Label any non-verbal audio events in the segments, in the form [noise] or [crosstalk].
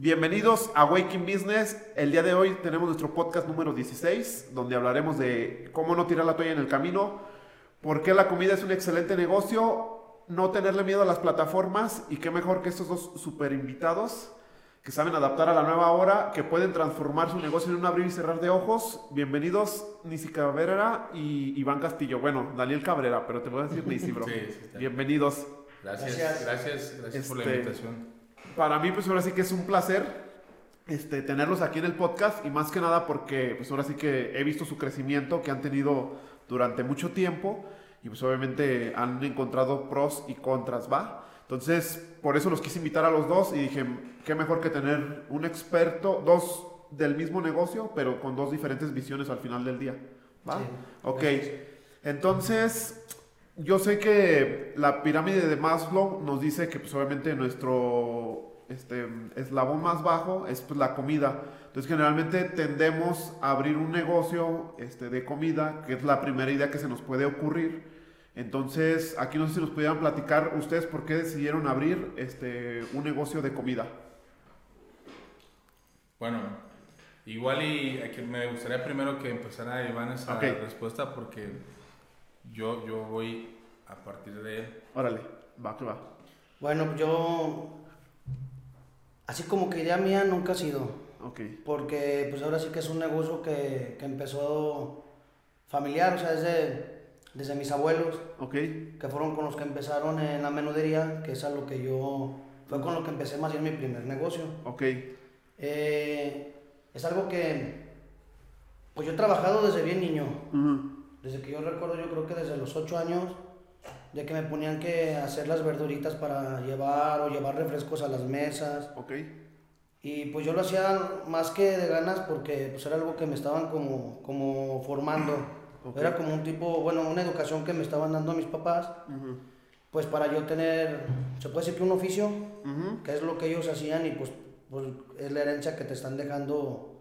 Bienvenidos a Waking Business. El día de hoy tenemos nuestro podcast número 16, donde hablaremos de cómo no tirar la toalla en el camino, por qué la comida es un excelente negocio, no tenerle miedo a las plataformas y qué mejor que estos dos super invitados que saben adaptar a la nueva hora, que pueden transformar su negocio en un abrir y cerrar de ojos. Bienvenidos Nisi Cabrera y Iván Castillo. Bueno, Daniel Cabrera, pero te voy a decir Nisi, bro. Sí, sí, está. Bienvenidos. Gracias, Gracias. gracias, gracias, por la Este, invitación. Para mí, pues ahora sí que es un placer este, tenerlos aquí en el podcast y más que nada porque pues ahora sí que he visto su crecimiento que han tenido durante mucho tiempo y pues obviamente han encontrado pros y contras, ¿va? Entonces, por eso los quise invitar a los dos y dije, qué mejor que tener un experto, dos del mismo negocio, pero con dos diferentes visiones al final del día, ¿va? Sí. Ok, Gracias. entonces, yo sé que la pirámide de Maslow nos dice que pues obviamente nuestro este, eslabón más bajo es pues, la comida. Entonces generalmente tendemos a abrir un negocio este, de comida, que es la primera idea que se nos puede ocurrir. Entonces, aquí no sé si nos pudieran platicar ustedes por qué decidieron abrir este, un negocio de comida. Bueno, igual y aquí me gustaría primero que empezara Iván esa respuesta porque yo, yo voy a partir de él. Órale, va que va. Bueno, yo. Así como que idea mía nunca ha sido. Ok, Porque, pues ahora sí que es un negocio que, que empezó familiar, o sea, desde, desde mis abuelos, ok, que fueron con los que empezaron en la menudería, que es a lo que yo. Fue con lo que empecé más bien mi primer negocio. ok, Eh, es algo que. Pues yo he trabajado desde bien niño. ujú, Desde que yo recuerdo, yo creo que desde los 8 años, de que me ponían que hacer las verduritas para llevar o llevar refrescos a las mesas. ok, Y pues yo lo hacía más que de ganas porque pues era algo que me estaban como, como formando. Era como un tipo, bueno, una educación que me estaban dando mis papás, pues para yo tener, se puede decir que un oficio, que es lo que ellos hacían y pues, pues es la herencia que te están dejando,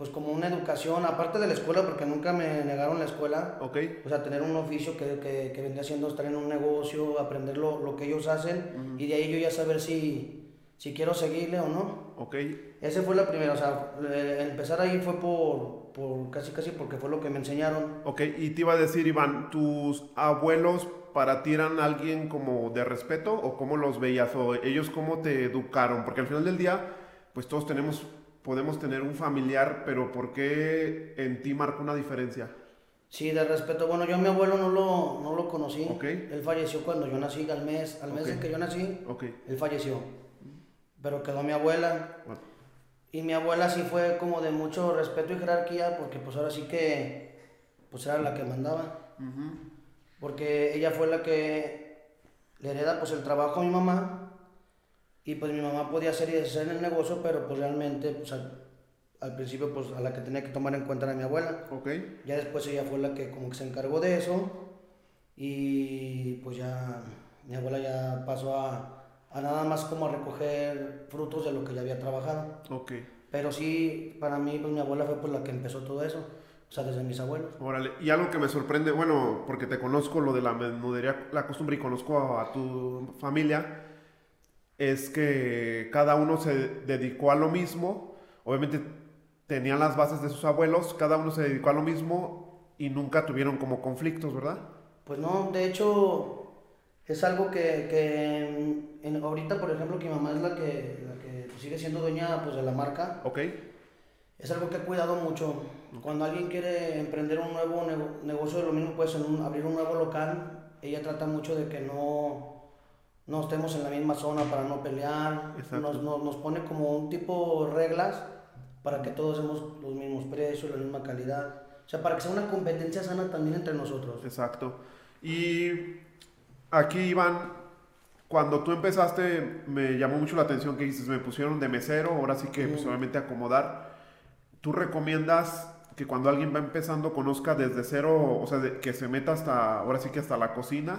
pues como una educación, aparte de la escuela, porque nunca me negaron la escuela, ok, o sea, tener un oficio que, que, que vendría siendo estar en un negocio, aprender lo, lo que ellos hacen y de ahí yo ya saber si, si quiero seguirle o no. ok, Ese fue la primera, o sea, eh, empezar ahí fue por, por casi casi porque fue lo que me enseñaron. Ok, y te iba a decir, Iván, ¿tus abuelos para ti eran alguien como de respeto o cómo los veías o ellos cómo te educaron? Porque al final del día, pues todos tenemos, podemos tener un familiar, pero ¿por qué en ti marca una diferencia? Sí, de respeto. Bueno, yo a mi abuelo no lo, no lo conocí. Ok. Él falleció cuando yo nací, al mes, al mes Ok. en que yo nací, Ok, él falleció. Pero quedó mi abuela. bueno, Y mi abuela sí fue como de mucho respeto y jerarquía, porque pues ahora sí que, pues era la que mandaba. ujú, Porque ella fue la que le hereda pues el trabajo a mi mamá. Y pues mi mamá podía hacer y deshacer en el negocio, pero pues realmente pues al, al principio pues a la que tenía que tomar en cuenta era mi abuela. ok, Ya después ella fue la que como que se encargó de eso. Y pues ya mi abuela ya pasó a, a nada más como a recoger frutos de lo que ya había trabajado. ok. Pero sí, para mí pues mi abuela fue pues la que empezó todo eso. O sea, desde mis abuelos. Órale, y algo que me sorprende, bueno, porque te conozco lo de la menudería, la costumbre y conozco a, a tu familia, es que cada uno se dedicó a lo mismo. Obviamente tenían las bases de sus abuelos, cada uno se dedicó a lo mismo y nunca tuvieron como conflictos, ¿verdad? Pues no, de hecho, es algo que, que en- ahorita, por ejemplo, que mi mamá es la que, la que pues, sigue siendo dueña pues, de la marca, Ok, es algo que he cuidado mucho. Cuando alguien quiere emprender un nuevo nego- negocio de lo mismo, pues en un- abrir un nuevo local, ella trata mucho de que no, no estemos en la misma zona para no pelear. Nos, nos, nos pone como un tipo de reglas para que todos demos los mismos precios, la misma calidad. O sea, para que sea una competencia sana también entre nosotros. exacto. Y aquí, Iván, cuando tú empezaste, me llamó mucho la atención que dices, me pusieron de mesero, ahora sí que, pues Mm. obviamente, acomodar. ¿Tú recomiendas que cuando alguien va empezando conozca desde cero, o sea, de- que se meta hasta, ahora sí que hasta la cocina,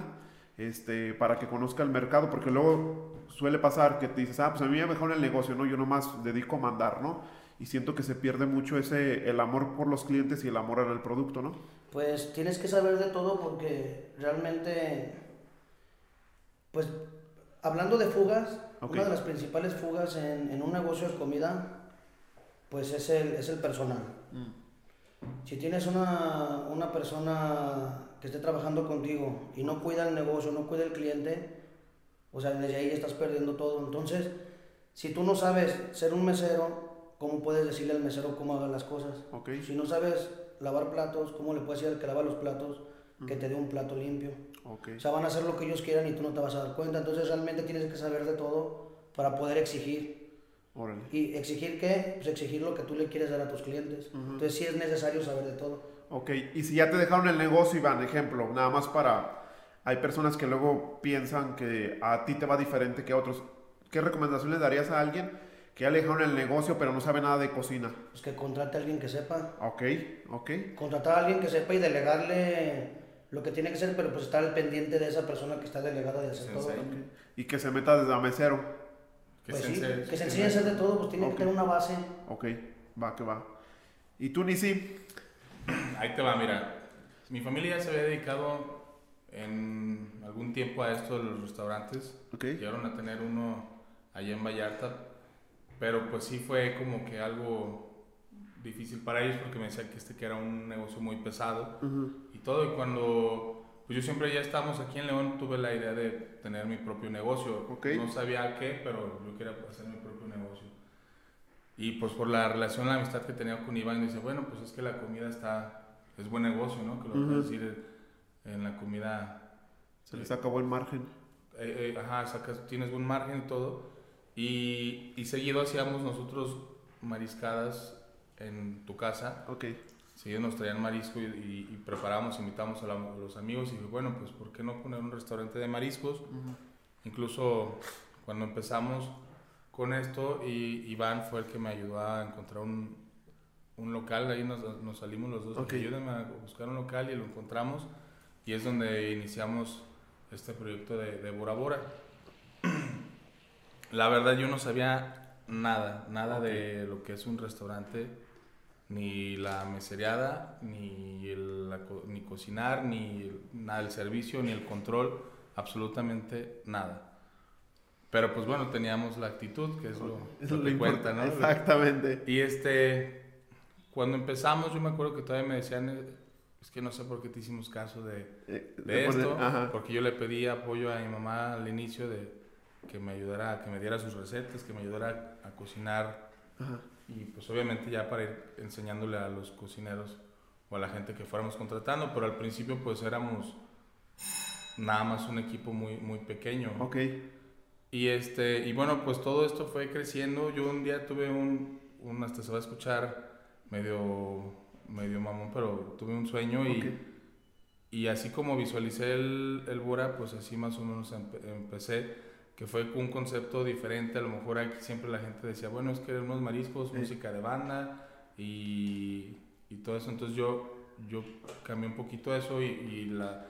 este, para que conozca el mercado? Porque luego suele pasar que te dices, ah, pues a mí me mejor el negocio, ¿no? Yo nomás dedico a mandar, ¿no? Y siento que se pierde mucho ese, el amor por los clientes y el amor al producto, ¿no? Pues tienes que saber de todo porque realmente, pues hablando de fugas, una de las principales fugas en, en un negocio de comida, pues es el, es el personal. Mm. Si tienes una, una persona que esté trabajando contigo y no cuida el negocio, no cuida el cliente, o sea, desde ahí estás perdiendo todo. Entonces, si tú no sabes ser un mesero, ¿cómo puedes decirle al mesero cómo haga las cosas? Ok. Si no sabes lavar platos, ¿cómo le puedes decir al que lava los platos que te dé un plato limpio? Ok. O sea, van a hacer lo que ellos quieran y tú no te vas a dar cuenta. Entonces, realmente tienes que saber de todo para poder exigir. Órale. ¿Y exigir qué? Pues exigir lo que tú le quieres dar a tus clientes. Entonces, sí es necesario saber de todo. Ok, y si ya te dejaron el negocio, Iván, ejemplo, nada más para... Hay personas que luego piensan que a ti te va diferente que a otros. ¿Qué recomendación le darías a alguien que ya le dejaron el negocio pero no sabe nada de cocina? Pues que contrate a alguien que sepa. Ok, ok, Contratar a alguien que sepa y delegarle lo que tiene que ser, pero pues estar al pendiente de esa persona que está delegada de hacer todo. ¿no? y que se meta desde a mesero. Que Pues se sí, que se enseñe a hacer de todo, pues tiene que tener una base. Ok, va que va. ¿Y tú, Nisi? Ahí te va, mira. Mi familia ya se había dedicado en algún tiempo a esto de los restaurantes. Ok, Llegaron a tener uno allá en Vallarta, pero pues sí fue como que algo difícil para ellos porque me decían que este que era un negocio muy pesado Ujú. y todo. Y cuando pues yo siempre ya estábamos aquí en León, tuve la idea de tener mi propio negocio. Ok. No sabía qué, pero yo quería hacer mi. Y pues por la relación, la amistad que tenía con Iván, dice, bueno, pues es que la comida está, es buen negocio, ¿no? Que lo Ujú. puedes decir en la comida se les acabó el margen. eh, eh, ajá, sacas, tienes buen margen y todo. Y, y seguido hacíamos nosotros mariscadas en tu casa. Ok, Seguido nos traían marisco y, y, y preparábamos, invitamos a, la- a los amigos y dije, bueno, pues ¿por qué no poner un restaurante de mariscos? Incluso cuando empezamos con esto, y Iván fue el que me ayudó a encontrar un, un local, ahí nos, nos salimos los dos, Ok. ayúdame a buscar un local y lo encontramos y es donde iniciamos este proyecto de, de Bora Bora. [clears throat] La verdad yo no sabía nada, nada de lo que es un restaurante, ni la mesereada, ni, el- la ni cocinar, ni el- nada del servicio, ni el control, absolutamente nada. Pero pues bueno, teníamos la actitud, que es lo, lo es que lo cuenta. ¿no? Exactamente. Y este, cuando empezamos, yo me acuerdo que todavía me decían, es que no sé por qué te hicimos caso de, Eh, de ponen- esto, porque yo le pedí apoyo a mi mamá al inicio de que me ayudara, que me diera sus recetas, que me ayudara a cocinar Ajá. y pues obviamente ya para ir enseñándole a los cocineros o a la gente que fuéramos contratando, pero al principio pues éramos nada más un equipo muy, muy pequeño. Ok, Y, este, y bueno, pues todo esto fue creciendo. Yo un día tuve un, un hasta se va a escuchar medio, medio mamón, pero tuve un sueño y, Ok. y así como visualicé el, el Bora, pues así más o menos empe- empecé, que fue un concepto diferente. A lo mejor aquí siempre la gente decía, bueno, es que unos mariscos, Sí. música de banda y, y todo eso. Entonces yo, yo cambié un poquito eso y, y la,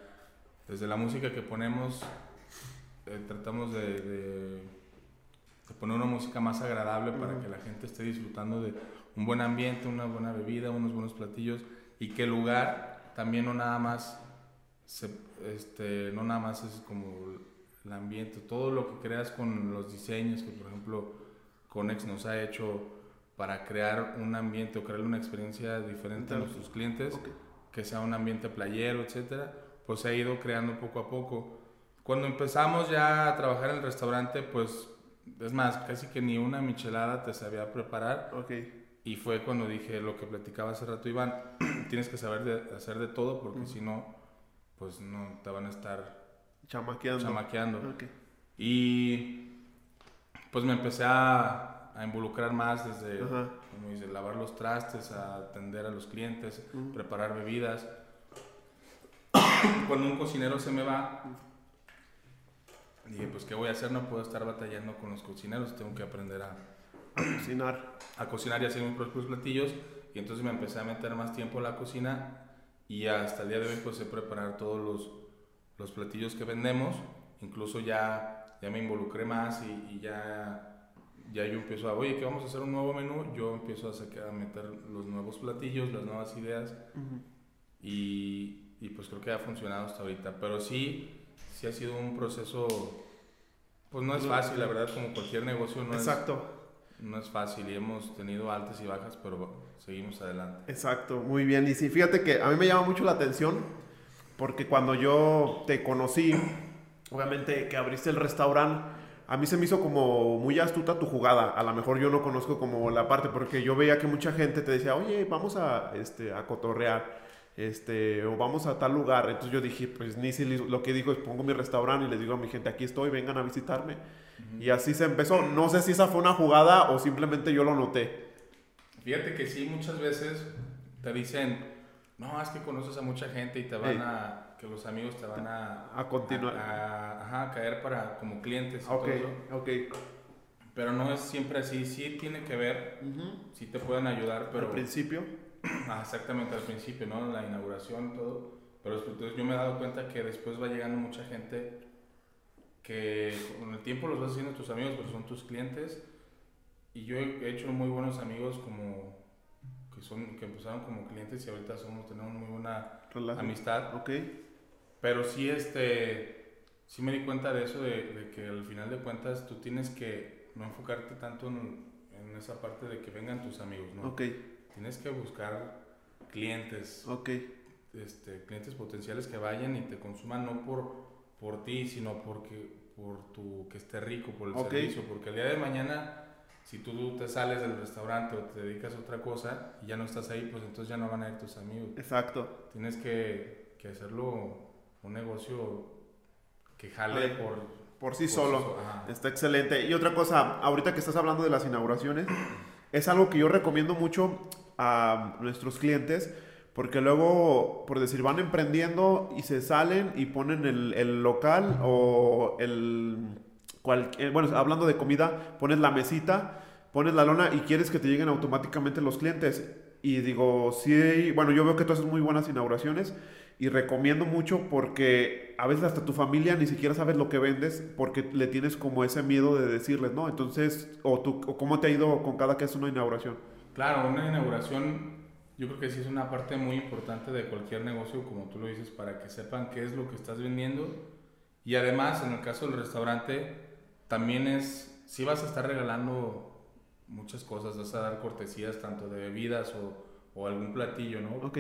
desde la música que ponemos eh, tratamos de, de- de poner una música más agradable para que la gente esté disfrutando de un buen ambiente, una buena bebida, unos buenos platillos y que el lugar también no nada más se- este, no nada más es como el ambiente, todo lo que creas con los diseños que por ejemplo Conex nos ha hecho para crear un ambiente o crear una experiencia diferente a Entiendo. nuestros clientes que sea un ambiente playero, etcétera, pues se ha ido creando poco a poco. Cuando empezamos ya a trabajar en el restaurante, pues es más, casi que ni una michelada te sabía preparar. Ok, y fue cuando dije lo que platicaba hace rato Iván, [clears throat] tienes que saber de- hacer de todo porque si no, pues no te van a estar chamaqueando. chamaqueando. Y pues me empecé a, a involucrar más desde, como dice, lavar los trastes, a atender a los clientes, preparar bebidas. [clears throat] Cuando un cocinero se me va, dije, pues ¿qué voy a hacer? No puedo estar batallando con los cocineros, tengo que aprender a, cocinar. a cocinar y hacer mis propios platillos. Y entonces me empecé a meter más tiempo en la cocina y hasta el día de hoy pues sé preparar todos los, los platillos que vendemos. Incluso ya, ya me involucré más y, y ya, ya yo empiezo a, oye, que vamos a hacer un nuevo menú. Yo empiezo a, sacar, a meter los nuevos platillos, las nuevas ideas Ujú. y, y pues creo que ha funcionado hasta ahorita. Pero sí, sí ha sido un proceso Pues no es fácil, la verdad, como cualquier negocio no Exacto. es, no es fácil y hemos tenido altas y bajas, pero seguimos adelante. Exacto, muy bien. Y sí, fíjate que a mí me llama mucho la atención porque cuando yo te conocí, obviamente que abriste el restaurante, a mí se me hizo como muy astuta tu jugada. A lo mejor yo no conozco como la parte porque yo veía que mucha gente te decía, oye, vamos a, este, a cotorrear. Este, o vamos a tal lugar. Entonces yo dije, pues Nisi lo que dijo es pongo mi restaurante y les digo a mi gente, aquí estoy, vengan a visitarme. Y así se empezó. No sé si esa fue una jugada o simplemente yo lo noté. Fíjate que sí, muchas veces te dicen, no, es que conoces a mucha gente y te van Ey. a, que los amigos te van a, A continuar. a, a- ajá, a caer para como clientes. y Ok, todo eso. ok. Pero no es siempre así, sí tiene que ver, sí te pueden ayudar, pero... Al principio. Ah, exactamente, al principio, ¿no? La inauguración todo. Pero entonces yo me he dado cuenta que después va llegando mucha gente que con el tiempo los vas haciendo tus amigos, pero son tus clientes. Y yo he hecho muy buenos amigos como que son que empezaron como clientes y ahorita somos tenemos muy buena Relación. amistad. Ok. Pero sí, este, sí me di cuenta de eso, de, de que al final de cuentas tú tienes que no enfocarte tanto en, en esa parte de que vengan tus amigos, ¿no? Ok. Tienes que buscar clientes, Ok. este, clientes potenciales que vayan y te consuman no por, por ti, sino porque por tu que esté rico, por el servicio, porque el día de mañana si tú te sales del restaurante o te dedicas a otra cosa y ya no estás ahí, pues entonces ya no van a ir tus amigos. Exacto. Tienes que, que hacerlo un negocio que jale por, Por sí por solo. Está excelente. Y otra cosa, ahorita que estás hablando de las inauguraciones, es algo que yo recomiendo mucho a nuestros clientes, porque luego, por decir, van emprendiendo y se salen y ponen el, el local o el... cual- eh, bueno, hablando de comida, pones la mesita, pones la lona y quieres que te lleguen automáticamente los clientes. Y digo, sí, bueno, yo veo que tú haces muy buenas inauguraciones y recomiendo mucho porque a veces hasta tu familia ni siquiera sabes lo que vendes porque le tienes como ese miedo de decirles, ¿no? Entonces, o tú, o cómo te ha ido con cada que haces una inauguración. Claro, una inauguración yo creo que sí es una parte muy importante de cualquier negocio, como tú lo dices, para que sepan qué es lo que estás vendiendo. Y además, en el caso del restaurante, también es, si vas a estar regalando muchas cosas, vas a dar cortesías tanto de bebidas o, o algún platillo, ¿no? Ok,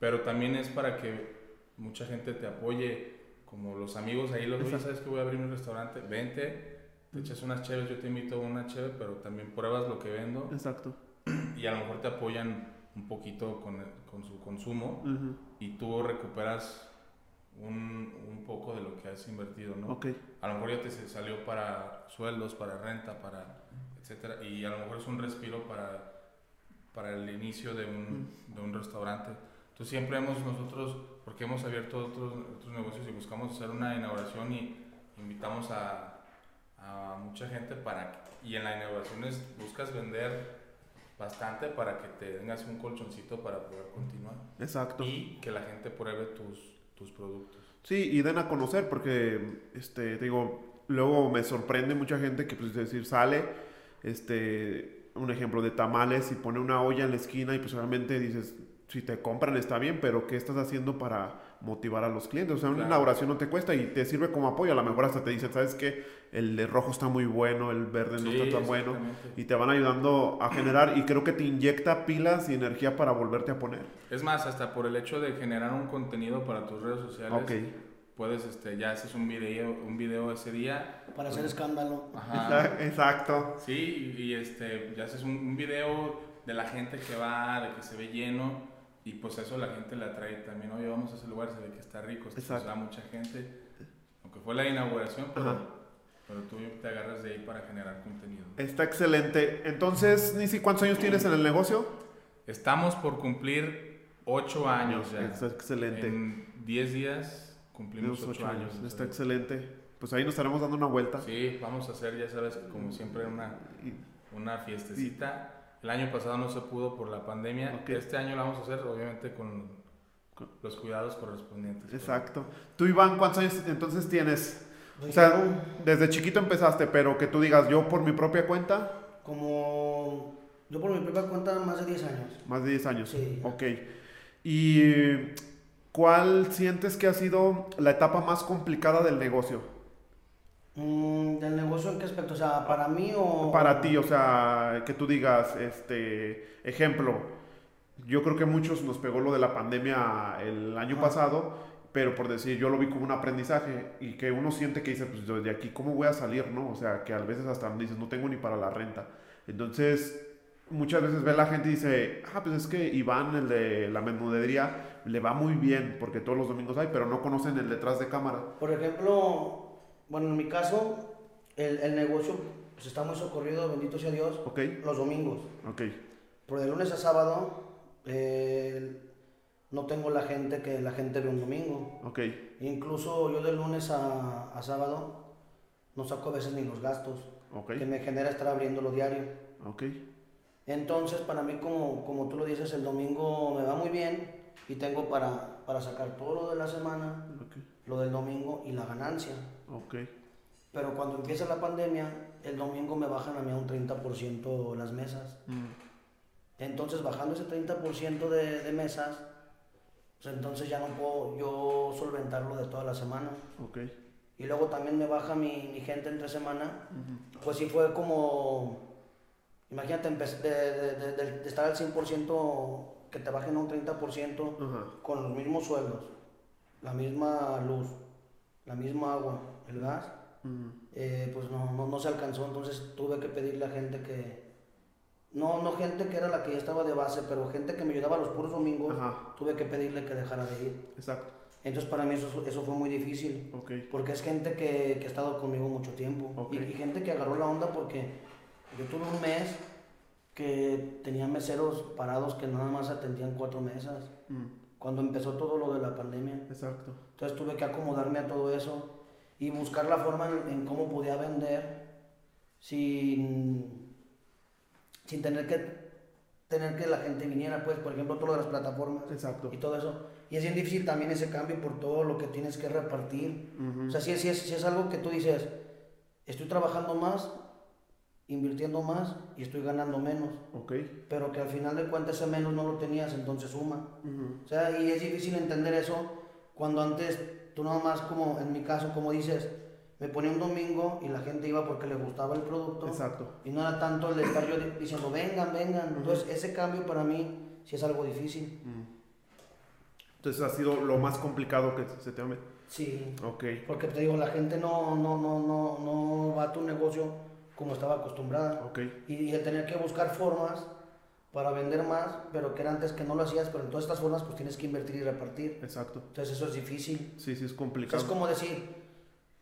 Pero también es para que mucha gente te apoye, como los amigos ahí, los Exacto. ¿sabes que voy a abrir un restaurante? Vente, te echas unas cheves, yo te invito a una cheve, pero también pruebas lo que vendo exacto. Y a lo mejor te apoyan un poquito con, con su consumo Ujú, y tú recuperas un, un poco de lo que has invertido, ¿no? A lo mejor ya te salió para sueldos, para renta, para etcétera, y a lo mejor es un respiro para, para el inicio de un, de un restaurante. Entonces siempre hemos nosotros, porque hemos abierto otros, otros negocios y buscamos hacer una inauguración y invitamos a, a mucha gente para, y en la inauguración es, buscas vender bastante para que te tengas un colchoncito para poder continuar exacto. y que la gente pruebe tus, tus productos. Sí, y den a conocer porque, este, te digo, luego me sorprende mucha gente que, pues, es decir, sale, este, un ejemplo de tamales y pone una olla en la esquina y pues obviamente dices, si te compran está bien, pero ¿qué estás haciendo para motivar a los clientes? O sea, una Claro. inauguración no te cuesta y te sirve como apoyo. A lo mejor hasta te dicen, ¿sabes qué? El de rojo está muy bueno, el verde no Sí, está tan bueno. Y te van ayudando a generar y creo que te inyecta pilas y energía para volverte a poner. Es más, hasta por el hecho de generar un contenido para tus redes sociales, Ok. puedes, este, ya haces un video, un video ese día. Para hacer escándalo. Ajá. [laughs] Exacto. Sí, y, y, este, ya haces un, un video de la gente que va, de que se ve lleno, y pues eso la gente le atrae también. Oye, vamos a ese lugar, se ve que está rico, va mucha gente. Aunque fue la inauguración, pero, Ajá. pero tú te agarras de ahí para generar contenido. Está excelente. Entonces, Nisi, ¿cuántos años tienes en el negocio? Estamos por cumplir ocho años ya. Está excelente. En 10 días cumplimos Unos 8 ocho años. Está excelente. Pues ahí nos estaremos dando una vuelta. Sí, vamos a hacer, ya sabes, como siempre, una, una fiestecita. El año pasado no se pudo por la pandemia. Este año la vamos a hacer, obviamente, con los cuidados correspondientes. Exacto. Tú, Iván, ¿cuántos años entonces tienes? O sea, desde chiquito empezaste, pero que tú digas, yo por mi propia cuenta, como yo por mi propia cuenta más de 10 años. más de 10 años. Sí. Ok. ¿Y cuál sientes que ha sido la etapa más complicada del negocio? Mm, ¿Del negocio en qué aspecto? O sea, ¿para mí o...? Para ti, o sea, que tú digas, este, ejemplo, yo creo que muchos nos pegó lo de la pandemia el año Ajá. pasado, pero por decir, yo lo vi como un aprendizaje y que uno siente que dice, pues de aquí, ¿cómo voy a salir, no? O sea, que a veces hasta dices, no tengo ni para la renta. Entonces, muchas veces ve la gente y dice, ah, pues es que Iván, el de la menudería, le va muy bien porque todos los domingos hay, pero no conocen el detrás de cámara. Por ejemplo, bueno, en mi caso, el, el negocio pues, está muy socorrido, bendito sea Dios, ¿Ok? los domingos. Ok. Pero de lunes a sábado, eh, no tengo la gente que la gente ve un domingo. Ok. Incluso yo de lunes a, a sábado no saco a veces ni los gastos Ok. que me genera estar abriéndolo diario. Ok. Entonces, para mí, como, como tú lo dices, el domingo me va muy bien y tengo para, para sacar todo lo de la semana, Ok. lo del domingo y la ganancia. Ok. Pero cuando empieza la pandemia, el domingo me bajan a mí a un 30% las mesas. Mm, Entonces, bajando ese 30% de, de mesas, pues entonces ya no puedo yo solventarlo de toda la semana. Ok. Y luego también me baja mi, mi gente entre semana. Ujú. Pues sí fue como, imagínate, de, de- de- de- de estar al 100%, que te bajen a un 30% Ajá. con los mismos sueldos, la misma luz, la misma agua, el gas, Mm, eh, pues no, no, no se alcanzó. Entonces tuve que pedirle a gente que, no, no gente que era la que ya estaba de base, pero gente que me ayudaba los puros domingos, Ajá. tuve que pedirle que dejara de ir. Exacto. Entonces para mí eso, eso fue muy difícil. Ok. Porque es gente que, que ha estado conmigo mucho tiempo. Y gente que agarró la onda porque yo tuve un mes que tenía meseros parados que nada más atendían cuatro mesas. Mm, Cuando empezó todo lo de la pandemia. Exacto. Entonces tuve que acomodarme a todo eso y buscar la forma en, en cómo podía vender sin, sin tener que tener que la gente viniera, pues, por ejemplo, todo lo de las plataformas Exacto. y todo eso. Y es bien difícil también ese cambio por todo lo que tienes que repartir. Ujú. O sea, si es, si, es, si es algo que tú dices, estoy trabajando más, invirtiendo más y estoy ganando menos, Ok. pero que al final de cuentas ese menos no lo tenías, entonces suma. O sea, y es difícil entender eso cuando antes tú nada más, como en mi caso, como dices, me ponía un domingo y la gente iba porque le gustaba el producto. Exacto. Y no era tanto el de estar yo di- diciendo, vengan, vengan. Entonces, ese cambio para mí sí es algo difícil. Entonces ha sido lo más complicado que se te ha Sí. Ok. Porque te digo, la gente no, no, no, no, no va a tu negocio como estaba acostumbrada. Ok. Y, y el tener que buscar formas para vender más, pero que era antes que no lo hacías, pero en todas estas formas pues tienes que invertir y repartir. Exacto. Entonces eso es difícil. Sí, sí, es O sea, complicado. es como decir,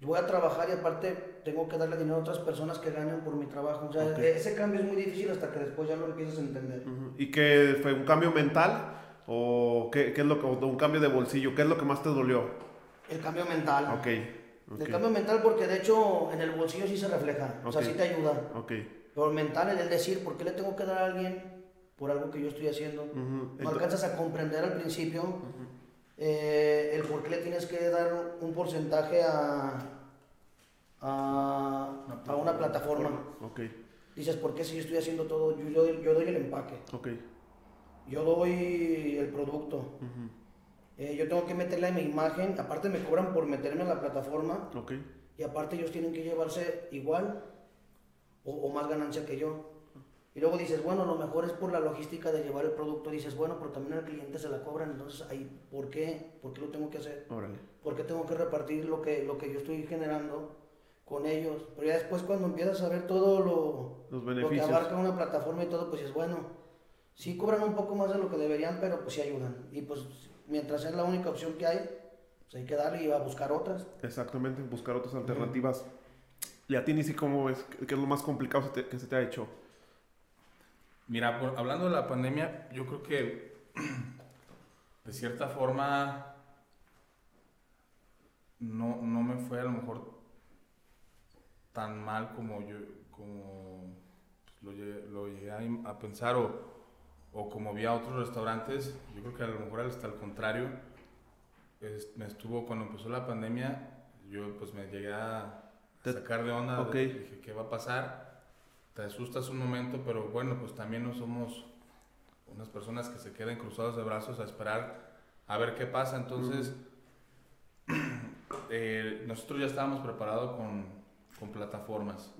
voy a trabajar y aparte tengo que darle dinero a otras personas que ganen por mi trabajo. O sea, ese cambio es muy difícil hasta que después ya lo empiezas a entender. ¿Y qué fue? ¿Un cambio mental? ¿O qué, qué es lo que, o un cambio de bolsillo? ¿Qué es lo que más te dolió? El cambio mental. Ok. Ok, El cambio mental porque de hecho en el bolsillo sí se refleja. O sea, sí te ayuda. Ok. Pero mental es el decir, ¿por qué le tengo que dar a alguien por algo que yo estoy haciendo? No alcanzas a comprender al principio eh, el por qué le tienes que dar un porcentaje a, a, a una plataforma. Ok. Dices, ¿por qué si yo estoy haciendo todo? Yo, yo, yo doy el empaque, Ok. yo doy el producto, Ujú. Eh, yo tengo que meterle mi imagen, aparte me cobran por meterme en la plataforma y aparte ellos tienen que llevarse igual o, o más ganancia que yo. Y luego dices, bueno, lo mejor es por la logística de llevar el producto. Dices, bueno, pero también al cliente se la cobran. Entonces, ahí, ¿por qué? ¿Por qué lo tengo que hacer? Órale. ¿Por qué tengo que repartir lo que, lo que yo estoy generando con ellos? Pero ya después cuando empiezas a ver todo lo, Los lo que beneficios. abarca una plataforma y todo, pues es bueno. Sí cobran un poco más de lo que deberían, pero pues sí ayudan. Y pues mientras es la única opción que hay, pues hay que darle y a buscar otras. Exactamente, buscar otras alternativas. Y a ti, Nisi, ¿cómo ves? ¿Qué qué es lo más complicado se te- que se te ha hecho? Mira, por- hablando de la pandemia, yo creo que de cierta forma no, no me fue a lo mejor tan mal como yo como pues, lo, llegué, lo llegué a, a pensar o, o como vi a otros restaurantes. Yo creo que a lo mejor hasta el contrario. es- me estuvo cuando empezó la pandemia, yo pues me llegué a sacar de onda. Ok. Dije, ¿qué va a pasar? te asustas un momento, pero bueno, pues también no somos unas personas que se queden cruzados de brazos a esperar a ver qué pasa. Entonces, [clears throat] eh, nosotros ya estábamos preparados con, con plataformas.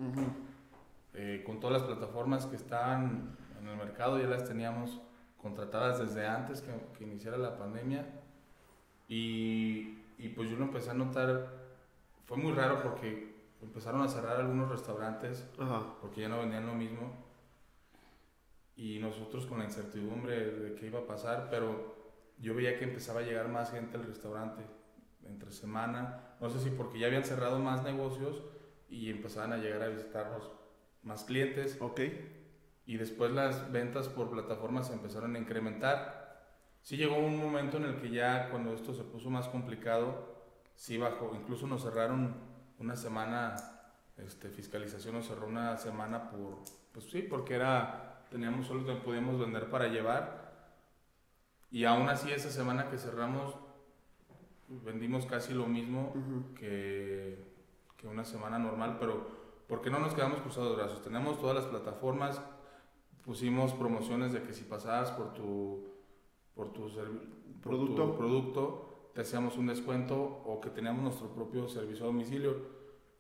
Eh, con todas las plataformas que estaban en el mercado ya las teníamos contratadas desde antes que, que iniciara la pandemia y, y, pues yo lo empecé a notar, fue muy raro porque empezaron a cerrar algunos restaurantes porque ya no vendían lo mismo y nosotros con la incertidumbre de qué iba a pasar, pero yo veía que empezaba a llegar más gente al restaurante entre semana, no sé si porque ya habían cerrado más negocios y empezaban a llegar a visitarnos más clientes. Ok. Y después las ventas por plataformas se empezaron a incrementar. Sí llegó un momento en el que ya cuando esto se puso más complicado, sí bajó. Incluso nos cerraron una semana, este, fiscalización nos cerró una semana por, pues sí, porque era, teníamos solo que podíamos vender para llevar. Y aún así esa semana que cerramos, vendimos casi lo mismo que, que una semana normal, pero porque no nos quedamos cruzados de brazos. Tenemos todas las plataformas, pusimos promociones de que si pasabas por tu, por tu, producto. producto, te hacíamos un descuento o que teníamos nuestro propio servicio a domicilio.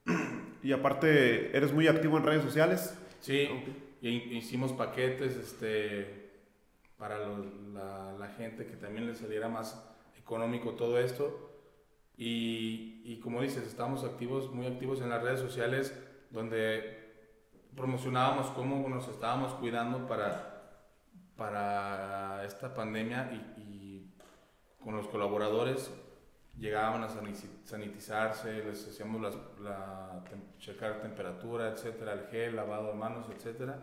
[clears throat] Y aparte, ¿eres muy activo en redes sociales? Sí, hicimos paquetes este, para la, la, gente que también le saliera más económico todo esto. Y, y como dices, estamos activos, muy activos en las redes sociales donde promocionábamos cómo nos estábamos cuidando para, para esta pandemia y, con los colaboradores llegaban a sanitizarse, les hacíamos la, checar temperatura, etcétera, el gel, lavado de manos, etcétera.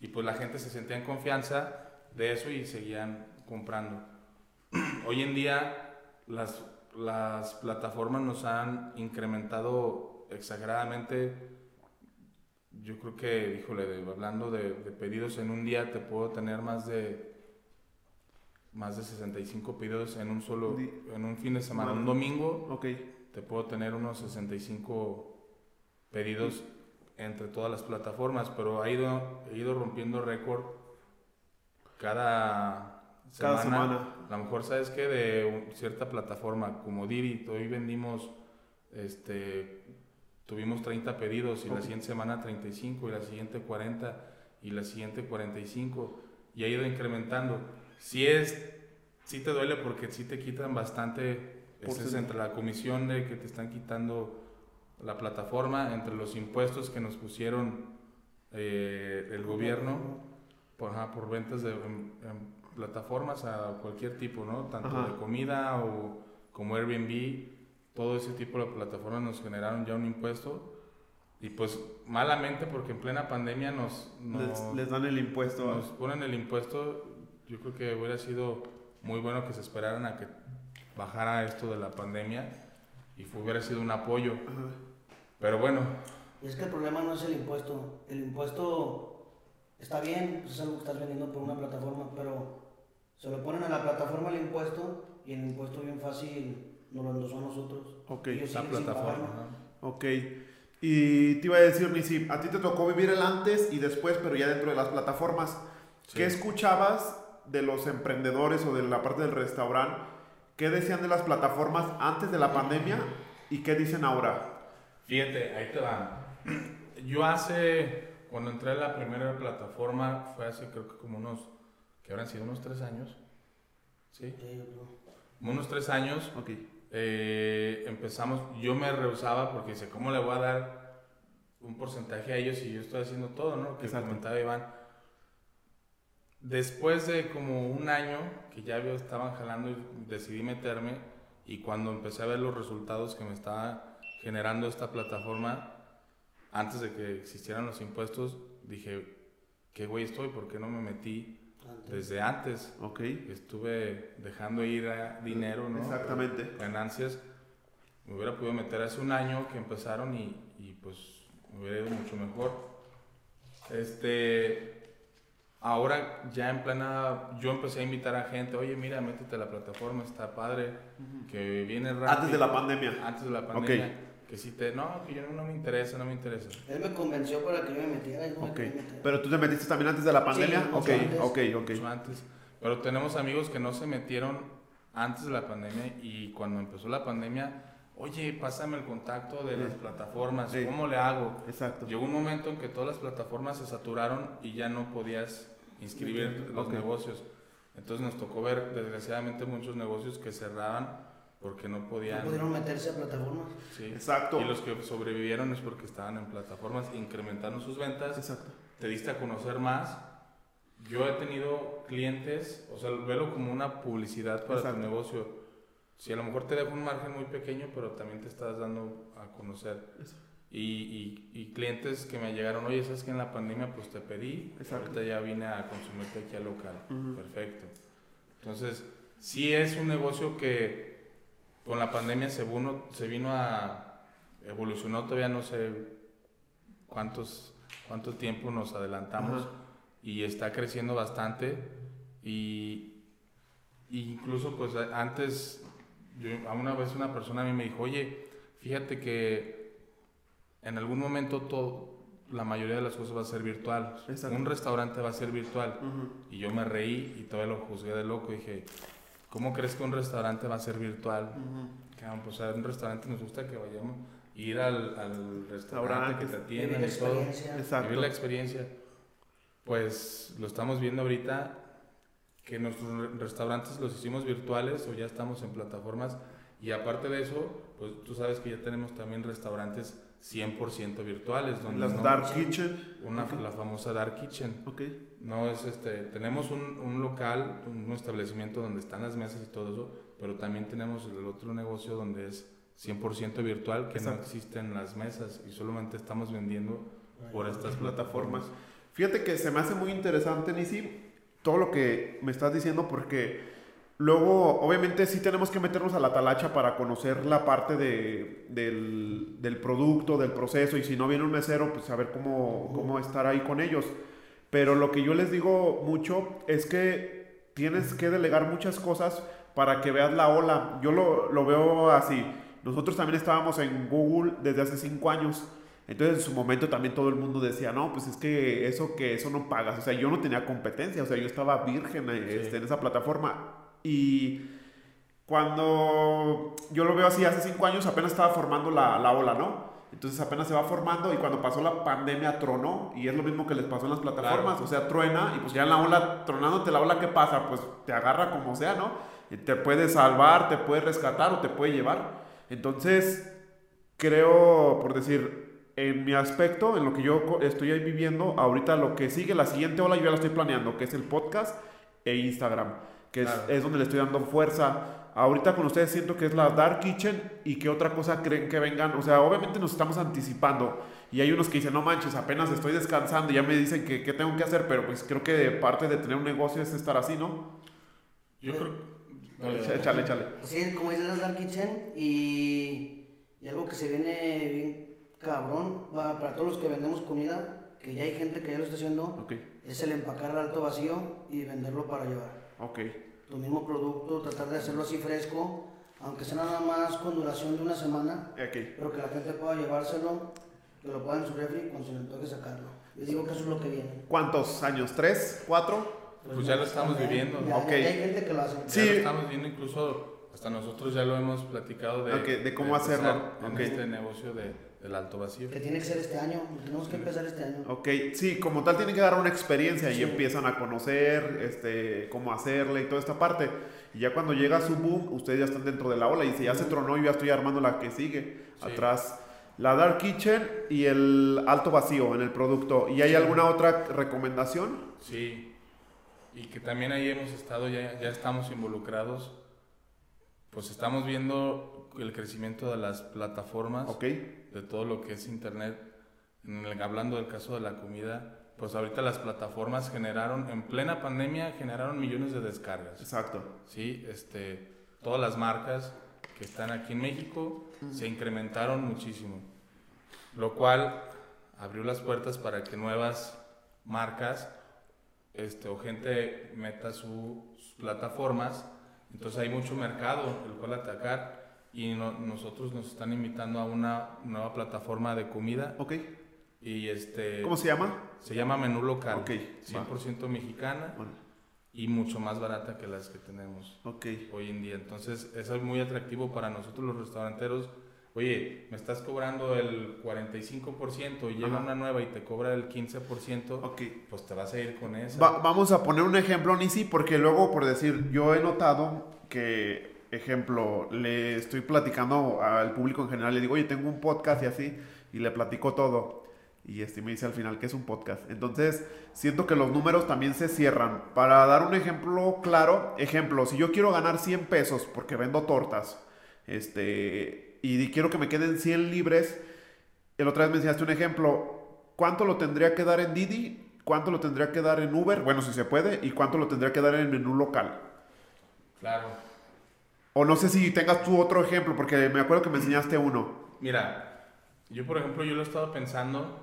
Y pues la gente se sentía en confianza de eso y seguían comprando. [clears throat] Hoy en día las, las plataformas nos han incrementado exageradamente yo creo que, híjole, hablando de, pedidos en un día, te puedo tener más de más de 65 pedidos en un solo, en un fin de semana, un domingo. Ok. Te puedo tener unos 65 pedidos entre todas las plataformas, pero ha ido, he ido rompiendo récord cada semana. Cada semana. A lo mejor sabes que de cierta plataforma como Didi, hoy vendimos este tuvimos 30 pedidos y la siguiente semana 35 y la siguiente 40 y la siguiente 45 y ha ido incrementando. Si es, si te duele porque si te quitan bastante, este es entre la comisión de que te están quitando la plataforma, entre los impuestos que nos pusieron eh, el gobierno por, por ventas de plataformas a cualquier tipo, ¿no? Tanto de comida o como Airbnb todo ese tipo de plataformas nos generaron ya un impuesto y pues malamente porque en plena pandemia nos, les, dan el impuesto. Nos ponen el impuesto, yo creo que hubiera sido muy bueno que se esperaran a que bajara esto de la pandemia y hubiera sido un apoyo. Pero bueno. Y es que el problema no es el impuesto, el impuesto está bien, pues es algo que estás vendiendo por una plataforma, pero se lo ponen a la plataforma el impuesto y el impuesto bien fácil nos lo endosó a nosotros. Ok, esa plataforma. Ok. Y te iba a decir, Nisi, a ti te tocó vivir el antes y después, pero ya dentro de las plataformas. ¿Qué escuchabas de los emprendedores o de la parte del restaurante? ¿Qué decían de las plataformas antes de la pandemia y qué dicen ahora? Fíjate, ahí te va. [clears throat] Yo hace, cuando entré a la primera plataforma, fue hace creo que como unos, que habrán sido unos tres años. ¿Sí? sí unos tres años. Ok eh, empezamos, yo me rehusaba porque dice, ¿cómo le voy a dar un porcentaje a ellos si yo estoy haciendo todo, ¿no? Que comentaba Iván. Después de como un año que ya estaban jalando y decidí meterme y cuando empecé a ver los resultados que me estaba generando esta plataforma, antes de que existieran los impuestos, dije, ¿qué güey estoy? ¿Por qué no me metí desde antes. Ok. Estuve dejando ir dinero, ¿no? Exactamente. Ganancias. Me hubiera podido meter hace un año que empezaron y, y pues me hubiera ido mucho mejor. Este. Ahora ya en plena, yo empecé a invitar a gente, oye, mira, métete a la plataforma, está padre, que viene rápido. Antes de la pandemia. Antes de la pandemia. Que si te, no, que yo no, me interesa, no me interesa. Él me convenció para que yo me metiera. No Pero tú te metiste también antes de la pandemia. Sí, ok, antes. ok, ok. Mucho antes. Pero tenemos amigos que no se metieron antes de la pandemia y cuando empezó la pandemia oye, pásame el contacto de las Sí. plataformas, Sí. ¿cómo le hago? Exacto. Llegó un momento en que todas las plataformas se saturaron y ya no podías inscribir los Ok. negocios. Entonces nos tocó ver, desgraciadamente, muchos negocios que cerraban porque no No podían. pudieron meterse a plataformas. Sí. Exacto. Y los que sobrevivieron es porque estaban en plataformas, incrementaron sus ventas, Exacto. te diste a conocer más. Yo he tenido clientes, o sea, velo como una publicidad para Exacto. tu negocio. Si a lo mejor te deja un margen muy pequeño, pero también te estás dando a conocer. Eso. Y, y, y clientes que me llegaron, oye, ¿sabes que en la pandemia pues te pedí? Exacto. Ahorita ya vine a consumirte aquí al local. Ujú. Perfecto. Entonces, sí es un negocio que con la pandemia se vino, se vino a evolucionó todavía no sé cuántos cuánto tiempo nos adelantamos Ajá. y está creciendo bastante y, y incluso pues antes yo- una vez una persona a mí me dijo oye fíjate que en algún momento todo la mayoría de las cosas va a ser virtual un restaurante va a ser virtual y yo me reí y todavía lo juzgué de loco. Dije, ¿cómo crees que un restaurante va a ser virtual? Ujú. Cabrón, pues a un restaurante nos gusta que vayamos, ir al, al restaurante, que te atiendan y todo. Exacto. Vivir la experiencia. Pues lo estamos viendo ahorita, que nuestros re- restaurantes los hicimos virtuales o ya estamos en plataformas. Y aparte de eso, pues tú sabes que ya tenemos también restaurantes 100% virtuales. Donde Las no- Dark Kitchen. Una, Ok. La famosa Dark Kitchen. Ok. No es este, tenemos un, un local, un establecimiento donde están las mesas y todo eso, pero también tenemos el otro negocio donde es 100% virtual, que Exacto. no existen las mesas y solamente estamos vendiendo por estas plataformas. plataformas. Fíjate que se me hace muy interesante, Nisi, todo lo que me estás diciendo, porque luego, obviamente, sí tenemos que meternos a la talacha para conocer la parte de, del, del producto, del proceso, y si no viene un mesero, pues saber cómo, cómo estar ahí con ellos. Pero lo que yo les digo mucho es que tienes que delegar muchas cosas para que veas la ola. Yo lo, lo veo así. Nosotros también estábamos en Google desde hace cinco años. Entonces en su momento también todo el mundo decía, no, pues es que eso que eso no pagas. O sea, yo no tenía competencia, o sea, yo estaba virgen eh, este, en esa plataforma. Y cuando yo lo veo así, hace cinco años apenas estaba formando la, la ola, ¿no? Entonces apenas se va formando y cuando pasó la pandemia tronó y es lo mismo que les pasó en las plataformas, o sea, truena y pues ya en la ola, tronándote la ola, ¿qué pasa? Pues te agarra como sea, ¿no? Y te puede salvar, te puede rescatar o te puede llevar. Entonces, creo, por decir, en mi aspecto, en lo que yo estoy ahí viviendo, ahorita lo que sigue, la siguiente ola yo ya la estoy planeando, que es el podcast e Instagram, que es, es donde le estoy dando fuerza. Ahorita con ustedes siento que es la Dark Kitchen y qué otra cosa creen que vengan. O sea, obviamente nos estamos anticipando y hay unos que dicen, no manches, apenas estoy descansando y ya me dicen que qué tengo que hacer, pero pues creo que parte de tener un negocio es estar así, ¿no? Yo creo... Échale, échale. Sí, como dices las Dark Kitchen y, y algo que se viene bien cabrón para todos los que vendemos comida, que ya hay gente que ya lo está haciendo, es el empacar al alto vacío y venderlo para llevar. ok. Tu mismo producto, tratar de hacerlo así fresco, aunque sea nada más con duración de una semana, pero que la gente pueda llevárselo, que lo pueda en su refri cuando se le toque sacarlo. Yo digo que eso es lo que viene. ¿Cuántos años? ¿Tres? ¿Cuatro? Pues ya lo estamos ya- viviendo. Ya, Ok. ya hay gente que lo hace. Ya Sí. lo estamos viendo incluso, hasta nosotros ya lo hemos platicado de, Ok, de cómo empezar hacerlo, en ok. este negocio de, del alto vacío. Que tiene que ser este año, tenemos que empezar este año. Ok, sí, como tal tienen que dar una experiencia y Sí. empiezan a conocer este, cómo hacerle y toda esta parte. Y ya cuando llega su boom, ustedes ya están dentro de la ola y si ya se tronó, yo ya estoy armando la que sigue Sí. atrás. La Dark Kitchen y el alto vacío en el producto. ¿Y hay Sí. alguna otra recomendación? Sí, y que también ahí hemos estado, ya, ya estamos involucrados, pues estamos viendo el crecimiento de las plataformas, Ok, de todo lo que es Internet. En el- hablando del caso de la comida, pues ahorita las plataformas generaron, en plena pandemia, generaron millones de descargas. exacto. Sí, este, todas las marcas que están aquí en México se incrementaron muchísimo, lo cual abrió las puertas para que nuevas marcas este, o gente meta su- sus plataformas. Entonces hay mucho mercado el cual atacar y no- nosotros nos están invitando a una nueva plataforma de comida Ok, y este ¿cómo se llama? se llama Menú Local, Ok, 100% mexicana Bueno, y mucho más barata que las que tenemos ok, hoy en día. Entonces, eso es muy atractivo para nosotros los restauranteros oye, me estás cobrando el 45% y llega Ajá. una nueva y te cobra el 15%, Ok. pues te vas a ir con esa. Va- vamos a poner un ejemplo, Nisi, porque luego, por decir, yo he notado que, ejemplo, le estoy platicando al público en general, le digo, oye, tengo un podcast y así, y le platico todo. Y este me dice al final que es un podcast. Entonces, siento que los números también se cierran. Para dar un ejemplo claro, ejemplo, si yo quiero ganar 100 pesos porque vendo tortas, este, y quiero que me queden 100 libres, el otra vez me enseñaste un ejemplo. ¿Cuánto lo tendría que dar en Didi? ¿Cuánto lo tendría que dar en Uber? Bueno, si se puede. ¿Y cuánto lo tendría que dar en menú local? Claro. O no sé si tengas tú otro ejemplo, porque me acuerdo que me enseñaste uno. Mira, yo por ejemplo, yo lo he estado pensando.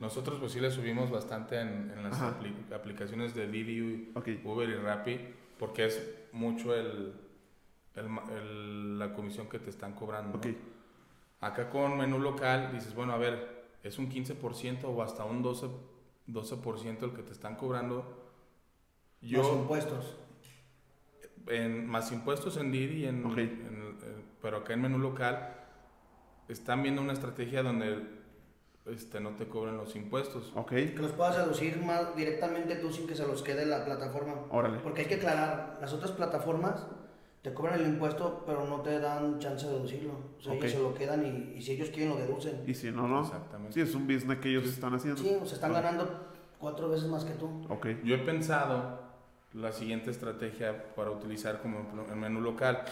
Nosotros pues sí le subimos bastante en, en las apli- aplicaciones de Didi, Ok. Uber y Rappi, porque es mucho el, el ma- el- la comisión que te están cobrando. ¿no? Ok. Acá con menú local dices, bueno, a ver, es un 15% o hasta un 12%, 12% el que te están cobrando. Los impuestos. En, más impuestos en Didi, en, Ok. en- pero acá en menú local están viendo una estrategia donde este, no te cobren los impuestos. Ok. Que los puedas deducir más directamente tú sin que se los quede la plataforma. Órale. Porque hay que aclarar, las otras plataformas te cobran el impuesto, pero no te dan chance de deducirlo. O sea, Ok. ellos se lo quedan y, y si ellos quieren lo deducen. Y si no, no. Exactamente. Sí, es un business que ellos están haciendo. Sí, o sea, están ganando cuatro veces más que tú. Ok. Yo he pensado la siguiente estrategia para utilizar como en menú local.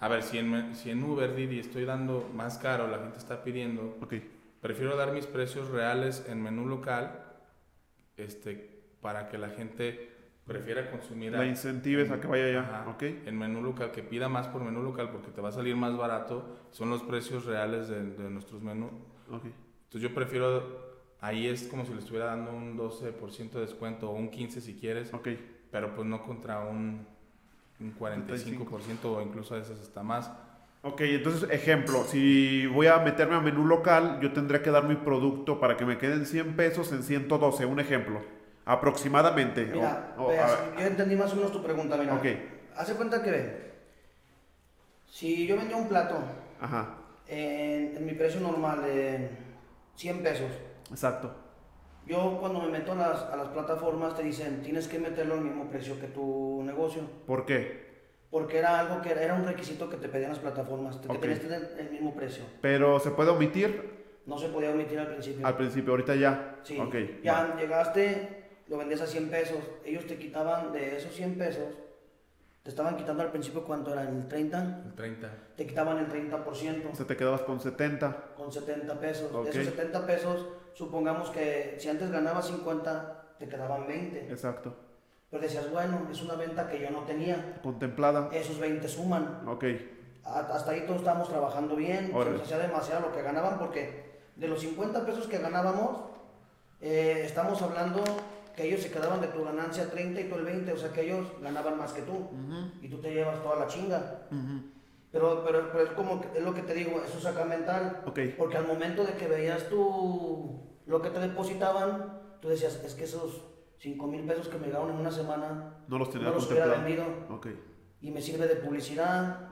A ver, si en, si en Uber, Didi estoy dando más caro, la gente está pidiendo, Ok. prefiero dar mis precios reales en menú local este, para que la gente prefiera consumir La a- incentives a que vaya allá. Ajá. Ok. en menú local, que pida más por menú local porque te va a salir más barato, son los precios reales de, de nuestros menús. Ok. Entonces yo prefiero, ahí es como si le estuviera dando un 12% de descuento o un 15% si quieres, Ok. Pero pues no contra un, un 45% o incluso a veces hasta más. Ok, entonces, ejemplo, si voy a meterme a menú local, yo tendría que dar mi producto para que me queden 100 pesos en 112, un ejemplo, aproximadamente. Mira, O- o, veas, a ver, yo entendí más o menos tu pregunta, mira. Ok. Hace cuenta que ve, si yo vendía un plato Ajá, en, en mi precio normal, en 100 pesos, exacto. Yo cuando me meto a las, a las plataformas te dicen, tienes que meterlo al mismo precio que tu negocio. ¿Por qué? Porque era algo que era un requisito que te pedían las plataformas, que Ok. tenías que tener el mismo precio. Pero se puede omitir No se podía omitir al principio. al principio, ahorita ya. Sí, Ok. ya va. llegaste, lo vendías a 100 pesos, ellos te quitaban de esos 100 pesos, te estaban quitando al principio cuánto era, el 30, El 30. te quitaban el 30%. O sea, te quedabas con 70. con 70 pesos. Ok. De esos 70 pesos, supongamos que si antes ganabas 50, te quedaban 20. Exacto. Pero decías, bueno, es una venta que yo no tenía. Contemplada. Esos 20 suman. Ok. Hasta ahí todos estábamos trabajando bien. Se nos hacía demasiado lo que ganaban porque de los 50 pesos que ganábamos, eh, estamos hablando que ellos se quedaban de tu ganancia 30 y tú el 20. O sea que ellos ganaban más que tú. Y tú te llevas toda la chinga. Pero, pero, pero es como que- es lo que te digo, eso saca mental. Ok. Porque al momento de que veías tú lo que te depositaban, tú decías, es que esos 5 mil pesos que me llegaron en una semana, No los tenía no los hubiera vendido y me sirve de publicidad.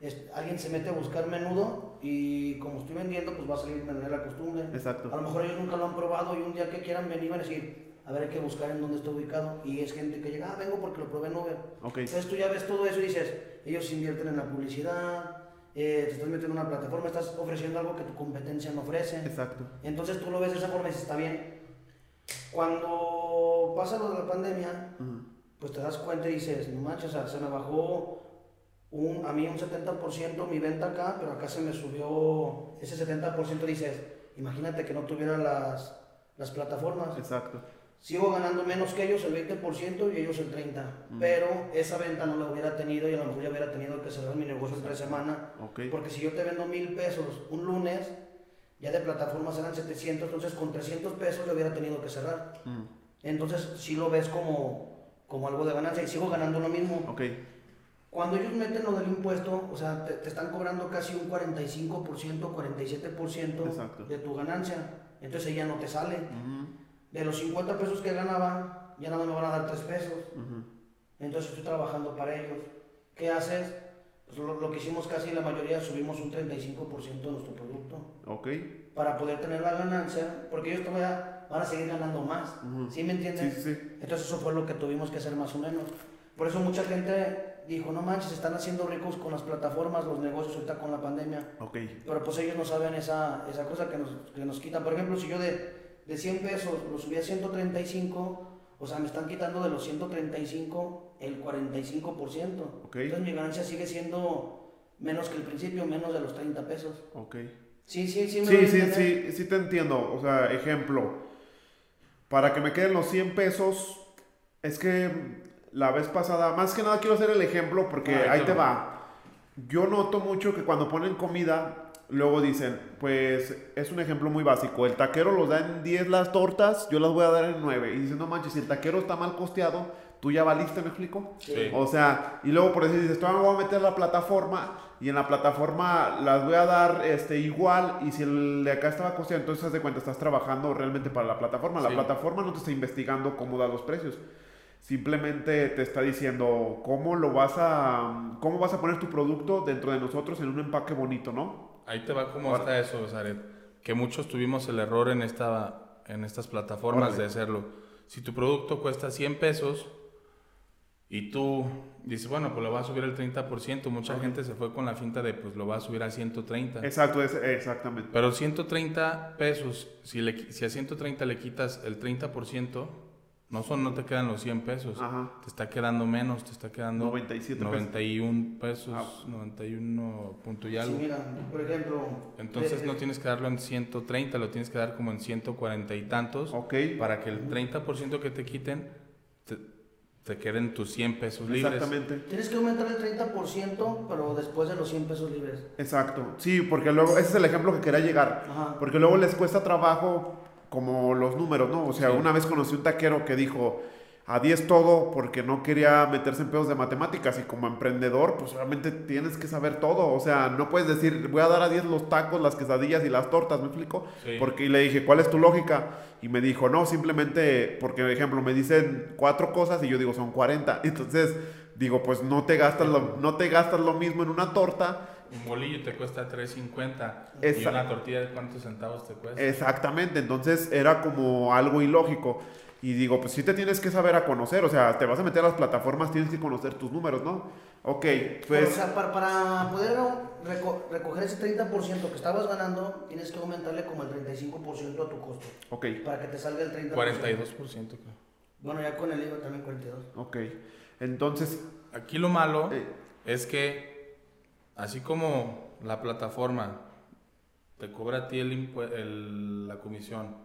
Es- alguien se mete a buscar menudo y como estoy vendiendo, pues va a salir de manera costumbre. A Exacto. lo mejor ellos nunca lo han probado y un día que quieran venir van a decir, a ver, hay que buscar en dónde está ubicado. Y es gente que llega, ah, vengo porque lo probé en Uber. Entonces tú ya ves todo eso y dices, ellos invierten en la publicidad, eh, te estás metiendo en una plataforma, estás ofreciendo algo que tu competencia no ofrece. Exacto. Entonces tú lo ves de esa forma y dices, está bien. Cuando pasa lo de la pandemia, pues te das cuenta y dices, no manches, o sea, se me bajó un, a mí un 70% mi venta acá, pero acá se me subió ese 70%, dices, imagínate que no tuviera las, las plataformas. Exacto. Sigo ganando menos que ellos, el 20% y ellos el 30%. Pero esa venta no la hubiera tenido y a lo mejor ya hubiera tenido que cerrar mi negocio en tres semanas. Porque si yo te vendo mil pesos un lunes, ya de plataformas eran 700, entonces con 300 pesos yo hubiera tenido que cerrar. Mm. Entonces sí lo ves como, como algo de ganancia y sigo ganando lo mismo. Ok. Cuando ellos meten lo del impuesto, o sea, te, te están cobrando casi un 45%, 47% Exacto. de tu ganancia. Entonces ya no te sale. Ujú, De los 50 pesos que ganaba, ya nada me van a dar 3 pesos. Entonces estoy trabajando para ellos. ¿Qué haces? Pues lo, lo que hicimos casi la mayoría, subimos un 35% de nuestro producto Ok. para poder tener la ganancia, porque ellos todavía van a seguir ganando más. Ujú. ¿Sí me entiendes? Sí, sí. Entonces eso fue lo que tuvimos que hacer más o menos. Por eso mucha gente dijo, no manches, están haciendo ricos con las plataformas, los negocios ahorita con la pandemia. Ok. Pero pues ellos no saben esa, esa cosa que nos, que nos quitan. Por ejemplo, si yo de, de 100 pesos lo subí a 135, o sea, me están quitando de los 135 el 45%. Ok. Entonces mi ganancia sigue siendo menos que el principio, menos de los 30 pesos. Ok. Sí, sí, sí. me Sí, sí, sí, sí te entiendo. O sea, ejemplo, para que me queden los 100 pesos, es que la vez pasada, más que nada quiero hacer el ejemplo porque Ah, ahí ahí te te va. va. Yo noto mucho que cuando ponen comida, luego dicen, pues es un ejemplo muy básico, el taquero los da en 10 las tortas, yo las voy a dar en 9. Y dicen, no manches, si el taquero está mal costeado, tú ya valiste, ¿me explico? Sí. O sea, y luego por decir, dices, todavía me voy a meter a la plataforma y en la plataforma las voy a dar este, igual y si el de acá estaba costeado, entonces haz de cuenta, estás trabajando realmente para la plataforma. La Sí. plataforma no te está investigando cómo da los precios. Simplemente te está diciendo cómo lo vas a cómo vas a poner tu producto dentro de nosotros en un empaque bonito, ¿no? Ahí te va como está eso, Zaret. Que muchos tuvimos el error en, esta, en estas plataformas Órale. de hacerlo. Si tu producto cuesta 100 pesos y tú dices, bueno, pues lo va a subir el 30%, mucha gente se fue con la finta de, pues lo va a subir a 130. Exacto, es- exactamente. Pero 130 pesos, si, le, si a 130 le quitas el 30%, no, son, no te quedan los 100 pesos. Ajá. Te está quedando menos, te está quedando 97 pesos. 91 pesos, Ah. 91 punto y Sí, algo. mira, por ejemplo. Entonces de- no tienes que darlo en 130, lo tienes que dar como en 140 y tantos Ok. para que el 30% que te quiten te, te queden tus 100 pesos libres. Exactamente. Tienes que aumentar el 30%, pero después de los 100 pesos libres. Exacto. Sí, porque luego ese es el ejemplo que quería llegar. Ajá. Porque luego les cuesta trabajo como los números, ¿no? O sea, Sí. una vez conocí un taquero que dijo a 10 todo porque no quería meterse en pedos de matemáticas y como emprendedor, pues realmente tienes que saber todo. O sea, no puedes decir, voy a dar a 10 los tacos, las quesadillas y las tortas, ¿me explico? Sí. Porque y le dije, ¿cuál es tu lógica? Y me dijo, no, simplemente porque, por ejemplo, me dicen cuatro cosas y yo digo, son 40. [laughs] Entonces, digo, pues no te gastas lo, no te gastas lo mismo en una torta Un bolillo te cuesta 3.50 y una tortilla de cuántos centavos te cuesta. Exactamente, entonces era como algo ilógico. Y digo, pues sí te tienes que saber a conocer, o sea, te vas a meter a las plataformas, tienes que conocer tus números, ¿no? Ok, Pero, o pues... sea, para, para poder reco- recoger ese 30% que estabas ganando, tienes que aumentarle como el 35% a tu costo. Ok, Para que te salga el 30%. 42% creo. Bueno, ya con el IVA también 42. ok. Entonces, Aquí lo malo eh, es que así como la plataforma te cobra a ti el el- la comisión,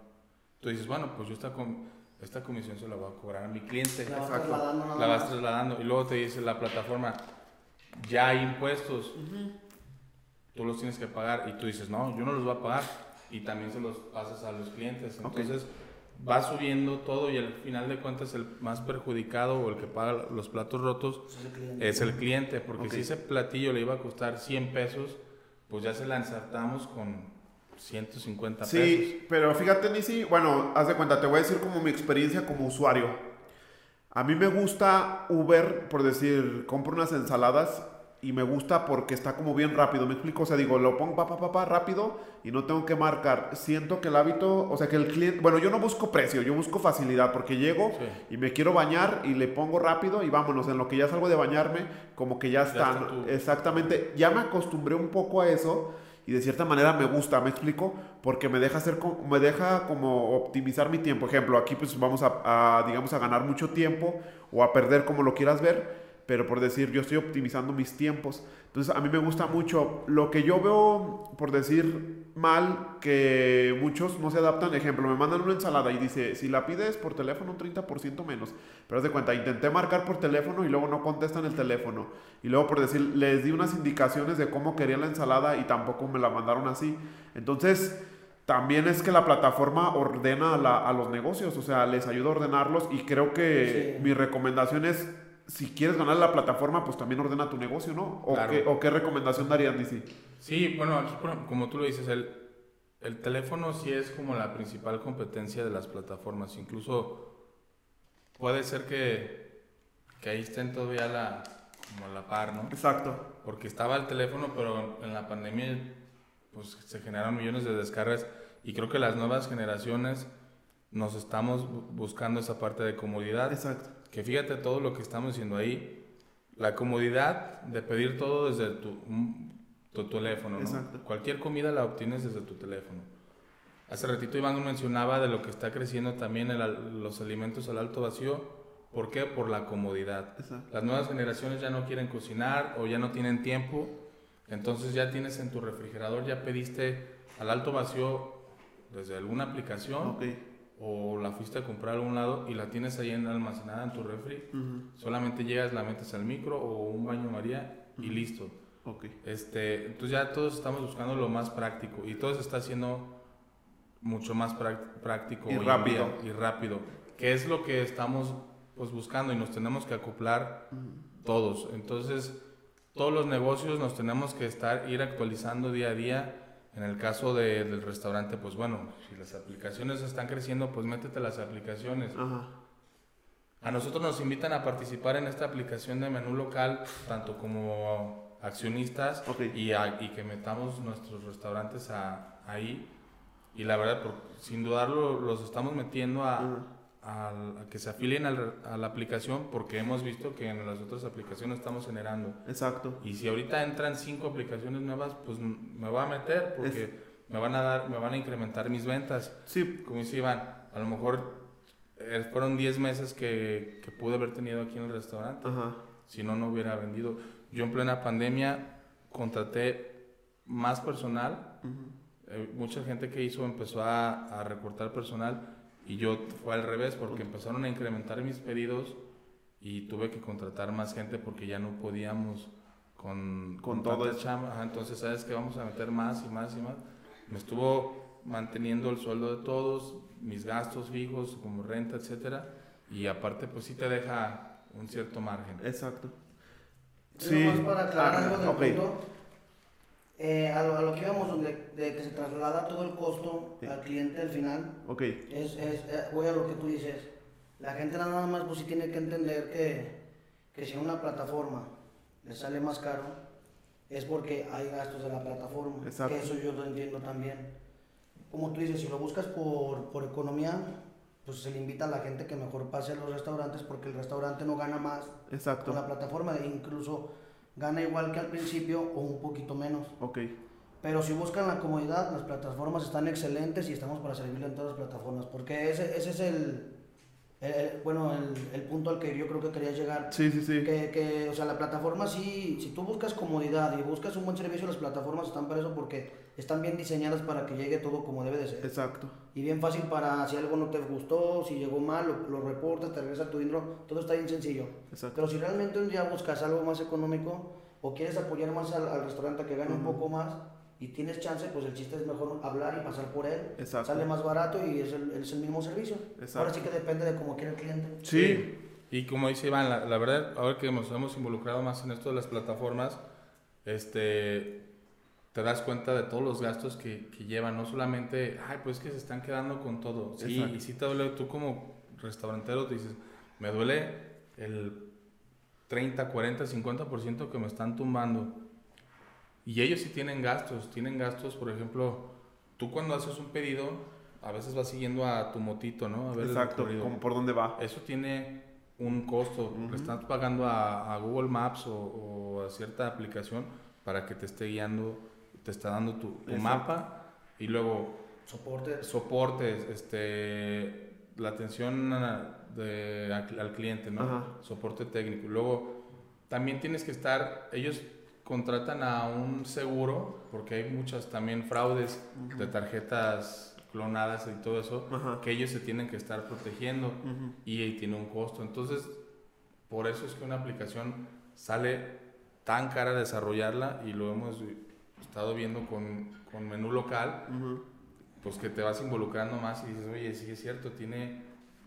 tú dices, bueno, pues yo esta, com- esta comisión se la voy a cobrar a mi cliente. La vas Exacto. trasladando nada la vas trasladando. Y luego te dice la plataforma, ya hay impuestos, tú los tienes que pagar. Y tú dices, no, yo no los voy a pagar y también se los pasas a los clientes. Entonces va subiendo todo y al final de cuentas el más perjudicado o el que paga los platos rotos es el cliente. es el cliente, porque si ese platillo le iba a costar 100 pesos, pues ya se la ensartamos con 150 pesos. sí, pero fíjate, Nisi, bueno, haz de cuenta, te voy a decir como mi experiencia como usuario. A mí me gusta Uber, por decir, compro unas ensaladas y me gusta porque está como bien rápido. Me explico, o sea, digo, lo pongo pa, pa, pa, pa, rápido y no tengo que marcar. Siento que el hábito, o sea, que el cliente, bueno, yo no busco precio, yo busco facilidad porque llego Sí. y me quiero bañar y le pongo rápido y vámonos, en lo que ya salgo de bañarme, como que ya está. está ¿no? tu- Exactamente, ya me acostumbré un poco a eso y de cierta manera me gusta, me explico, porque me deja hacer, me deja como optimizar mi tiempo. Ejemplo, aquí pues vamos a, a, digamos, a ganar mucho tiempo o a perder como lo quieras ver, pero por decir, yo estoy optimizando mis tiempos. Entonces, a mí me gusta mucho. Lo que yo veo, por decir mal, que muchos no se adaptan. Ejemplo, me mandan una ensalada y dice, si la pides por teléfono, un 30% menos. Pero haz de cuenta, intenté marcar por teléfono y luego no contestan el teléfono. Y luego, por decir, les di unas indicaciones de cómo querían la ensalada y tampoco me la mandaron así. Entonces, también es que la plataforma ordena a, la- a los negocios, o sea, les ayuda a ordenarlos y creo que Sí. mi recomendación es, si quieres ganar la plataforma, pues también ordena tu negocio, ¿no? ¿O, Claro. qué, o qué recomendación darías, Nisi? Sí, bueno, aquí como tú lo dices, el, el teléfono sí es como la principal competencia de las plataformas. Incluso puede ser que, que ahí estén todavía la, como a la par, ¿no? Exacto. Porque estaba el teléfono, pero en la pandemia pues se generaron millones de descargas y creo que las nuevas generaciones nos estamos buscando esa parte de comodidad. Exacto. Que fíjate todo lo que estamos diciendo ahí, la comodidad de pedir todo desde tu, tu teléfono. Cualquier comida la obtienes desde tu teléfono. Hace ratito Iván mencionaba de lo que está creciendo también el, los alimentos al alto vacío. ¿Por qué? Por la comodidad. Exacto. Las nuevas generaciones ya no quieren cocinar o ya no tienen tiempo. Entonces ya tienes en tu refrigerador, ya pediste al alto vacío desde alguna aplicación Ok. O la fuiste a comprar a algún lado y la tienes ahí en- almacenada en tu refri. Solamente llegas, la metes al micro o un baño María y listo. Ok. Este, entonces ya todos estamos buscando lo más práctico y todo se está haciendo mucho más práctico Y rápido. y rápido, que es lo que estamos pues buscando y nos tenemos que acoplar todos. Entonces, todos los negocios nos tenemos que estar ir actualizando día a día. En el caso de- del restaurante, pues bueno, si las aplicaciones están creciendo, pues métete las aplicaciones. Ajá. A nosotros nos invitan a participar en esta aplicación de menú local, tanto como accionistas y, a- y que metamos nuestros restaurantes a- ahí. Y la verdad, por- sin dudarlo, los estamos metiendo a. al- a que se afilien al- a la aplicación porque hemos visto que en las otras aplicaciones estamos generando. Exacto. Y si ahorita entran cinco aplicaciones nuevas, pues me voy a meter porque me van a dar, me van a incrementar mis ventas. Sí. Como dice Iván, a lo mejor eh, fueron 10 meses que, que pude haber tenido aquí en el restaurante. Ajá. Si no, no hubiera vendido. Yo en plena pandemia contraté más personal. Ujú. Eh, mucha gente que hizo empezó a, a recortar personal y yo fue al revés porque empezaron a incrementar mis pedidos y tuve que contratar más gente porque ya no podíamos con, Con tanta todo eso. chamba. Ajá, entonces, ¿sabes que Vamos a meter más y más y más. Me estuvo manteniendo el sueldo de todos, mis gastos fijos como renta, etcétera, y aparte pues sí te deja un cierto margen. Exacto. Sí. Nomás para aclarar Ah, algo del ok. punto. Eh, a, lo, a lo que íbamos, donde, de que se traslada todo el costo Sí. al cliente al final, Ok. es, es, eh, voy a lo que tú dices. La gente nada más pues sí tiene que entender que, que si una plataforma le sale más caro, es porque hay gastos de la plataforma. Exacto. Que eso yo lo entiendo también. Como tú dices, si lo buscas por, por economía, pues se le invita a la gente que mejor pase a los restaurantes porque el restaurante no gana más Exacto. con la plataforma, e incluso gana igual que al principio o un poquito menos. Ok. Pero si buscan la comodidad, las plataformas están excelentes y estamos para servirle en todas las plataformas, porque ese, ese es el, el- el- bueno, el, el punto al que yo creo que quería llegar. Sí, sí, sí. Que, que, o sea, la plataforma sí, si tú buscas comodidad y buscas un buen servicio, las plataformas están para eso porque están bien diseñadas para que llegue todo como debe de ser. Exacto. Y bien fácil para si algo no te gustó, si llegó mal, lo, lo reportas, te regresa tu dinero, todo está bien sencillo. Exacto. Pero si realmente un día buscas algo más económico o quieres apoyar más al, al restaurante que gane un poco más y tienes chance, pues el chiste es mejor hablar y pasar por él. Exacto. Sale más barato y es el, es el mismo servicio. Exacto. Ahora sí que depende de cómo quiere el cliente. Sí. Y como dice Iván, la, la verdad, ahora que nos hemos involucrado más en esto de las plataformas, este, te das cuenta de todos los gastos que, que llevan, no solamente, ay, pues que se están quedando con todo. Sí, Exacto. y sí te duele, tú como restaurantero te dices, me duele el 30, 40, 50% que me están tumbando. Y ellos sí tienen gastos, tienen gastos, por ejemplo, tú cuando haces un pedido, a veces vas siguiendo a tu motito, ¿no? A ver Exacto. Como por dónde va. Eso tiene un costo. Ujú. Le estás pagando a, a Google Maps o, o a cierta aplicación para que te esté guiando, te está dando tu, tu mapa y luego Soporte. soportes, este, la atención a- de- al, al cliente, ¿no? Ajá. Soporte técnico. Luego también tienes que estar, ellos contratan a un seguro porque hay muchas también fraudes de tarjetas clonadas y todo eso Ajá. que ellos se tienen que estar protegiendo Ujú. y, ahí tiene un costo. Entonces, por eso es que una aplicación sale tan cara desarrollarla y lo hemos estado viendo con, con menú local, pues que te vas involucrando más y dices, oye, sí es cierto, tiene,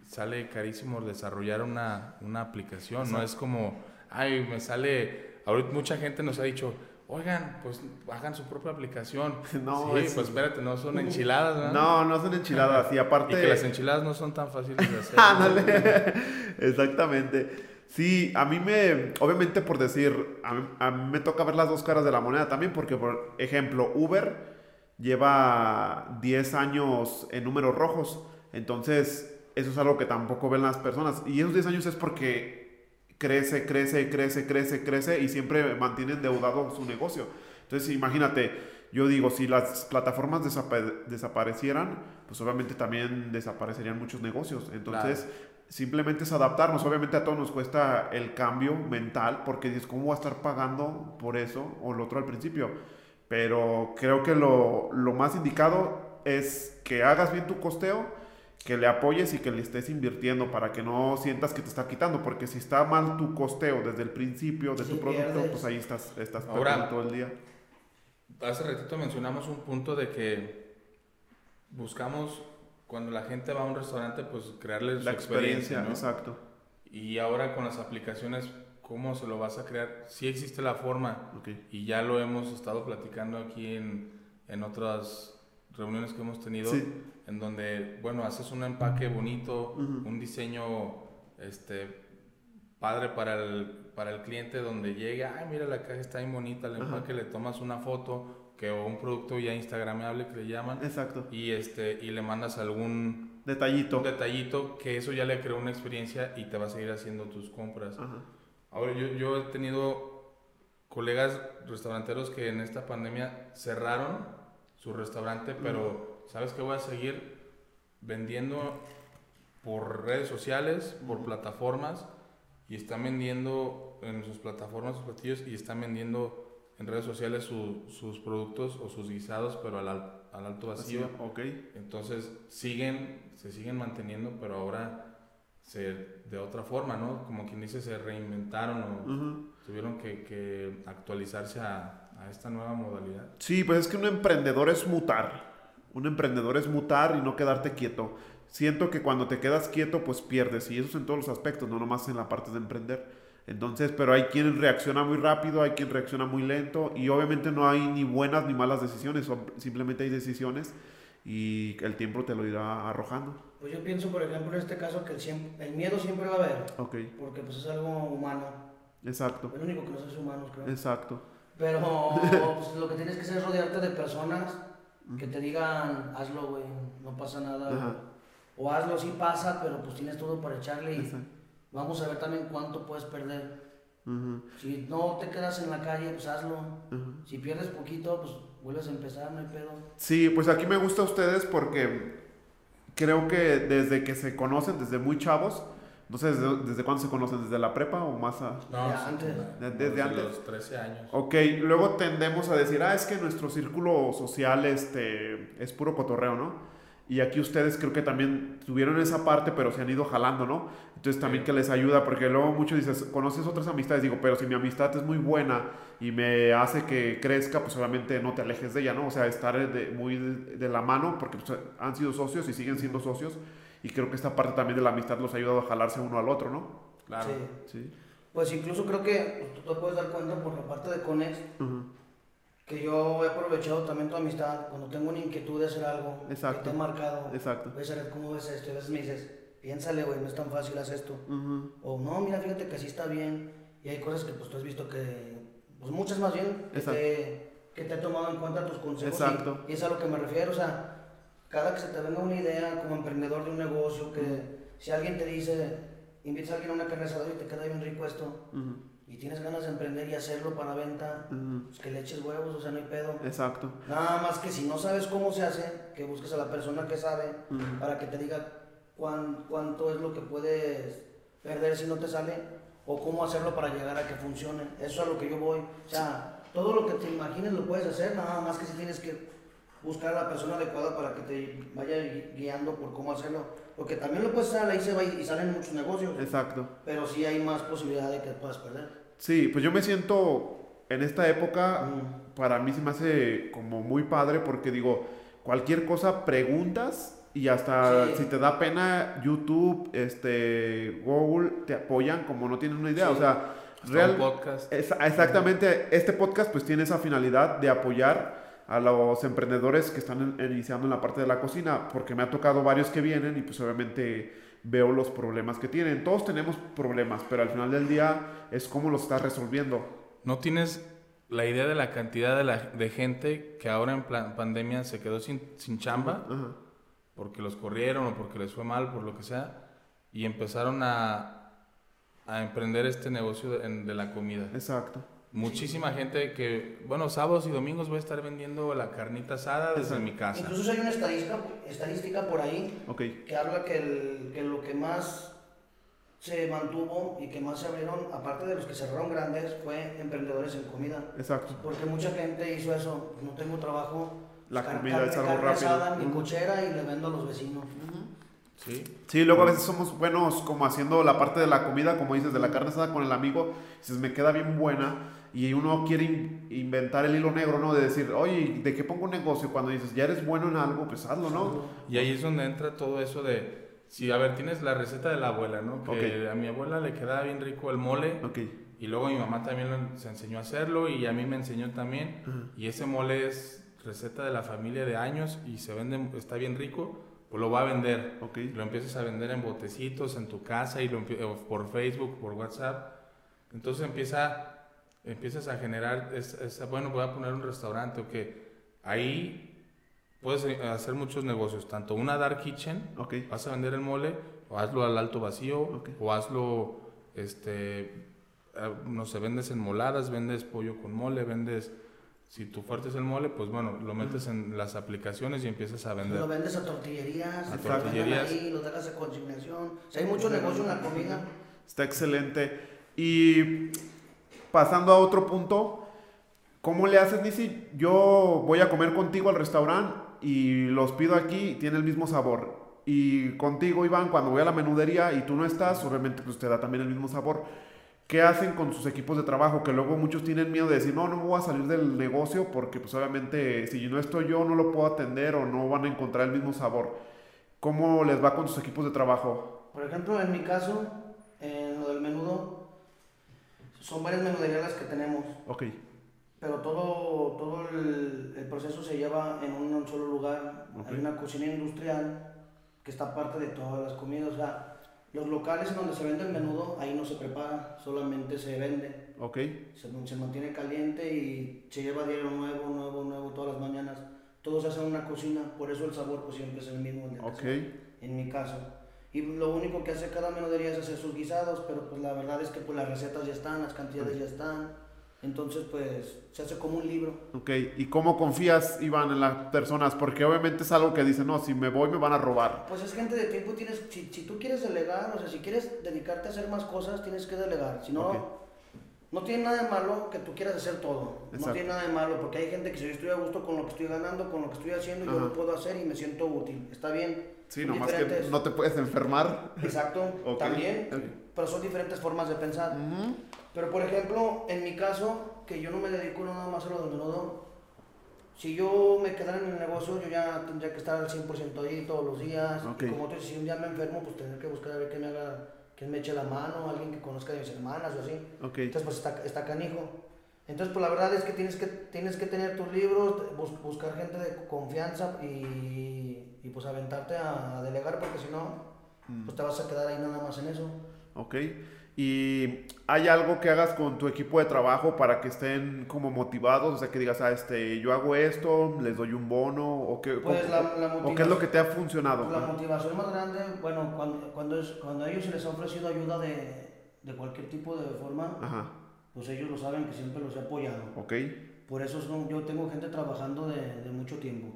sale carísimo desarrollar una, una aplicación, no Exacto. es como, ay, me sale, ahorita mucha gente nos ha dicho, oigan, pues hagan su propia aplicación. [laughs] No, sí, es- pues espérate, no son enchiladas, ¿verdad? No, no son enchiladas. Y aparte. Y que las enchiladas no son tan fáciles de [laughs] hacer. Ándale. [laughs] Exactamente. Sí, a mí me, obviamente por decir, a mí, a mí me toca ver las dos caras de la moneda también, porque por ejemplo, Uber lleva 10 años en números rojos, entonces eso es algo que tampoco ven las personas, y esos 10 años es porque crece, crece, crece, crece, crece, y siempre mantiene endeudado su negocio. Entonces imagínate, yo digo, si las plataformas desapa- desaparecieran, pues obviamente también desaparecerían muchos negocios. Entonces, simplemente es adaptarnos. Obviamente a todos nos cuesta el cambio mental, porque dices, ¿cómo voy a estar pagando por eso o lo otro al principio? Pero creo que lo, lo más indicado es que hagas bien tu costeo, que le apoyes y que le estés invirtiendo para que no sientas que te está quitando, porque si está mal tu costeo desde el principio de Sí, tu producto, pierdes. pues ahí estás, estás Ahora- perdiendo todo el día. Hace ratito mencionamos un punto de que buscamos cuando la gente va a un restaurante, pues crearles La su experiencia, ¿no? exacto. Y ahora con las aplicaciones, ¿cómo se lo vas a crear? Sí existe la forma y ya lo hemos estado platicando aquí en, en otras reuniones que hemos tenido, Sí. En donde, bueno, haces un empaque bonito, un diseño este, padre para el, para el cliente, donde llega, ay, mira, la caja está bien bonita, el Ajá. empaque, le tomas una foto, que, o un producto ya instagramable que le llaman, Exacto. y, este, y le mandas algún Detallito. un detallito que eso ya le creó una experiencia y te va a seguir haciendo tus compras. Ajá. Ahora, yo, yo he tenido colegas restauranteros que en esta pandemia cerraron su restaurante, pero ¿sabes qué? Voy a seguir vendiendo por redes sociales, por plataformas, y están vendiendo en sus plataformas sus platillos y están vendiendo en redes sociales su- sus productos o sus guisados, pero al, al- al alto vacío. ok. Entonces siguen, se siguen manteniendo, pero ahora se, de otra forma, ¿no? Como quien dice, se reinventaron o tuvieron que, que actualizarse a, a esta nueva modalidad. Sí, pues es que un emprendedor es mutar. Un emprendedor es mutar y no quedarte quieto. Siento que cuando te quedas quieto, pues pierdes. Y eso es en todos los aspectos, no nomás en la parte de emprender. Entonces, pero hay quien reacciona muy rápido, hay quien reacciona muy lento. Y obviamente no hay ni buenas ni malas decisiones. Simplemente hay decisiones y el tiempo te lo irá arrojando. Pues yo pienso, por ejemplo, en este caso que el, miedo siempre va a haber, Ok, porque pues es algo humano. exacto. El único que no es humanos, creo. Exacto. Pero [laughs] pues, lo que tienes que hacer es rodearte de personas que te digan, hazlo, güey, no pasa nada. Ajá. O hazlo, sí pasa, pero pues tienes todo para echarle y Exacto. vamos a ver también cuánto puedes perder. Si no te quedas en la calle, pues hazlo. Si pierdes poquito, pues vuelves a empezar, no hay pedo. Sí, pues aquí me gusta a ustedes porque creo que desde que se conocen, desde muy chavos, no sé desde, desde cuándo se conocen, desde la prepa o más a... Ya, antes. Desde antes. los 13 años. Ok, luego tendemos a decir, ah, es que nuestro círculo social este, es puro cotorreo, ¿no? Y aquí ustedes creo que también tuvieron esa parte, pero se han ido jalando, ¿no? Entonces también Sí. que les ayuda, porque luego muchos dices, conoces otras amistades, digo, pero si mi amistad es muy buena y me hace que crezca, pues obviamente no te alejes de ella, ¿no? O sea, estar de- muy de, de la mano, porque pues, han sido socios y siguen siendo socios, y creo que esta parte también de la amistad los ha ayudado a jalarse uno al otro, ¿no? Claro. Sí. Sí. Pues incluso creo que pues, tú te puedes dar cuenta por la parte de Conex Ujú. que yo he aprovechado también tu amistad cuando tengo una inquietud de hacer algo Exacto. que te he marcado. Exacto. Sara, ¿cómo ves esto? Y a veces me dices, piénsale, güey, no es tan fácil hacer esto. Ujú. O no, mira, fíjate que sí está bien. Y hay cosas que pues tú has visto que, pues muchas más bien, que, te, que te he tomado en cuenta tus consejos. y- Exacto. Y, es a lo que me refiero, o sea, cada que se te venga una idea como emprendedor de un negocio, que si alguien te dice, invitas a alguien a una carne asada y te queda bien rico esto, Ujú. y tienes ganas de emprender y hacerlo para venta, Ujú. pues que le eches huevos, o sea, no hay pedo. Exacto. Nada más que si no sabes cómo se hace, que busques a la persona que sabe para que te diga cuán- cuánto es lo que puedes perder si no te sale o cómo hacerlo para llegar a que funcione. Eso es a lo que yo voy. O sea, todo lo que te imagines lo puedes hacer, nada más que si tienes que buscar a la persona adecuada para que te vaya gui- guiando por cómo hacerlo. Porque también lo puedes hacer, ahí se va y salen muchos negocios, Exacto. pero sí hay más posibilidad de que puedas perder. Sí, pues yo me siento en esta época, Mm. para mí se me hace como muy padre porque digo, cualquier cosa preguntas y hasta Sí. si te da pena YouTube, este, Google te apoyan como no tienen una idea, Sí. o sea, real, un podcast. es- exactamente, este podcast pues tiene esa finalidad de apoyar a los emprendedores que están iniciando en la parte de la cocina, porque me ha tocado varios que vienen y pues obviamente veo los problemas que tienen. Todos tenemos problemas, pero al final del día es cómo los estás resolviendo. No tienes la idea de la cantidad de, la, de gente que ahora en plan- pandemia se quedó sin, sin chamba porque los corrieron o porque les fue mal, por lo que sea, y empezaron a, a emprender este negocio de la comida. Exacto. Muchísima gente que, bueno, sábados y domingos voy a estar vendiendo la carnita asada desde Exacto. mi casa. Incluso hay una estadística, estadística por ahí Ok. que habla que, el- que lo que más se mantuvo y que más se abrieron, aparte de los que cerraron grandes, fue emprendedores en comida. Exacto. Porque mucha gente hizo eso, no tengo trabajo, La car- comida es algo carne rápido. asada, mi Ujú. cochera y le vendo a los vecinos. Sí. Sí, luego a veces somos buenos como haciendo la parte de la comida, como dices, de la carne asada con el amigo, dices, me queda bien buena, y uno quiere in- inventar el hilo negro, ¿no? De decir, oye, ¿de qué pongo un negocio? Cuando dices, ya eres bueno en algo, pues hazlo, ¿no? Y ahí es donde entra todo eso de, si, a ver, tienes la receta de la abuela, ¿no? Que Ok. a mi abuela le quedaba bien rico el mole, Ok, y luego mi mamá también se enseñó a hacerlo, y a mí me enseñó también, Ajá. y ese mole es receta de la familia de años, y se vende, está bien rico, pues lo va a vender. ok, Lo empiezas a vender en botecitos en tu casa y lo por Facebook, por WhatsApp. Entonces empieza, empiezas a generar, es- esa, bueno, voy a poner un restaurante o que ahí puedes eh, hacer muchos negocios, tanto una dark kitchen, ok, vas a vender el mole, o hazlo al alto vacío, Ok. o hazlo, este, eh, no sé, vendes enmoladas, vendes pollo con mole, vendes, si tu fuerte es el mole, pues bueno, lo metes en las aplicaciones y empiezas a vender. Lo vendes a tortillerías, A lo tortillerías. ahí, los dejas de consignación. O sea, hay mucho negocio en la comida. está excelente. Y pasando a otro punto, ¿cómo le haces, Nisi? Yo voy a comer contigo al restaurante y los pido aquí y tiene el mismo sabor. Y contigo, Iván, cuando voy a la menudería y tú no estás, obviamente pues te da también el mismo sabor. ¿Qué hacen con sus equipos de trabajo? Que luego muchos tienen miedo de decir, no, no voy a salir del negocio porque pues obviamente si no estoy yo no lo puedo atender o no van a encontrar el mismo sabor. ¿Cómo les va con sus equipos de trabajo? Por ejemplo, en mi caso, en lo del menudo, son varias menuderías las que tenemos. Ok, Pero todo, todo el, el proceso se lleva en un, solo lugar. Ok. Hay una cocina industrial que está aparte de todas las comidas. O sea, los locales donde se vende el menudo, ahí no se prepara, solamente se vende. ok, Se, se mantiene caliente y se lleva diario nuevo, nuevo, nuevo todas las mañanas. Todo se hace en una cocina, por eso el sabor pues siempre es el mismo en, el ok. caso- en mi caso. Y lo único que hace cada menudería es hacer sus guisados, pero pues la verdad es que pues las recetas ya están, las cantidades ya están. Entonces pues se hace como un libro. Ok, ¿y cómo confías, Iván, en las personas? Porque obviamente es algo que dicen, no, si me voy me van a robar. Pues es gente de tiempo, tienes, si, si tú quieres delegar, o sea, si quieres dedicarte a hacer más cosas, tienes que delegar. Si no, Ok. No tiene nada de malo que tú quieras hacer todo. Exacto. No tiene nada de malo, porque hay gente que si yo estoy a gusto con lo que estoy ganando, con lo que estoy haciendo, yo lo puedo hacer y me siento útil. Está bien. Sí, Son nomás que diferentes- no te puedes enfermar. Exacto, [laughs] también, Ok. pero son diferentes formas de pensar. Ujú. Pero por ejemplo, en mi caso, que yo no me dedico nada más a lo del menudo, si yo me quedara en el negocio, yo ya tendría que estar al 100% ahí todos los días. Y como tú dices, si un día me enfermo, pues tendré que buscar a ver quién me haga, quién me eche la mano, alguien que conozca de mis hermanas o así. Ok, Entonces, pues está, está canijo. Entonces, pues la verdad es que tienes que, tienes que tener tus libros, bus- buscar gente de confianza y, y pues aventarte a, a delegar, porque si no, Mm. pues te vas a quedar ahí nada más en eso. ok. ¿Y hay algo que hagas con tu equipo de trabajo para que estén como motivados? O sea, que digas, ah, este, yo hago esto, les doy un bono, o qué, Pues o- la- la o qué es lo que te ha funcionado. La motivación más grande, bueno, cuando, cuando, es- cuando a ellos se les ha ofrecido ayuda de, de cualquier tipo de forma, Ajá, pues ellos lo saben que siempre los he apoyado. ok. Por eso son- yo tengo gente trabajando de, de mucho tiempo.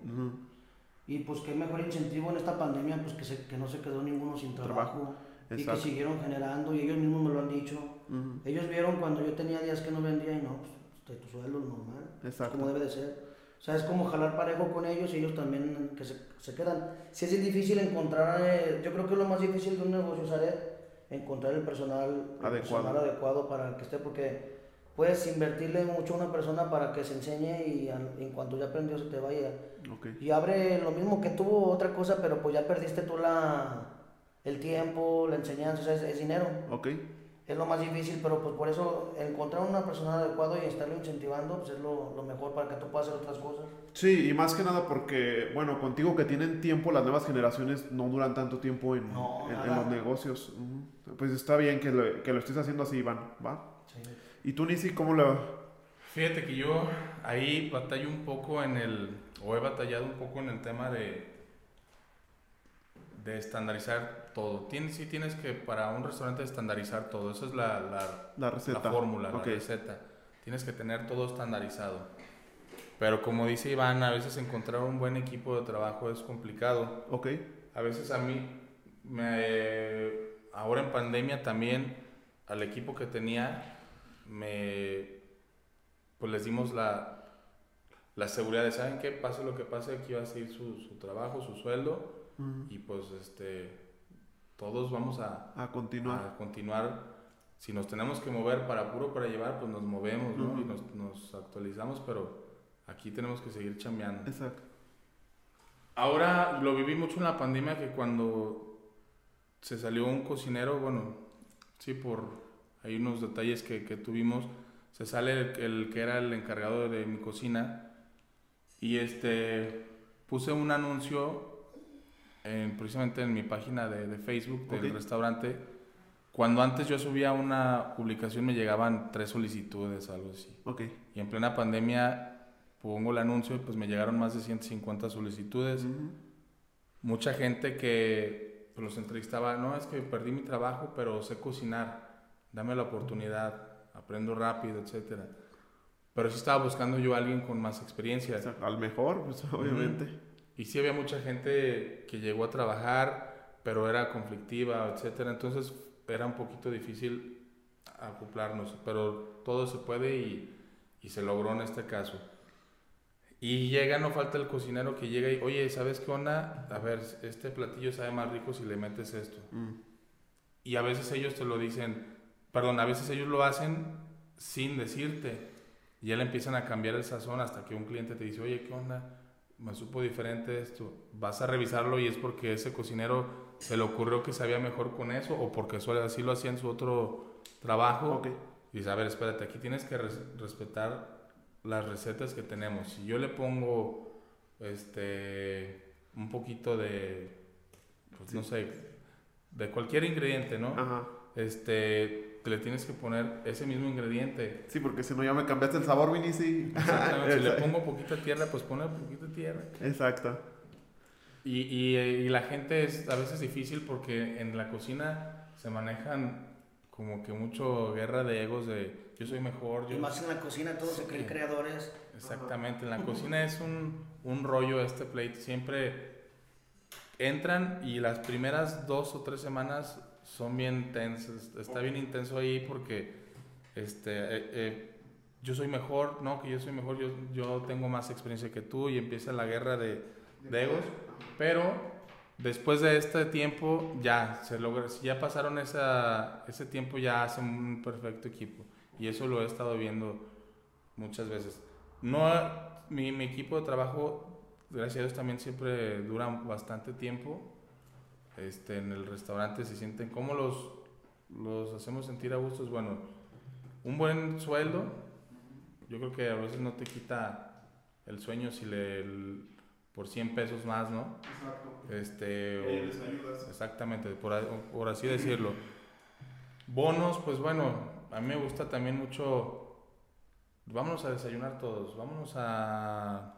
Y pues qué mejor incentivo en esta pandemia, pues que, se- que no se quedó ninguno sin Trabajo. trabajo. Y que Exacto. siguieron generando y ellos mismos me lo han dicho. Ujú. Ellos vieron cuando yo tenía días que no vendía y no, pues de tu sueldo normal. Exacto. Como debe de ser. O sea, es como jalar parejo con ellos y ellos también que se, se quedan. Si es difícil encontrar, eh, yo creo que lo más difícil de un negocio, ¿sabes? Encontrar el personal el Adecuado. personal adecuado para que esté, porque puedes invertirle mucho a una persona para que se enseñe y al- en cuanto ya aprendió se te vaya. Ok. Y abre lo mismo que tuvo otra cosa, pero pues ya perdiste tú la, el tiempo, la enseñanza, o sea, es, es dinero. Ok. es lo más difícil, pero pues por eso encontrar una persona adecuada y estarlo incentivando pues es lo, lo, mejor para que tú puedas hacer otras cosas. Sí, y más que nada porque, bueno, contigo que tienen tiempo, las nuevas generaciones no duran tanto tiempo en, en, los negocios. Pues está bien que lo, que lo estés haciendo así, Iván, ¿va? Sí. ¿Y tú, Nisi, cómo lo...? Fíjate que yo ahí batallo un poco en el, o he batallado un poco en el tema de, de estandarizar todo. Tienes, sí tienes que, para un restaurante, estandarizar todo. Esa es la, la, la receta. La fórmula, la receta. Tienes que tener todo estandarizado. Pero como dice Iván, a veces encontrar un buen equipo de trabajo es complicado. Ok. A veces a mí, me, ahora en pandemia también, al equipo que tenía, me pues les dimos la, la seguridad de, ¿saben qué? Pase lo que pase, aquí va a seguir su, su trabajo, su sueldo, y pues este, todos vamos a, a, continuar. a continuar. Si nos tenemos que mover para puro para llevar, pues nos movemos, ¿no? Y nos, nos, actualizamos, pero aquí tenemos que seguir chambeando. Exacto. Ahora lo viví mucho en la pandemia que cuando se salió un cocinero, bueno, sí, por hay unos detalles que, que tuvimos, se sale el, que era el encargado de mi cocina y este puse un anuncio precisamente en mi página de, Facebook del restaurante. Cuando antes yo subía una publicación me llegaban tres solicitudes, algo así. Okay. Y en plena pandemia pongo el anuncio y pues me llegaron más de 150 solicitudes. Mucha gente que pues, los entrevistaba, no, es que perdí mi trabajo, pero sé cocinar, dame la oportunidad aprendo rápido, etcétera. Pero sí estaba buscando yo a alguien con más experiencia. Al mejor, pues obviamente. Y sí había mucha gente que llegó a trabajar, pero era conflictiva, etcétera. Entonces era un poquito difícil acoplarnos, pero todo se puede y, y se logró en este caso. Y llega, no falta el cocinero que llega y, oye, ¿sabes qué onda? A ver, este platillo sabe más rico si le metes esto. Mm. Y a veces ellos te lo dicen, perdón, a veces ellos lo hacen sin decirte. Y ya le empiezan a cambiar el sazón hasta que un cliente te dice, oye, ¿qué onda? Me supo diferente esto. Vas a revisarlo y es porque ese cocinero se le ocurrió que sabía mejor con eso o porque así lo hacía en su otro trabajo. Y dice, a ver, espérate, aquí tienes que respetar las recetas que tenemos. Si yo le pongo este un poquito de, pues no sé, de cualquier ingrediente, ¿no? Ajá. Este, le tienes que poner ese mismo ingrediente. Sí, porque si no ya me cambiaste el sabor, Vinici. Exactamente. si le pongo poquita tierra, pues pone poquita tierra. Exacto. Y, y, y, la gente es a veces difícil porque en la cocina se manejan como que mucho guerra de egos de yo soy mejor. Yo... Y más en la cocina todos se creen creadores. Exactamente, en la cocina es un, un rollo este plate. Siempre entran y las primeras dos o tres semanas son bien tensos, está bien intenso ahí porque este, eh, eh, yo soy mejor, no, que yo soy mejor, yo, yo tengo más experiencia que tú y empieza la guerra de, de egos, pero después de este tiempo ya se logra, si ya pasaron esa, ese tiempo ya hacen un perfecto equipo. Y eso lo he estado viendo muchas veces. No, mi, mi equipo de trabajo, gracias a Dios, también siempre dura bastante tiempo este, en el restaurante se sienten, ¿cómo los, los hacemos sentir a gustos? Bueno, un buen sueldo, yo creo que a veces no te quita el sueño si le por 100 pesos más, ¿no? Exacto. Este, Exactamente, por, por, así decirlo. Bonos, pues bueno, a mí me gusta también mucho, vámonos a desayunar todos, vámonos a,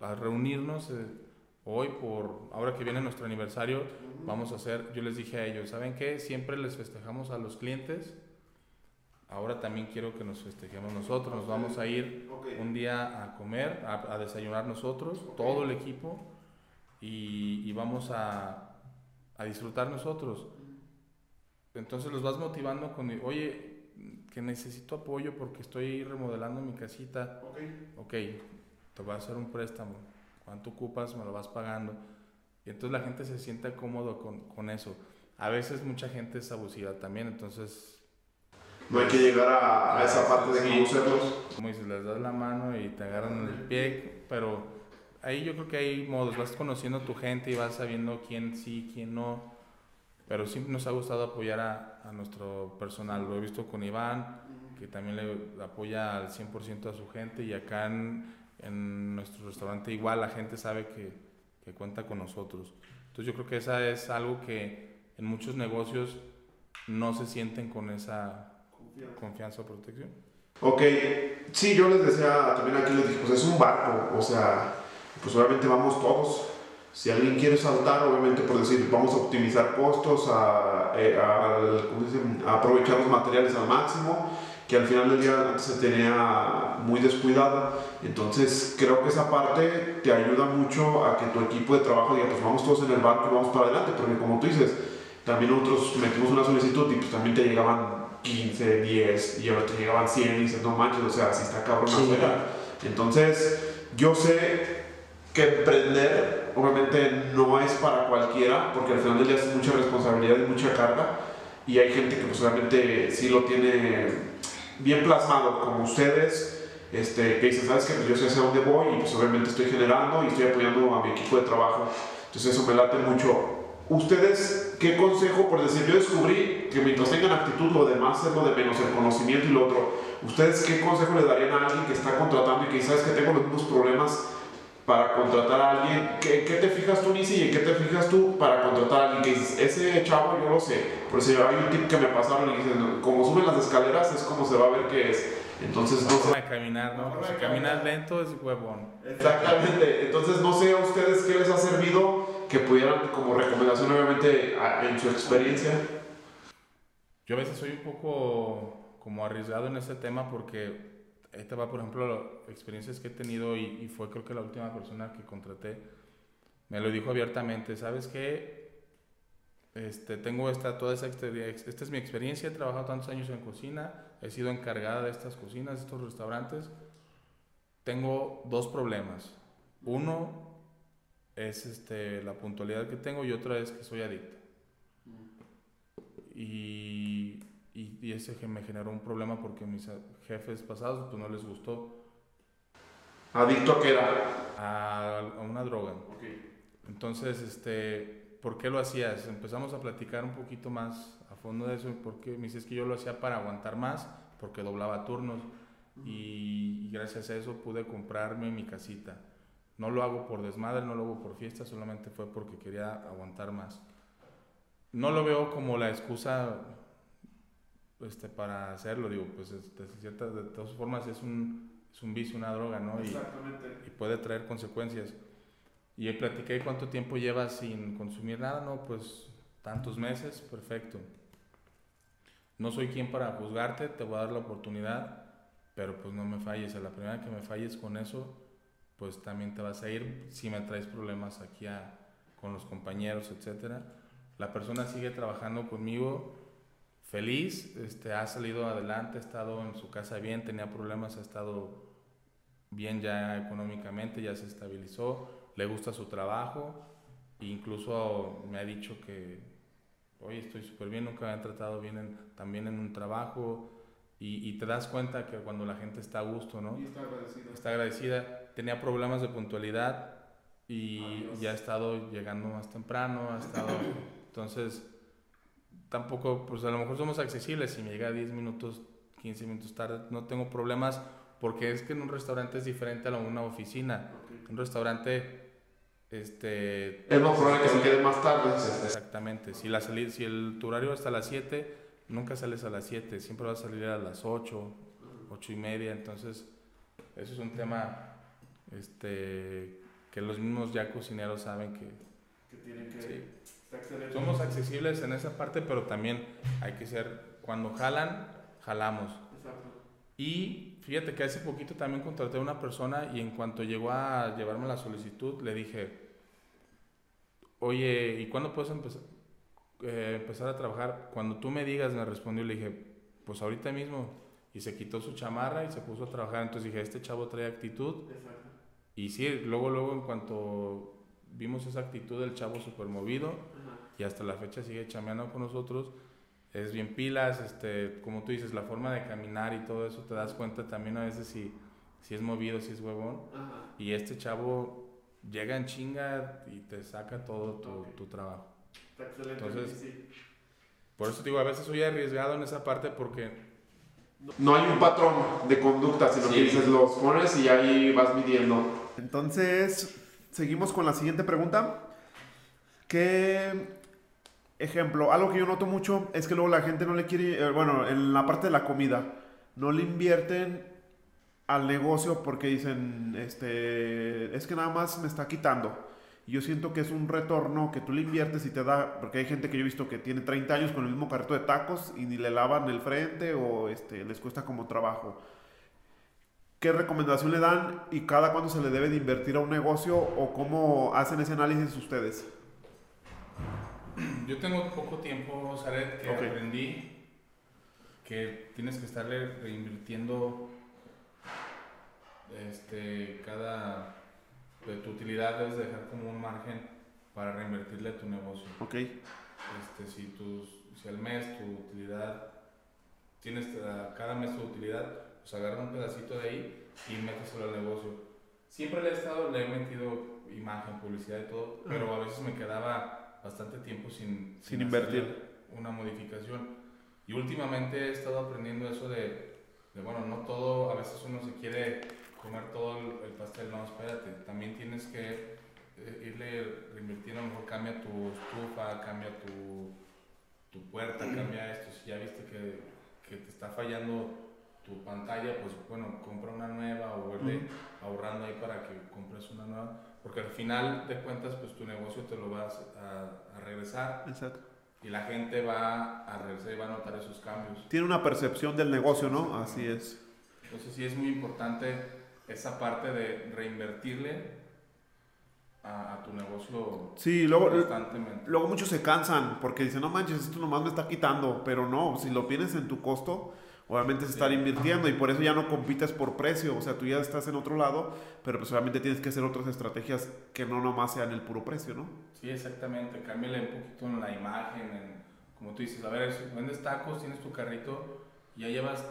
a reunirnos. Eh, hoy, por ahora que viene nuestro aniversario, vamos a hacer, yo les dije a ellos, ¿saben qué? Siempre les festejamos a los clientes. Ahora también quiero que nos festejemos nosotros. Nos vamos a ir un día a comer, a, desayunar nosotros, todo el equipo, y, vamos a, a, disfrutar nosotros. Entonces los vas motivando con, oye, que necesito apoyo porque estoy remodelando mi casita. Ok, te voy a hacer un préstamo cuánto ocupas, me lo vas pagando. Y entonces la gente se siente cómodo con, con eso. A veces mucha gente es abusiva también, entonces... No hay que llegar a, esa parte de conocerlos. Como dices, les das la mano y te agarran el pie, pero ahí yo creo que hay modos, vas conociendo a tu gente y vas sabiendo quién sí, quién no. pero siempre nos ha gustado apoyar a, a nuestro personal. Lo he visto con Iván, que también le apoya al 100% a su gente y acá en, en, nuestro restaurante igual la gente sabe que, que, cuenta con nosotros. Entonces yo creo que esa es algo que en muchos negocios no se sienten con esa confianza, confianza o protección. Ok, sí, yo les decía, también aquí les dije, pues es un barco, o sea, pues obviamente vamos todos. Si alguien quiere saltar, obviamente por decir, vamos a optimizar costos, a, eh, a, a, a aprovechar los materiales al máximo, que al final del día se tenía muy descuidada. Entonces creo que esa parte te ayuda mucho a que tu equipo de trabajo diga, pues vamos todos en el barco y vamos para adelante, porque como tú dices, también nosotros metimos una solicitud y pues también te llegaban 15, 10 y ahora te llegaban 100 y dices, no manches, o sea, así está cabrón sí. Entonces, yo sé que emprender obviamente no es para cualquiera, porque al final del día es mucha responsabilidad y mucha carga, y hay gente que pues obviamente sí lo tiene bien plasmado, como ustedes, este, que dicen, sabes que pues yo sé hacia dónde voy y pues obviamente estoy generando y estoy apoyando a mi equipo de trabajo, entonces eso me late mucho. ¿Ustedes qué consejo, por decir, yo descubrí que mientras tengan actitud, lo demás es lo de menos, el conocimiento y lo otro. ¿Ustedes qué consejo le darían a alguien que está contratando y que sabes que tengo los mismos problemas para contratar a alguien? ¿Qué, qué te fijas tú, Nisi, y en qué te fijas tú para contratar a alguien? Que dices, ese chavo yo lo sé. Por si hay un tip que me pasaron y dicen, como suben las escaleras es como se va a ver que es. Entonces no sé. de caminar, ¿no? Si caminas lento es huevón. Exactamente. Entonces no sé a ustedes qué les ha servido que pudieran como recomendación obviamente en su experiencia. Yo a veces soy un poco como arriesgado en ese tema porque esta va, por ejemplo, experiencias que he tenido y, y, fue creo que la última persona que contraté, me lo dijo abiertamente, ¿sabes qué? Este, tengo esta, toda esa experiencia, esta es mi experiencia, he trabajado tantos años en cocina, he sido encargada de estas cocinas, de estos restaurantes, tengo dos problemas. Uno es este, la puntualidad que tengo y otra es que soy adicto. Y, y, y ese me generó un problema porque mis jefes pasados pues no les gustó. ¿Adicto a qué era? A, a una droga. Okay. Entonces, este, ¿por qué lo hacías? Empezamos a platicar un poquito más a fondo de eso, porque me dices que yo lo hacía para aguantar más, porque doblaba turnos, y, y, gracias a eso pude comprarme mi casita. No lo hago por desmadre, no lo hago por fiesta, solamente fue porque quería aguantar más. No lo veo como la excusa este, para hacerlo, digo, pues de, ciertas, de todas formas es un, es un vicio, una droga, ¿no? Y, y, puede traer consecuencias. Y platiqué cuánto tiempo llevas sin consumir nada, ¿no? Pues tantos meses, perfecto. No soy quien para juzgarte, te voy a dar la oportunidad, pero pues no me falles. A la primera que me falles con eso, pues también te vas a ir si me traes problemas aquí a, con los compañeros, etcétera. La persona sigue trabajando conmigo feliz, este, ha salido adelante, ha estado en su casa bien, tenía problemas, ha estado bien ya económicamente, ya se estabilizó, le gusta su trabajo, e incluso me ha dicho que, oye, estoy súper bien, nunca me han tratado bien en, también en un trabajo, y, y, te das cuenta que cuando la gente está a gusto, ¿no? Y está agradecida. Está agradecida. Tenía problemas de puntualidad y Adiós. ya ha estado llegando más temprano, ha estado... [coughs] Entonces, tampoco, pues a lo mejor somos accesibles. Si me llega 10 minutos, 15 minutos tarde, no tengo problemas porque es que en un restaurante es diferente a una oficina. Okay. Un restaurante, este... Es más probable que se quede más tarde. Exactamente. Si, la salida, si el, tu horario hasta las 7, nunca sales a las 7, siempre vas a salir a las 8, 8 y media. Entonces, eso es un tema este, que los mismos ya cocineros saben que... Que tienen que... Sí. Somos accesibles en esa parte, pero también hay que ser, cuando jalan, jalamos. Exacto. Y fíjate que hace poquito también contraté a una persona y en cuanto llegó a llevarme la solicitud, le dije, oye, ¿y cuándo puedes empezar, eh, empezar a trabajar? Cuando tú me digas, me respondió le dije, pues ahorita mismo. Y se quitó su chamarra y se puso a trabajar. Entonces dije, este chavo trae actitud. Exacto. Y sí, luego, luego, en cuanto vimos esa actitud del chavo súper movido y hasta la fecha sigue chameando con nosotros. Es bien pilas, este, como tú dices, la forma de caminar y todo eso te das cuenta también a veces si, si es movido, si es huevón. Ajá. Y este chavo llega en chinga y te saca todo tu, Ok. tu trabajo. Excelente. Entonces- sí. Por eso digo, a veces soy arriesgado en esa parte porque No hay un patrón de conducta, sino Sí. que dices, los pones y ahí vas midiendo. Entonces, seguimos con la siguiente pregunta. ¿Qué ejemplo? Algo que yo noto mucho es que luego la gente no le quiere, eh, bueno, en la parte de la comida, no le invierten al negocio porque dicen, este, es que nada más me está quitando. Y yo siento que es un retorno que tú le inviertes y te da, porque hay gente que yo he visto que tiene 30 años con el mismo carrito de tacos y ni le lavan el frente o este, les cuesta como trabajo. ¿Qué recomendación le dan y cada cuándo se le debe de invertir a un negocio o cómo hacen ese análisis ustedes? Yo tengo poco tiempo, Saret, que aprendí que tienes que estarle reinvirtiendo este, cada de tu utilidad, debes dejar como un margen para reinvertirle a tu negocio. Ok, Este, si, tus, si al mes tu utilidad, tienes a cada mes tu utilidad, pues agarra un pedacito de ahí y méteselo al negocio. Siempre le he estado, le he metido imagen, publicidad y todo, pero a veces me quedaba bastante tiempo sin, Sin invertir. una modificación. Y últimamente he estado aprendiendo eso de, de, bueno, no todo, a veces uno se quiere comer todo el, el pastel, no, espérate, también tienes que eh, irle reinvirtiendo, a lo mejor cambia tu estufa, cambia tu, tu puerta, cambia esto, si ya viste que, que te está fallando tu pantalla, pues bueno, compra una nueva o Ujú. ahorrando ahí para que compres una nueva, porque al final de cuentas pues tu negocio te lo vas a, a regresar exacto. y la gente va a regresar y va a notar esos cambios. Tiene una percepción del negocio, ¿no? Así es. Entonces sí es muy importante esa parte de reinvertirle a, a tu negocio Sí, luego, constantemente. luego muchos se cansan porque dicen, no manches, esto nomás me está quitando, pero no, si lo tienes en tu costo, obviamente es estar invirtiendo y por eso ya no compites por precio, o sea, tú ya estás en otro lado, pero pues obviamente tienes que hacer otras estrategias que no nomás sean el puro precio, ¿no? Sí, exactamente. Cámbiale un poquito en la imagen, en, como tú dices, a ver, si vendes tacos, tienes tu carrito, ya llevas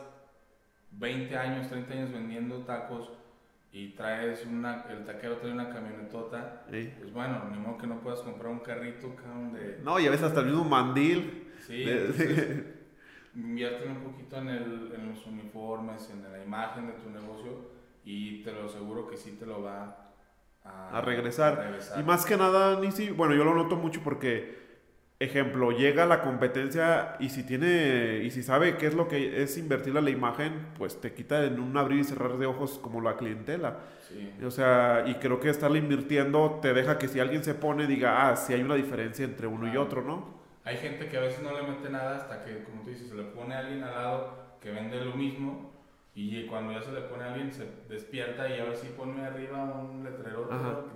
20 años, 30 años vendiendo tacos y traes una, el taquero trae una camionetota, Sí. pues bueno, ni modo que no puedas comprar un carrito, cabrón, de... No, y a veces hasta el mismo mandil. Sí, de- entonces, invierte un poquito en, el, en los uniformes, en la imagen de tu negocio y te lo aseguro que sí te lo va a, A regresar. a regresar. Y más que nada, ni si, bueno, yo lo noto mucho porque, ejemplo, llega la competencia y si tiene, y si sabe qué es lo que es invertirle a la imagen, pues te quita en un abrir y cerrar de ojos como la clientela. Sí. O sea, y creo que estarle invirtiendo te deja que si alguien se pone, diga, ah, sí hay una diferencia entre uno y otro, ¿no? Hay gente que a veces no le mete nada hasta que, como tú dices, se le pone a alguien al lado que vende lo mismo y cuando ya se le pone a alguien se despierta y ahora sí pone arriba un letrero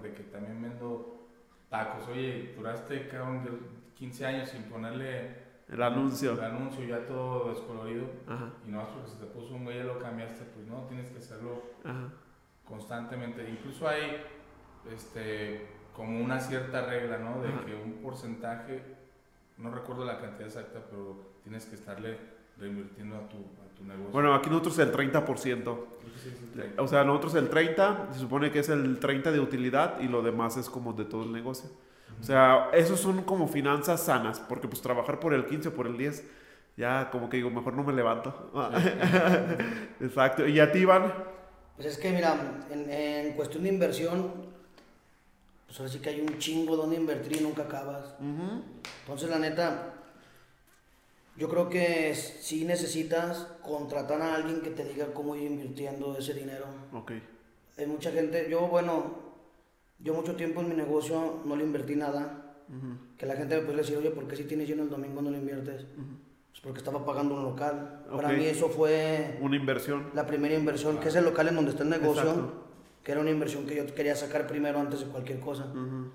de que también vendo tacos. Oye, duraste cabrón, 15 años sin ponerle El anuncio. el anuncio ya todo descolorido Ajá, y no es porque se te puso un güey y lo cambiaste, pues no, tienes que hacerlo ajá. constantemente. Incluso hay este, como una cierta regla, ¿no? De Ajá. que un porcentaje, no recuerdo la cantidad exacta, pero tienes que estarle reinvirtiendo a tu, a tu negocio. Bueno, aquí nosotros el 30%. Creo que sí es el 30. O sea, nosotros el 30, se supone que es el 30 de utilidad y lo demás es como de todo el negocio. O sea, esos son como finanzas sanas, porque pues trabajar por el 15 o por el 10, ya como que digo, mejor no me levanto. [laughs] Exacto. ¿Y a ti, Iván? Pues es que mira, en, en cuestión de inversión, pues ahora sí que hay un chingo donde invertir y nunca acabas. Entonces, la neta, yo creo que sí necesitas contratar a alguien que te diga cómo ir invirtiendo ese dinero. Ok. Hay mucha gente, yo bueno, yo mucho tiempo en mi negocio no le invertí nada. Que la gente me puede decir, oye, ¿por qué si tienes lleno el domingo no le inviertes? Pues porque estaba pagando un local. Para Ok. mí eso fue Una inversión. la primera inversión, que es el local en donde está el negocio, Exacto. Que era una inversión que yo quería sacar primero antes de cualquier cosa. Ujú.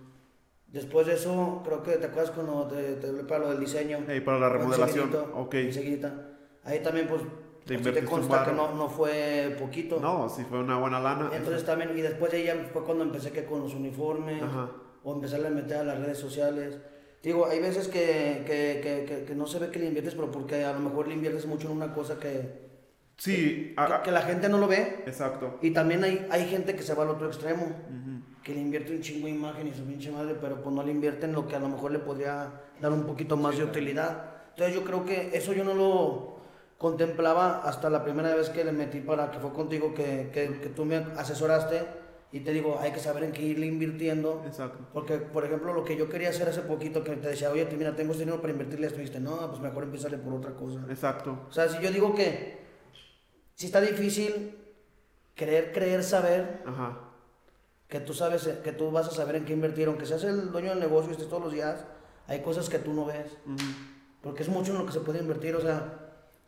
Después de eso, creo que te acuerdas cuando te, te hablé para lo del diseño. Ey, para la remodelación. Ok. enseguidita. Ahí también, pues, Te te consta que no, no fue poquito. No, sí fue una buena lana. Entonces también, y después de ya fue cuando empecé que con los uniformes, Ajá. o empezar a meter a las redes sociales. Digo, hay veces que, que, que, que, que no se ve que le inviertes, pero porque a lo mejor le inviertes mucho en una cosa que, Sí, que, que la gente no lo ve. exacto. Y también hay, hay gente que se va al otro extremo, que le invierte un chingo de imagen y su pinche madre, pero pues no le invierte en lo que a lo mejor le podría dar un poquito más de utilidad. Entonces yo creo que eso yo no lo contemplaba hasta la primera vez que le metí para que fue contigo que, que, que tú me asesoraste y te digo, hay que saber en qué irle invirtiendo. Exacto. Porque, por ejemplo, lo que yo quería hacer hace poquito, que te decía, oye, mira, tengo este dinero para invertirle esto, y dijiste, no, pues mejor empezarle por otra cosa. Exacto. O sea, si yo digo que si está difícil creer, creer, saber Ajá. que tú sabes, que tú vas a saber en qué invertir, aunque seas el dueño del negocio y estés todos los días, hay cosas que tú no ves. Porque es mucho en lo que se puede invertir, o sea,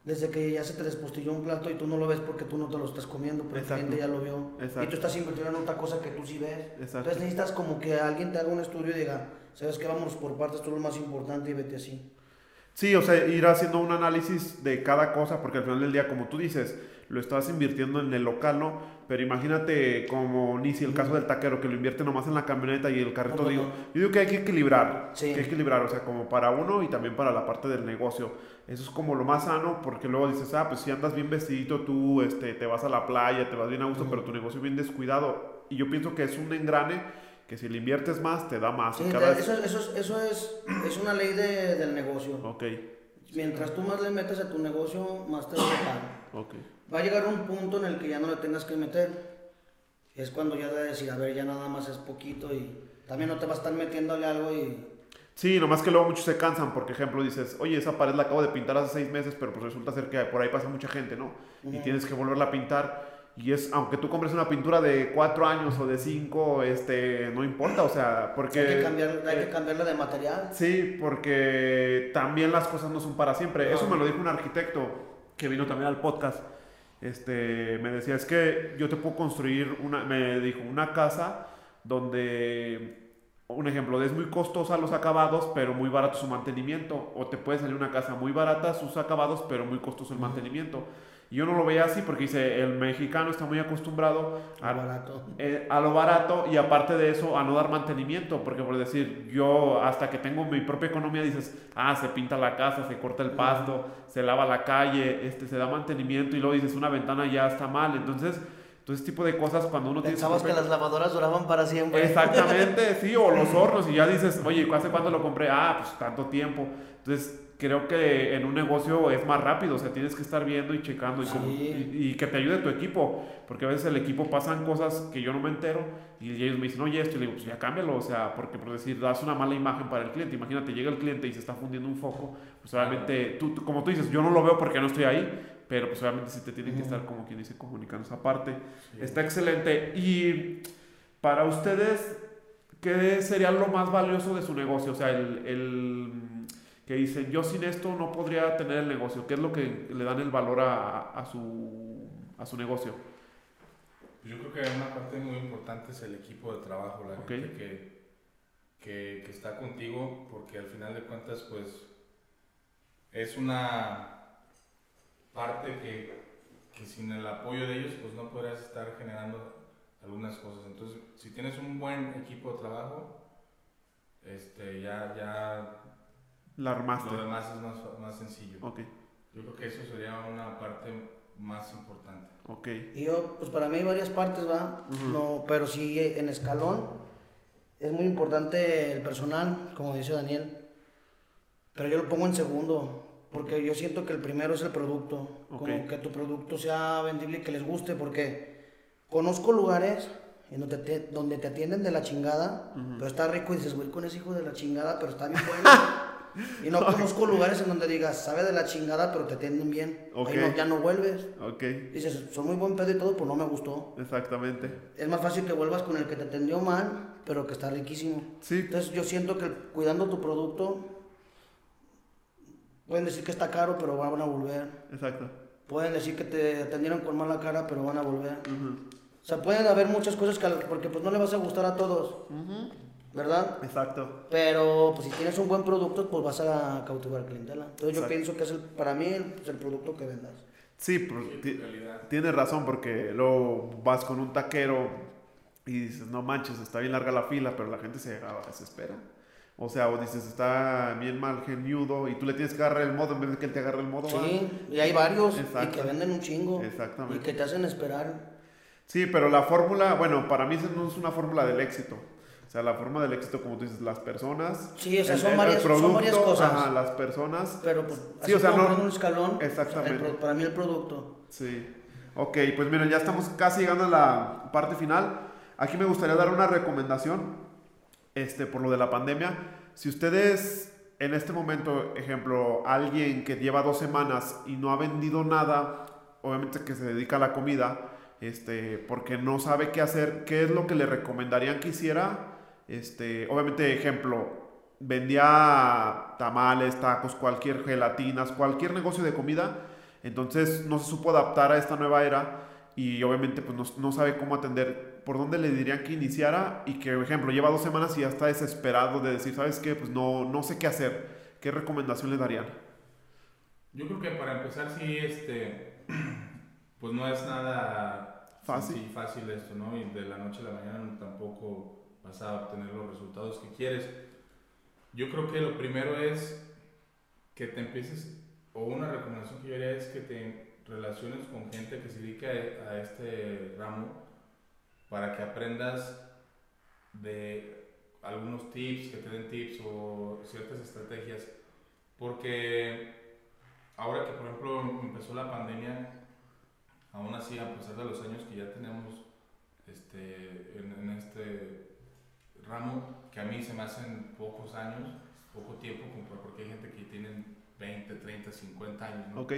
desde que ya se te despostilló un plato y tú no lo ves porque tú no te lo estás comiendo, pero Exacto. el cliente ya lo vio. Exacto. Y tú estás invirtiendo en otra cosa que tú sí ves. Exacto. Entonces necesitas como que alguien te haga un estudio y diga, sabes que vamos por partes, tú lo más importante y vete así. Sí, o sea, ir haciendo un análisis de cada cosa, porque al final del día, como tú dices, lo estás invirtiendo en el local, ¿no? Pero imagínate como Nisi, el caso del taquero, que lo invierte nomás en la camioneta y el carrito, No, digo, no. yo digo que hay que equilibrar, Sí. que equilibrar, o sea, como para uno y también para la parte del negocio. Eso es como lo más sano, porque luego dices, ah, pues si andas bien vestidito tú, este, te vas a la playa, te vas bien a gusto, pero tu negocio bien descuidado. Y yo pienso que es un engrane que si le inviertes más, te da más. Sí, cada te- vez- eso, eso, es- eso es, es una ley de- del negocio. Ok, Mientras tú más le metes a tu negocio, más te va a dejar. ok. Va a llegar un punto en el que ya no le tengas que meter. Es cuando ya de decir, a ver, ya nada más es poquito y también no te va a estar metiéndole algo y... Sí, nomás que luego muchos se cansan, porque ejemplo dices, oye, esa pared la acabo de pintar hace seis meses, pero pues resulta ser que por ahí pasa mucha gente, ¿no? Y tienes que volverla a pintar. Y es, aunque tú compres una pintura de cuatro años o de cinco, este, no importa, o sea, porque... hay que, cambiar, hay eh, que cambiarla de material. Sí, porque también las cosas no son para siempre. Eso me lo dijo un arquitecto que vino también al podcast. Este, me decía, es que yo te puedo construir una, me dijo, una casa donde, un ejemplo, es muy costosa los acabados, pero muy barato su mantenimiento. O te puede salir una casa muy barata sus acabados, pero muy costoso el mantenimiento. Y yo no lo veía así porque dice, el mexicano está muy acostumbrado a, barato. eh, a lo barato y aparte de eso a no dar mantenimiento, porque por decir, yo hasta que tengo mi propia economía dices, ah, se pinta la casa, se corta el pasto, se lava la calle, este, se da mantenimiento y luego dices, una ventana ya está mal, entonces, todo ese tipo de cosas cuando uno tiene... su Pensabas que las lavadoras duraban para siempre. Exactamente, sí, o los [laughs] hornos y ya dices, oye, ¿hace cuánto lo compré? Ah, pues tanto tiempo. Entonces, creo que en un negocio es más rápido, o sea, tienes que estar viendo y checando y, Sí. como- y- y que te ayude tu equipo, porque a veces el equipo pasan cosas que yo no me entero y ellos me dicen, oye, esto, y le digo, pues ya cámbialo, o sea, porque por decir, das una mala imagen para el cliente, imagínate, llega el cliente y se está fundiendo un foco, pues obviamente, tú, tú- como tú dices, yo no lo veo porque no estoy ahí, pero pues obviamente sí te tienen que estar, como quien dice, comunicando esa parte. Está excelente. Y para ustedes, ¿qué sería lo más valioso de su negocio? O sea, el, el que dicen, yo sin esto no podría tener el negocio. ¿Qué es lo que le dan el valor a, a su, a su negocio? Yo creo que una parte muy importante es el equipo de trabajo, la Ok. gente que, que, que está contigo, porque al final de cuentas, pues, es una parte que, que sin el apoyo de ellos, pues no podrías estar generando algunas cosas. Entonces, si tienes un buen equipo de trabajo, este, ya, ya La armaste. lo demás es más, más sencillo. Ok, Yo creo que eso sería una parte más importante. ok. Y yo, pues para mí hay varias partes, ¿va? no, pero sí en escalón es muy importante el personal, como dice Daniel. Pero yo lo pongo en segundo, porque yo siento que el primero es el producto. Ok. Como que tu producto sea vendible y que les guste, porque conozco lugares en donde te, donde te atienden de la chingada, pero está rico y dices, güey, con ese hijo de la chingada, pero está bien bueno. [laughs] y no conozco lugares en donde digas, sabe de la chingada, pero te atienden bien. Ok. Ahí no- ya no vuelves. Ok, Dices, son muy buen pedo y todo, pues no me gustó. exactamente. Es más fácil que vuelvas con el que te atendió mal, pero que está riquísimo. Sí, Entonces yo siento que cuidando tu producto, pueden decir que está caro, pero van a volver. exacto. Pueden decir que te atendieron con mala cara, pero van a volver. O sea, pueden haber muchas cosas que, porque pues no le vas a gustar a todos, ¿verdad? Exacto. Pero pues si tienes un buen producto, pues vas a cautivar clientela. Entonces yo Exacto. pienso que es el, para mí el, pues, el producto que vendas. Sí, pues, Sí, tienes razón porque luego vas con un taquero y dices, no manches, está bien larga la fila, pero la gente se desespera. O sea, o dices, está bien mal geniudo y tú le tienes que agarrar el modo en vez de que él te agarre el modo. Sí, y hay varios y que venden un chingo. Exactamente. Y que te hacen esperar. Sí, pero la fórmula, bueno, para mí no es una fórmula del éxito. O sea, la forma del éxito, como tú dices, las personas. Sí, o sea, son varias- son varias cosas. Ajá, las personas. Pero pues, Sí, o sea, no- un escalón. Exactamente. el pro- para mí el producto. Sí. Ok, pues miren, ya estamos casi llegando a la parte final. Aquí me gustaría dar una recomendación, este, por lo de la pandemia. Si ustedes en este momento, ejemplo, alguien que lleva dos semanas y no ha vendido nada, obviamente que se dedica a la comida, este, porque no sabe qué hacer, ¿qué es lo que le recomendarían que hiciera? Este, obviamente, ejemplo, vendía tamales, tacos, cualquier gelatinas, cualquier negocio de comida, entonces no se supo adaptar a esta nueva era y obviamente pues no, no sabe cómo atender, por dónde le dirían que iniciara y que, por ejemplo, lleva dos semanas y ya está desesperado de decir, ¿sabes qué? Pues no, no sé qué hacer. ¿Qué recomendación le darían? Yo creo que para empezar sí, este, [clears throat] pues no es nada Fácil. fácil esto, ¿no? Y de la noche a la mañana tampoco vas a obtener los resultados que quieres. Yo creo que lo primero es que te empieces, o una recomendación que yo haría es que te relaciones con gente que se dedica a este ramo para que aprendas de algunos tips, que te den tips o ciertas estrategias. Porque ahora que, por ejemplo, empezó la pandemia, aún así, a pesar de los años que ya tenemos este, en este ramo, que a mí se me hacen pocos años, poco tiempo, porque hay gente que tiene 20, 30, 50 años, ¿no? Ok.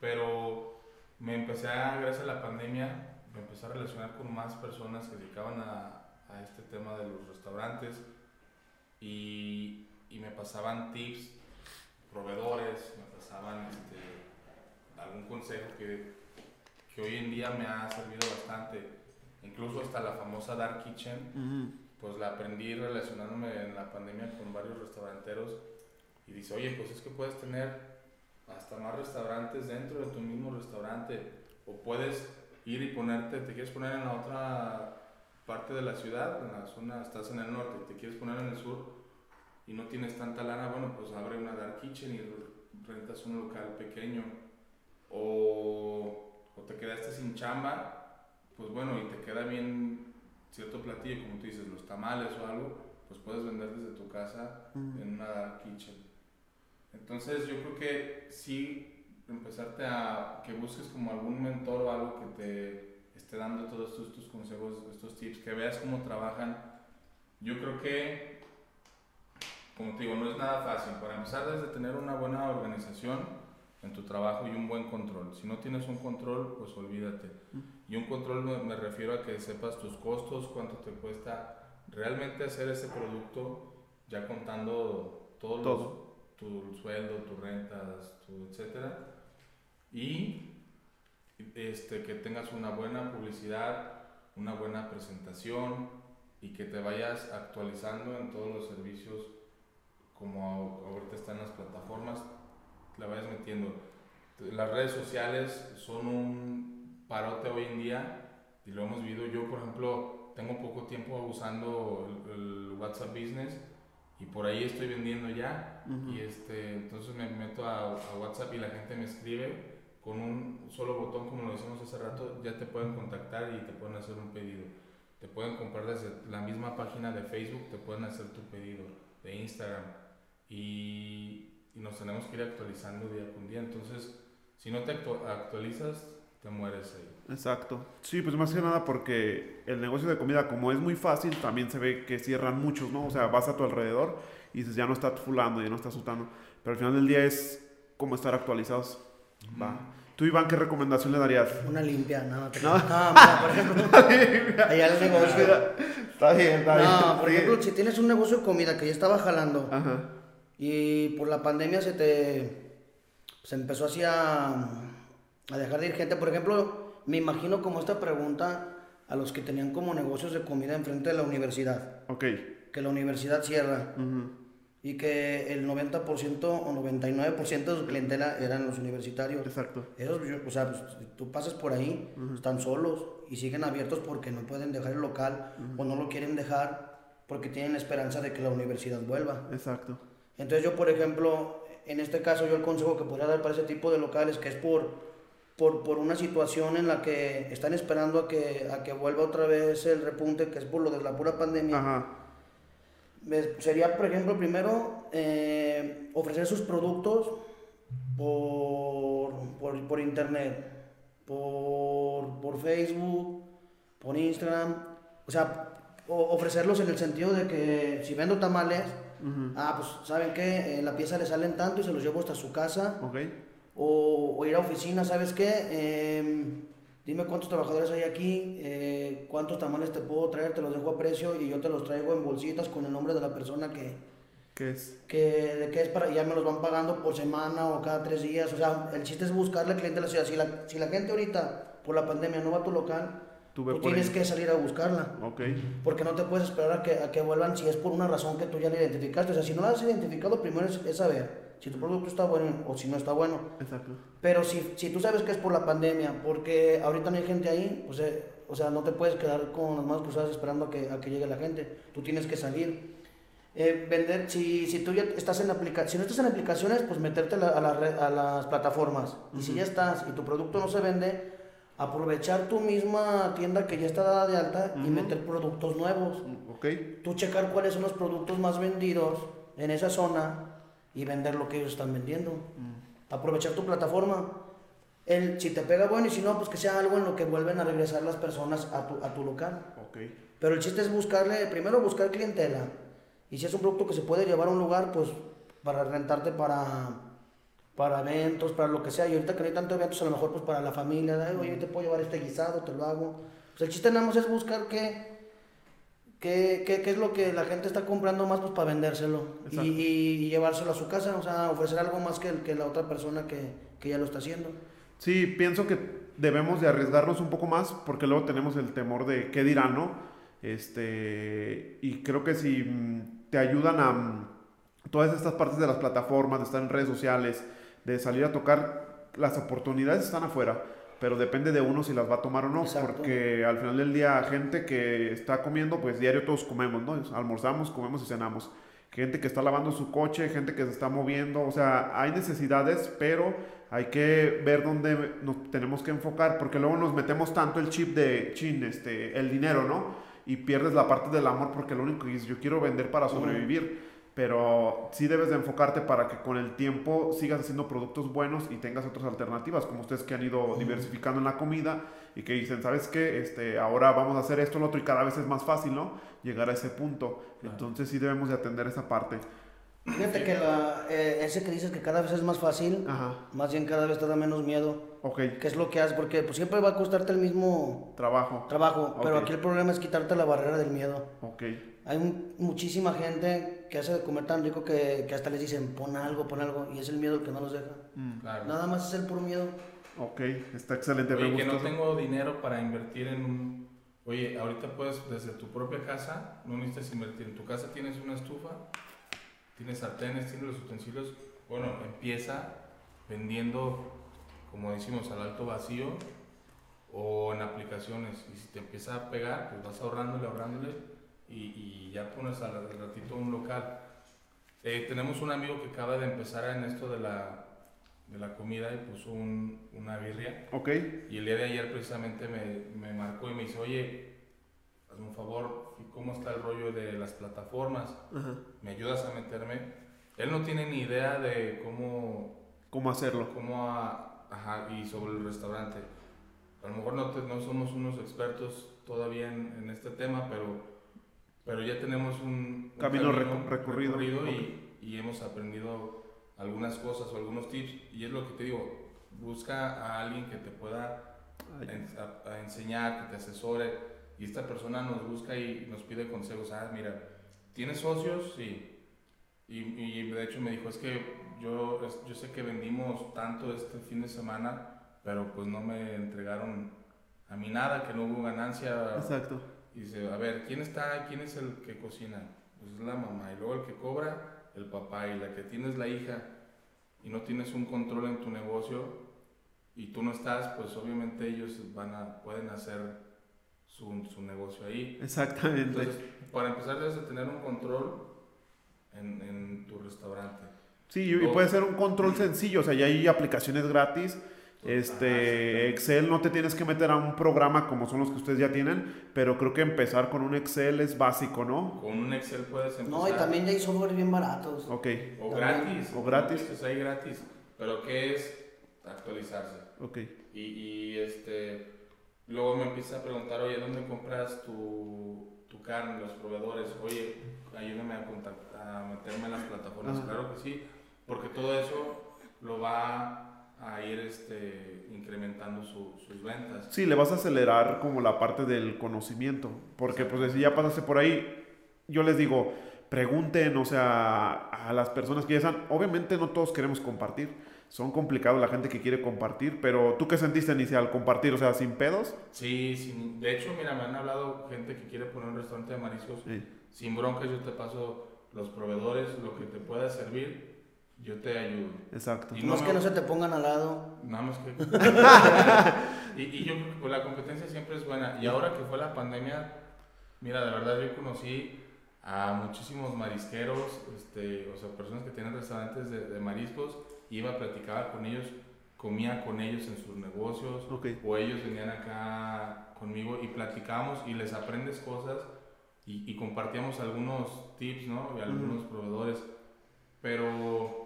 Pero me empecé a, gracias a la pandemia, me empecé a relacionar con más personas que se dedicaban a, a este tema de los restaurantes y, y me pasaban tips, proveedores, me pasaban este, algún consejo que, que hoy en día me ha servido bastante. Incluso hasta la famosa Dark Kitchen. Pues la aprendí relacionándome en la pandemia con varios restauranteros y dice, oye, pues es que puedes tener hasta más restaurantes dentro de tu mismo restaurante o puedes ir y ponerte, te quieres poner en la otra parte de la ciudad, en la zona, estás en el norte, te quieres poner en el sur y no tienes tanta lana, bueno, pues abre una dark kitchen y rentas un local pequeño o, o te quedaste sin chamba, pues bueno, y te queda bien cierto platillo, como tú dices, los tamales o algo, pues puedes vender desde tu casa en una dark kitchen. Entonces yo creo que sí empezarte a que busques como algún mentor o algo que te esté dando todos estos, tus consejos, estos tips, que veas cómo trabajan. Yo creo que, como te digo, no es nada fácil. Para empezar, desde tener una buena organización en tu trabajo y un buen control. Si no tienes un control, pues olvídate. Y un control me, me refiero a que sepas tus costos, cuánto te cuesta realmente hacer ese producto, ya contando todos los tu sueldo, tus rentas, tu etcétera. Y este, que tengas una buena publicidad, una buena presentación y que te vayas actualizando en todos los servicios como ahorita están las plataformas, la vayas metiendo. Las redes sociales son un parote hoy en día y lo hemos vivido. Yo, por ejemplo, tengo poco tiempo usando el, el WhatsApp Business y por ahí estoy vendiendo ya. Ujú. Y este, entonces me meto a, a WhatsApp y la gente me escribe con un solo botón, como lo decimos hace rato, ya te pueden contactar y te pueden hacer un pedido. Te pueden comprar desde la misma página de Facebook, te pueden hacer tu pedido de Instagram. Y, y nos tenemos que ir actualizando día con día. Entonces, si no te actu- actualizas, te mueres ahí. Exacto. Sí, pues más que nada porque el negocio de comida, como es muy fácil, también se ve que cierran muchos, ¿no? O sea, vas a tu alrededor y dices, ya no está fulano, ya no está sultano. Pero al final del día es como estar actualizados. Va. Tú, Iván, ¿qué recomendación le darías? Una limpia, no, te No. no, mira, por ejemplo, [laughs] allá el negocio. Está bien, está bien. No, por ejemplo, si tienes un negocio de comida que ya estaba jalando Ajá. y por la pandemia se te se empezó así a, dejar de ir gente, por ejemplo, me imagino como esta pregunta a los que tenían como negocios de comida enfrente de la universidad, Ok. que la universidad cierra y que el 90% o 99% de su clientela eran los universitarios. Exacto. Esos, o sea, pues, tú pasas por ahí, están solos y siguen abiertos porque no pueden dejar el local o no lo quieren dejar porque tienen la esperanza de que la universidad vuelva. Exacto. Entonces yo, por ejemplo, en este caso yo el consejo que podría dar para ese tipo de locales, que es por, por, por una situación en la que están esperando a que, a que vuelva otra vez el repunte, que es por lo de la pura pandemia, Ajá. sería, por ejemplo, primero eh, ofrecer sus productos por, por, por internet, por, por Facebook, por Instagram, o sea, o- ofrecerlos en el sentido de que si vendo tamales, ah, pues saben que la pieza le salen tanto y se los llevo hasta su casa, Ok. O, o ir a oficina, ¿sabes qué? Em, dime cuántos trabajadores hay aquí, eh, cuántos tamales te puedo traer, te los dejo a precio y yo te los traigo en bolsitas con el nombre de la persona que, ¿Qué es? que, de que es para, ya me los van pagando por semana o cada tres días. O sea, el chiste es buscarle cliente a la ciudad. Si la, si la gente ahorita, por la pandemia, no va a tu local, Tú tú, tienes ahí. que salir a buscarla. Ok. Porque no te puedes esperar a que, a que vuelvan si es por una razón que tú ya la identificaste. O sea, si no la has identificado, primero es, es saber si tu producto está bueno o si no está bueno. Exacto. Pero si, si tú sabes que es por la pandemia, porque ahorita no hay gente ahí, pues, eh, o sea, no te puedes quedar con las manos cruzadas esperando a que, a que llegue la gente. Tú tienes que salir. Eh, vender, si, si tú ya estás en aplicaciones, si no estás en aplicaciones, pues meterte la- a la a las plataformas. Y si ya estás y tu producto no se vende, aprovechar tu misma tienda que ya está dada de alta y meter productos nuevos. Ok. Tú checar cuáles son los productos más vendidos en esa zona y vender lo que ellos están vendiendo aprovechar tu plataforma. El, si te pega bueno y si no, pues que sea algo en lo que vuelven a regresar las personas a tu, a tu local. Ok. Pero el chiste es buscarle, primero buscar clientela. Y si es un producto que se puede llevar a un lugar, pues para rentarte para, para eventos, para lo que sea. Y ahorita que no hay tantos eventos, a lo mejor pues para la familia, de, "Ay, oye, te puedo llevar este guisado, te lo hago. Pues el chiste nada más es buscar qué, qué, qué, qué es lo que la gente está comprando más pues para vendérselo. Y, y llevárselo a su casa, o sea, ofrecer algo más que, que la otra persona que, que ya lo está haciendo. Sí, pienso que debemos de arriesgarnos un poco más porque luego tenemos el temor de qué dirán, ¿no? Este, y creo que si mm, te ayudan a mm, todas estas partes de las plataformas, de estar en redes sociales, de salir a tocar, las oportunidades están afuera, pero depende de uno si las va a tomar o no, Exacto. porque al final del día gente que está comiendo, pues diario todos comemos, ¿no? Almorzamos, comemos y cenamos. Gente que está lavando su coche, gente que se está moviendo, o sea, hay necesidades, pero hay que ver dónde nos tenemos que enfocar, porque luego nos metemos tanto el chip de chin, este, el dinero, ¿no? Y pierdes la parte del amor porque lo único que es yo quiero vender para sobrevivir. Pero sí debes de enfocarte para que con el tiempo sigas haciendo productos buenos y tengas otras alternativas, como ustedes que han ido diversificando en la comida y que dicen, ¿sabes qué? Este, ahora vamos a hacer esto, lo otro y cada vez es más fácil, ¿no? Llegar a ese punto. Claro. Entonces sí debemos de atender esa parte. Fíjate que la, eh, ese que dices que cada vez es más fácil, Ajá. más bien cada vez te da menos miedo. Ok. ¿Qué es lo que haces? Porque pues, siempre va a costarte el mismo Trabajo. trabajo, pero Ok. aquí el problema es quitarte la barrera del miedo. Ok. Hay un- muchísima gente que hace de comer tan rico que, que hasta les dicen pon algo, pon algo, y es el miedo el que no los deja. Mm, Claro. Nada más es el puro miedo. Ok. Está excelente. Oye, que no tengo dinero para invertir en un... Oye, ahorita puedes, desde tu propia casa, no necesitas invertir. En tu casa tienes una estufa, tienes sartenes, tienes los utensilios. Bueno, empieza vendiendo, como decimos, al alto vacío o en aplicaciones. Y si te empieza a pegar, pues vas ahorrándole, ahorrándole y, y ya pones al, ratito un local. Eh, tenemos un amigo que acaba de empezar en esto de la, de la comida y puso un- una birria. Ok. Y el día de ayer precisamente me, me marcó y me dice, oye, hazme un favor, ¿cómo está el rollo de las plataformas? Ajá. ¿Me ayudas a meterme? Él no tiene ni idea de cómo, ¿Cómo hacerlo? cómo a- ajá, y sobre el restaurante. A lo mejor no, te- no somos unos expertos todavía en, en este tema, pero, pero ya tenemos un, un Camino reco- recorrido. y, y hemos aprendido algunas cosas o algunos tips. Y es lo que te digo, busca a alguien que te pueda a, a enseñar, que te asesore. Y esta persona nos busca y nos pide consejos. Ah, mira, ¿tienes socios? Sí. Y, y de hecho me dijo, es que yo, yo sé que vendimos tanto este fin de semana, pero pues no me entregaron a mí nada, que no hubo ganancia. Exacto. Y dice, a ver, ¿quién está? ¿Quién es el que cocina? Pues es la mamá. Y luego el que cobra, el papá. Y la que tiene es la hija. Y no tienes un control en tu negocio y tú no estás, pues obviamente ellos van a, pueden hacer su, su negocio ahí. Exactamente. Entonces, para empezar debes de tener un control en, en tu restaurante. Sí, y puede ser un control sencillo, o sea, ya hay aplicaciones gratis. Este, Excel no te tienes que meter a un programa como son los que ustedes ya tienen, pero creo que empezar con un Excel es básico, ¿no? Con un Excel puedes empezar. No, y también ya hay software bien baratos. Ok, O También. gratis. O gratis. Pues hay gratis. Pero ¿qué es actualizarse? ok. Y, y, este, luego me empieza a preguntar, oye, ¿dónde compras tu, tu carne, los proveedores? Oye, ayúdame a, contact- a meterme en las plataformas. Ajá. Claro que sí, porque todo eso lo va a ir este, incrementando su- sus ventas. Sí, le vas a acelerar como la parte del conocimiento, porque pues si ya pasaste por ahí, yo les digo, pregunten, o sea, a las personas que ya están, obviamente no todos queremos compartir, son complicados la gente que quiere compartir, pero tú qué sentiste inicial, compartir, o sea, sin pedos. Sí, sin- de hecho, mira, me han hablado gente que quiere poner un restaurante de mariscos. Sí. Sin broncas, yo te paso los proveedores, lo que te pueda servir, yo te ayudo. Exacto. Y No es que no se te pongan al lado. Nada más que. [laughs] [laughs] y, y yo creo que la competencia siempre es buena. Y ahora que fue la pandemia, mira, de verdad yo conocí a muchísimos marisqueros, este, o sea, personas que tienen restaurantes de, de mariscos, iba, platicaba con ellos, comía con ellos en sus negocios, Ok. o ellos venían acá conmigo y platicábamos y les aprendes cosas y, y compartíamos algunos tips, ¿no? Y algunos proveedores. Pero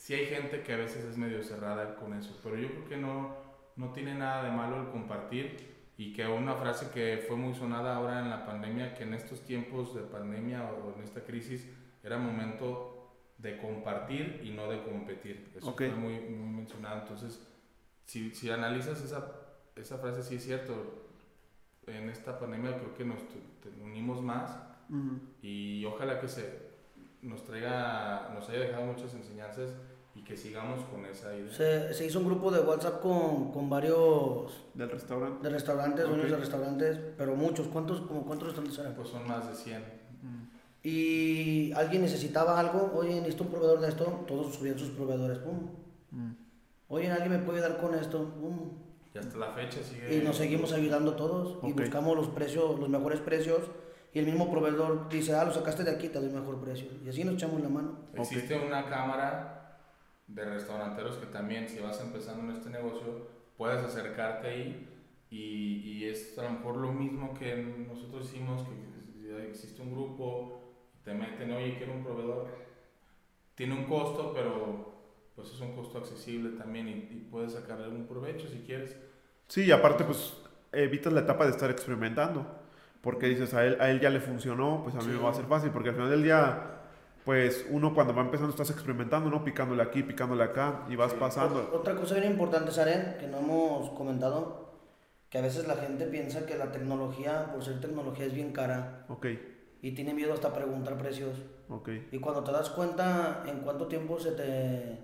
sí hay gente que a veces es medio cerrada con eso, pero yo creo que no, no tiene nada de malo el compartir y que una frase que fue muy sonada ahora en la pandemia, que en estos tiempos de pandemia o en esta crisis era momento de compartir y no de competir. Eso Ok. fue muy, muy mencionado. Entonces, si, si analizas esa, esa frase, sí es cierto. En esta pandemia creo que nos unimos más Ujú. y ojalá que se nos traiga, nos haya dejado muchas enseñanzas y que sigamos con esa idea. Se, se hizo un grupo de WhatsApp con, con varios Del restaurante. de restaurantes, dueños Ok. de restaurantes, pero muchos. ¿Cuántos, como cuántos restaurantes eran? Pues son más de 100. Y alguien necesitaba algo, oye, necesito un proveedor de esto, todos subían sus proveedores, pum. Mm. Oye, alguien me puede ayudar con esto, pum. Y hasta la fecha sigue. Y nos seguimos ayudando todos y Ok. buscamos los precios, los mejores precios. Y el mismo proveedor dice, ah, lo sacaste de aquí, te doy mejor precio. Y así nos echamos la mano. Existe una cámara de restauranteros que también, si vas empezando en este negocio, puedes acercarte ahí y, y es a lo mejor lo mismo que nosotros hicimos, que existe un grupo, te meten, oye, quiero un proveedor. Tiene un costo, pero pues es un costo accesible también y, y puedes sacarle un provecho si quieres. Sí, y aparte, pues evitas la etapa de estar experimentando. Porque dices, a él, a él ya le funcionó, pues a mí Sí. me va a ser fácil. Porque al final del día, pues uno cuando va empezando estás experimentando, ¿no? Picándole aquí, picándole acá y vas Sí. pasando. Otra cosa bien importante, Saren, que no hemos comentado, que a veces la gente piensa que la tecnología, por ser tecnología, es bien cara Ok, y tiene miedo hasta preguntar precios. ok. Y cuando te das cuenta en cuánto tiempo se te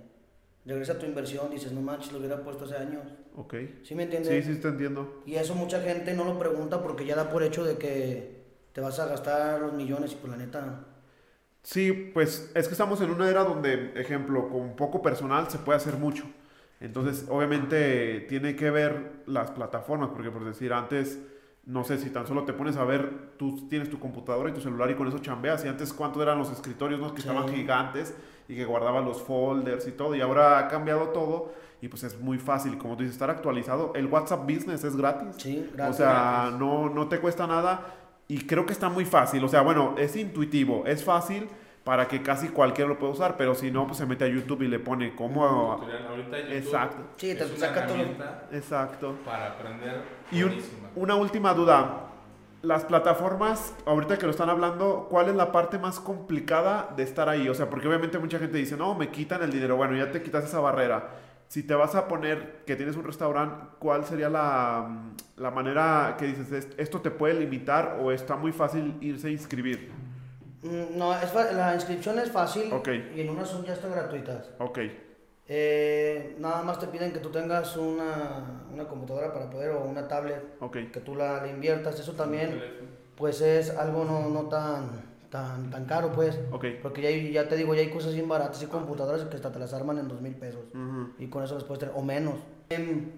regresa tu inversión, dices, no manches, lo hubiera puesto hace años. Ok. ¿Sí me entiendes? Sí, sí, te entiendo. Y eso mucha gente no lo pregunta porque ya da por hecho de que te vas a gastar los millones y pues la neta... Sí, pues es que estamos en una era donde, ejemplo, con poco personal se puede hacer mucho. Entonces, obviamente, tiene que ver las plataformas, porque por decir, antes, no sé si tan solo te pones a ver, tú tienes tu computadora y tu celular y con eso chambeas. Y antes, ¿cuántos eran los escritorios, no? Que Sí. estaban gigantes y que guardaban los folders y todo. Y ahora ha cambiado todo y pues es muy fácil. Como tú dices, estar actualizado. El WhatsApp Business es gratis. Sí, O gracias. sea, no, no te cuesta nada y creo que está muy fácil. O sea, bueno, es intuitivo, es fácil para que casi cualquiera lo pueda usar, pero si no, pues se mete a YouTube y le pone cómo... Ahorita YouTube Exacto. Sí, te saca todo. Exacto. para aprender Y un- una última duda. Las plataformas, ahorita que lo están hablando, ¿cuál es la parte más complicada de estar ahí? O sea, porque obviamente mucha gente dice, no, me quitan el dinero. Bueno, ya te quitas esa barrera. Si te vas a poner que tienes un restaurante, ¿cuál sería la, mm, la manera que dices, "Es- esto te puede limitar o está muy fácil irse a inscribir? Mm, No, es fa- la inscripción es fácil Ok. y en unas son ya están gratuitas. Ok, Eh, nada más te piden que tú tengas una, una computadora para poder o una tablet, ok. que tú la, la inviertas. Eso también, pues es algo no, no tan, tan, tan caro, pues. Porque ya, hay- ya te digo, ya hay cosas bien baratas y computadoras que hasta te las arman en dos mil pesos. Y con eso les puedes tener, o menos. Em,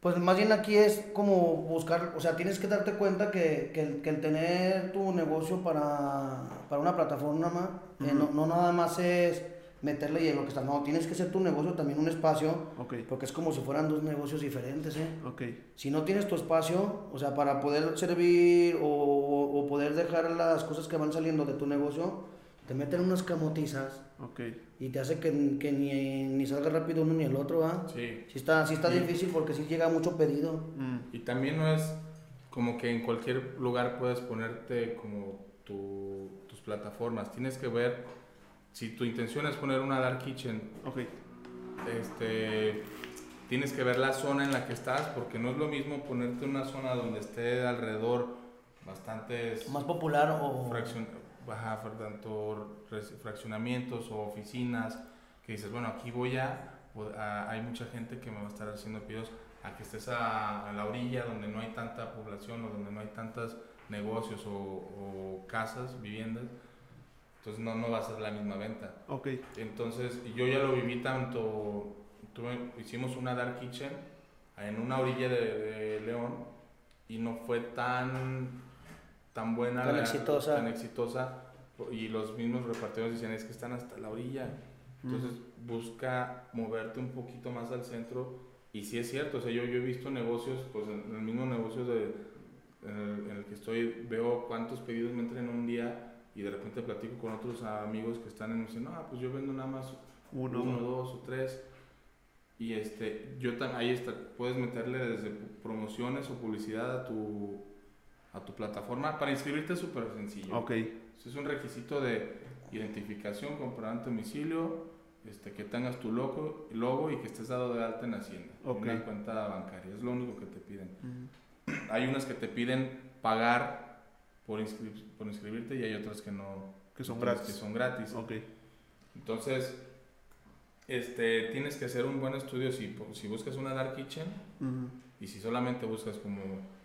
Pues más bien aquí es como buscar, o sea, tienes que darte cuenta que, que, el, que el tener tu negocio para, para una plataforma, eh, no, no nada más es meterle y en lo que está, no, tienes que ser tu negocio también un espacio, Ok, porque es como si fueran dos negocios diferentes, ¿eh? ok, Si no tienes tu espacio, o sea, para poder servir o, o- o poder dejar las cosas que van saliendo de tu negocio, te meten unas camotizas ok. y te hace que, que ni, ni salga rápido uno ni el otro, ¿ah? Sí. Sí está, sí está Sí. difícil porque sí llega mucho pedido. Mm, Y también no es como que en cualquier lugar puedes ponerte como tu- tus plataformas. Tienes que ver, si tu intención es poner una dark kitchen, este, tienes que ver la zona en la que estás, porque no es lo mismo ponerte en una zona donde esté alrededor bastantes Más popular o... fraccion- ajá, fra- tanto fraccionamientos o oficinas, que dices, bueno, aquí voy a, hay mucha gente que me va a estar haciendo pedidos a que estés a, a la orilla donde no hay tanta población o donde no hay tantos negocios o, o casas, viviendas, entonces no, no va a ser la misma venta. ok, Entonces, yo ya lo viví tanto, tuve- hicimos una dark kitchen en una orilla de, de León y no fue tan, tan buena, Tan exitosa. tan exitosa, y los mismos repartidores decían, es que están hasta la orilla, entonces busca moverte un poquito más al centro, y sí es cierto, o sea, yo, yo he visto negocios, pues en, en el mismo negocio de, en, el, en el que estoy, veo cuántos pedidos me entran en un día, y de repente platico con otros amigos que están en, y me dicen, no, pues yo vendo nada más uno, uno, dos o tres. Y este, yo ahí está, puedes meterle desde promociones o publicidad a tu, a tu plataforma. Para inscribirte es súper sencillo. ok, Es un requisito de identificación, comprobante domicilio, este, que tengas tu logo, logo y que estés dado de alta en Hacienda. en Ok. Una cuenta bancaria, es lo único que te piden. Mm, Hay unas que te piden pagar por, inscri- por inscribirte y hay otras que no. que son que gratis. son gratis. Ok, Entonces, este, tienes que hacer un buen estudio si, si buscas una dark kitchen y si solamente buscas como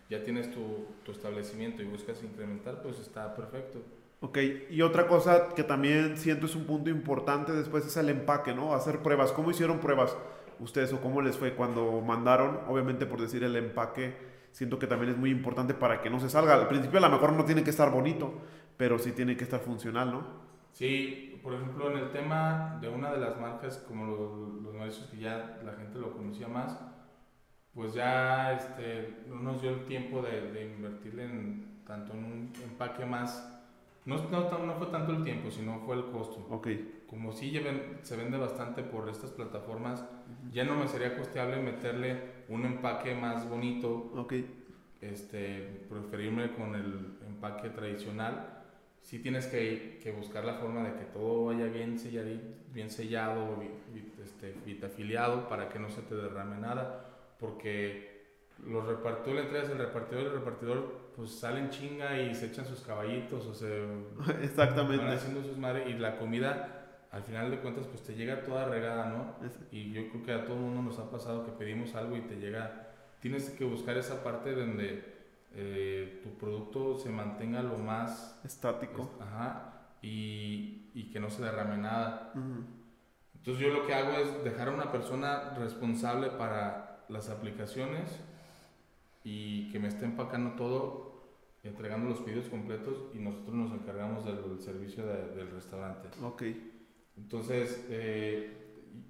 ya tienes tu, tu establecimiento y buscas incrementar, pues está perfecto. ok. Y otra cosa que también siento es un punto importante después es el empaque, ¿no? Hacer pruebas. ¿Cómo hicieron pruebas ustedes o cómo les fue cuando mandaron? Obviamente por decir el empaque, siento que también es muy importante para que no se salga. Al principio a lo mejor no tiene que estar bonito, pero sí tiene que estar funcional, ¿no? Sí, por ejemplo, en el tema de una de las marcas, como los, los maestros que ya la gente lo conocía más, pues ya este, no nos dio el tiempo de, de invertirle en, tanto en un empaque más. No, no, no fue tanto el tiempo, sino fue el costo. Ok, como si lleven- se vende bastante por estas plataformas, ya no me sería costeable meterle un empaque más bonito, ok, este, preferirme con el empaque tradicional. Sí tienes que, que buscar la forma de que todo vaya bien sellado, bien sellado, este, vitafiliado para que no se te derrame nada, porque los repartidores, le entregas el repartidor y el repartidor pues salen chinga y se echan sus caballitos o se [laughs] van exactamente. haciendo sus madres y la comida al final de cuentas pues te llega toda regada, ¿no? Y yo creo que a todo el mundo nos ha pasado que pedimos algo y te llega, tienes que buscar esa parte donde eh, tu producto se mantenga lo más, Estático. ajá, y, y que no se derrame nada. Entonces yo lo que hago es dejar a una persona responsable para las aplicaciones y que me esté empacando todo, entregando los pedidos completos y nosotros nos encargamos del, del servicio de- del restaurante. Ok, Entonces, eh,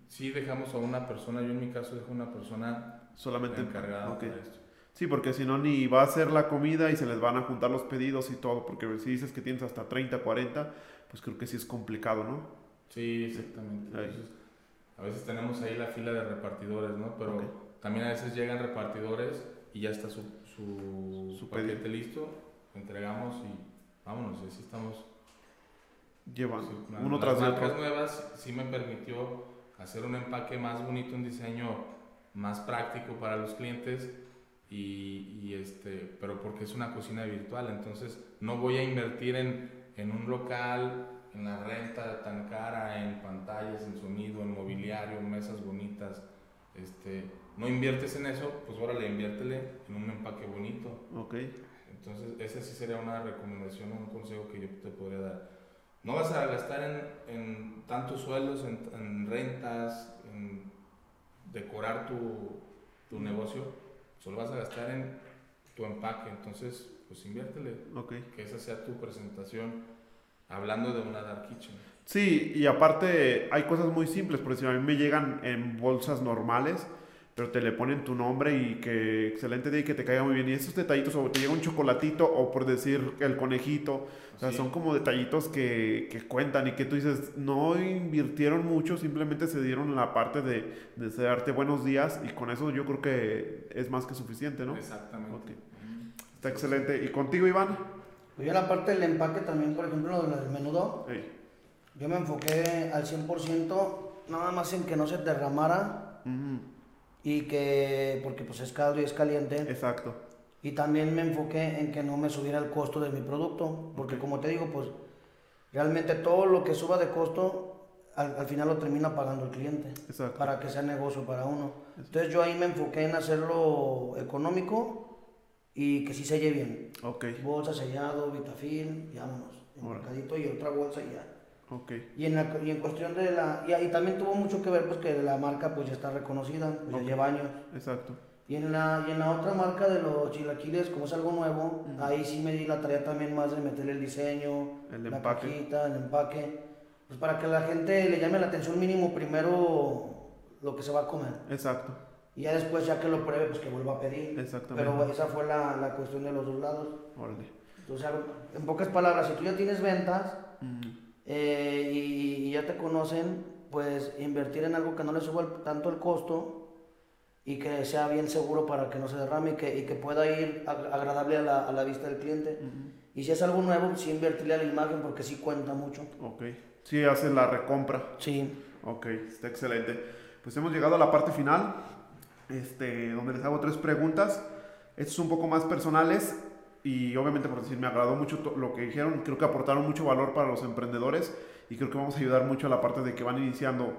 sí dejamos a una persona, yo en mi caso dejo a una persona solamente encargada para esto. Sí, porque si no ni va a ser la comida y se les van a juntar los pedidos y todo, porque si dices que tienes hasta 30, 40, pues creo que sí es complicado, ¿no? Sí, exactamente. Entonces, a veces tenemos ahí la fila de repartidores, ¿no? Pero también a veces llegan repartidores y ya está su, su, Su paquete pedido. listo, entregamos y vámonos, y así estamos. Llevan Sí, uno las tras marcas otro. nuevas sí me permitió hacer un empaque más bonito, un diseño más práctico para los clientes y, y este, pero porque es una cocina virtual, entonces no voy a invertir en, en un local, en la renta tan cara, en pantallas, en sonido, en mobiliario, mesas bonitas, este, no inviertes en eso, pues órale, inviértele en un empaque bonito. Ok, Entonces, esa sí sería una recomendación o un consejo que yo te podría dar. No vas a gastar en, en tantos sueldos, en, en rentas, en decorar tu, tu negocio. Solo vas a gastar en tu empaque, entonces pues inviértele, Ok. que esa sea tu presentación. Hablando de una dark kitchen. Sí, y aparte hay cosas muy simples, porque si a mí me llegan en bolsas normales, pero te le ponen tu nombre y que excelente día y que te caiga muy bien. Y esos detallitos, o te llega un chocolatito, o por decir el conejito, o sea, Sí. son como detallitos que, que cuentan y que tú dices, no invirtieron mucho, simplemente se dieron la parte de, de darte buenos días y con eso yo creo que es más que suficiente, ¿no? Exactamente. Ok. Ujú. Está excelente. ¿Y contigo, Iván? Pues yo en la parte del empaque también, por ejemplo, lo del menudo, Ey. yo me enfoqué al 100% nada más en que no se derramara Ujú, y que, porque pues es caldo y es caliente. Exacto. Y también me enfoqué en que no me subiera el costo de mi producto, porque Ok. como te digo, pues realmente todo lo que suba de costo, al, al final lo termina pagando el cliente, Exacto. para que sea negocio para uno. Entonces yo ahí me enfoqué en hacerlo económico y que sí selle bien. Ok, Bolsa, sellado, vitafil, y vámonos. Órale. Empacadito y otra bolsa y ya. Ok. Y en, la, y en cuestión de la... Y ahí también tuvo mucho que ver pues que la marca pues ya está reconocida, pues Ok. ya lleva años. Exacto. Y en, la, y en la otra marca de los chilaquiles, como es algo nuevo, Ujú. ahí sí me di la tarea también más de meterle el diseño, El la empaque. cajita, el empaque. Pues para que la gente le llame la atención mínimo primero lo que se va a comer. Exacto. Y ya después, ya que lo pruebe, pues que vuelva a pedir. Exactamente. Pero esa fue la, la cuestión de los dos lados. Órale. Entonces, en pocas palabras, si tú ya tienes ventas, eh, y, y ya te conocen, pues invertir en algo que no le suba el- tanto el costo y que sea bien seguro para que no se derrame y que, y que pueda ir ag- agradable a la, a la vista del cliente. ujú. Y si es algo nuevo, sí invertirle a la imagen porque sí cuenta mucho. Ok. Sí, haces la recompra. Sí. Ok, está excelente. Pues hemos llegado a la parte final, este, donde les hago tres preguntas. Estas son un poco más personales y obviamente por decir, me agradó mucho lo que dijeron. Creo que aportaron mucho valor para los emprendedores y creo que vamos a ayudar mucho a la parte de que van iniciando.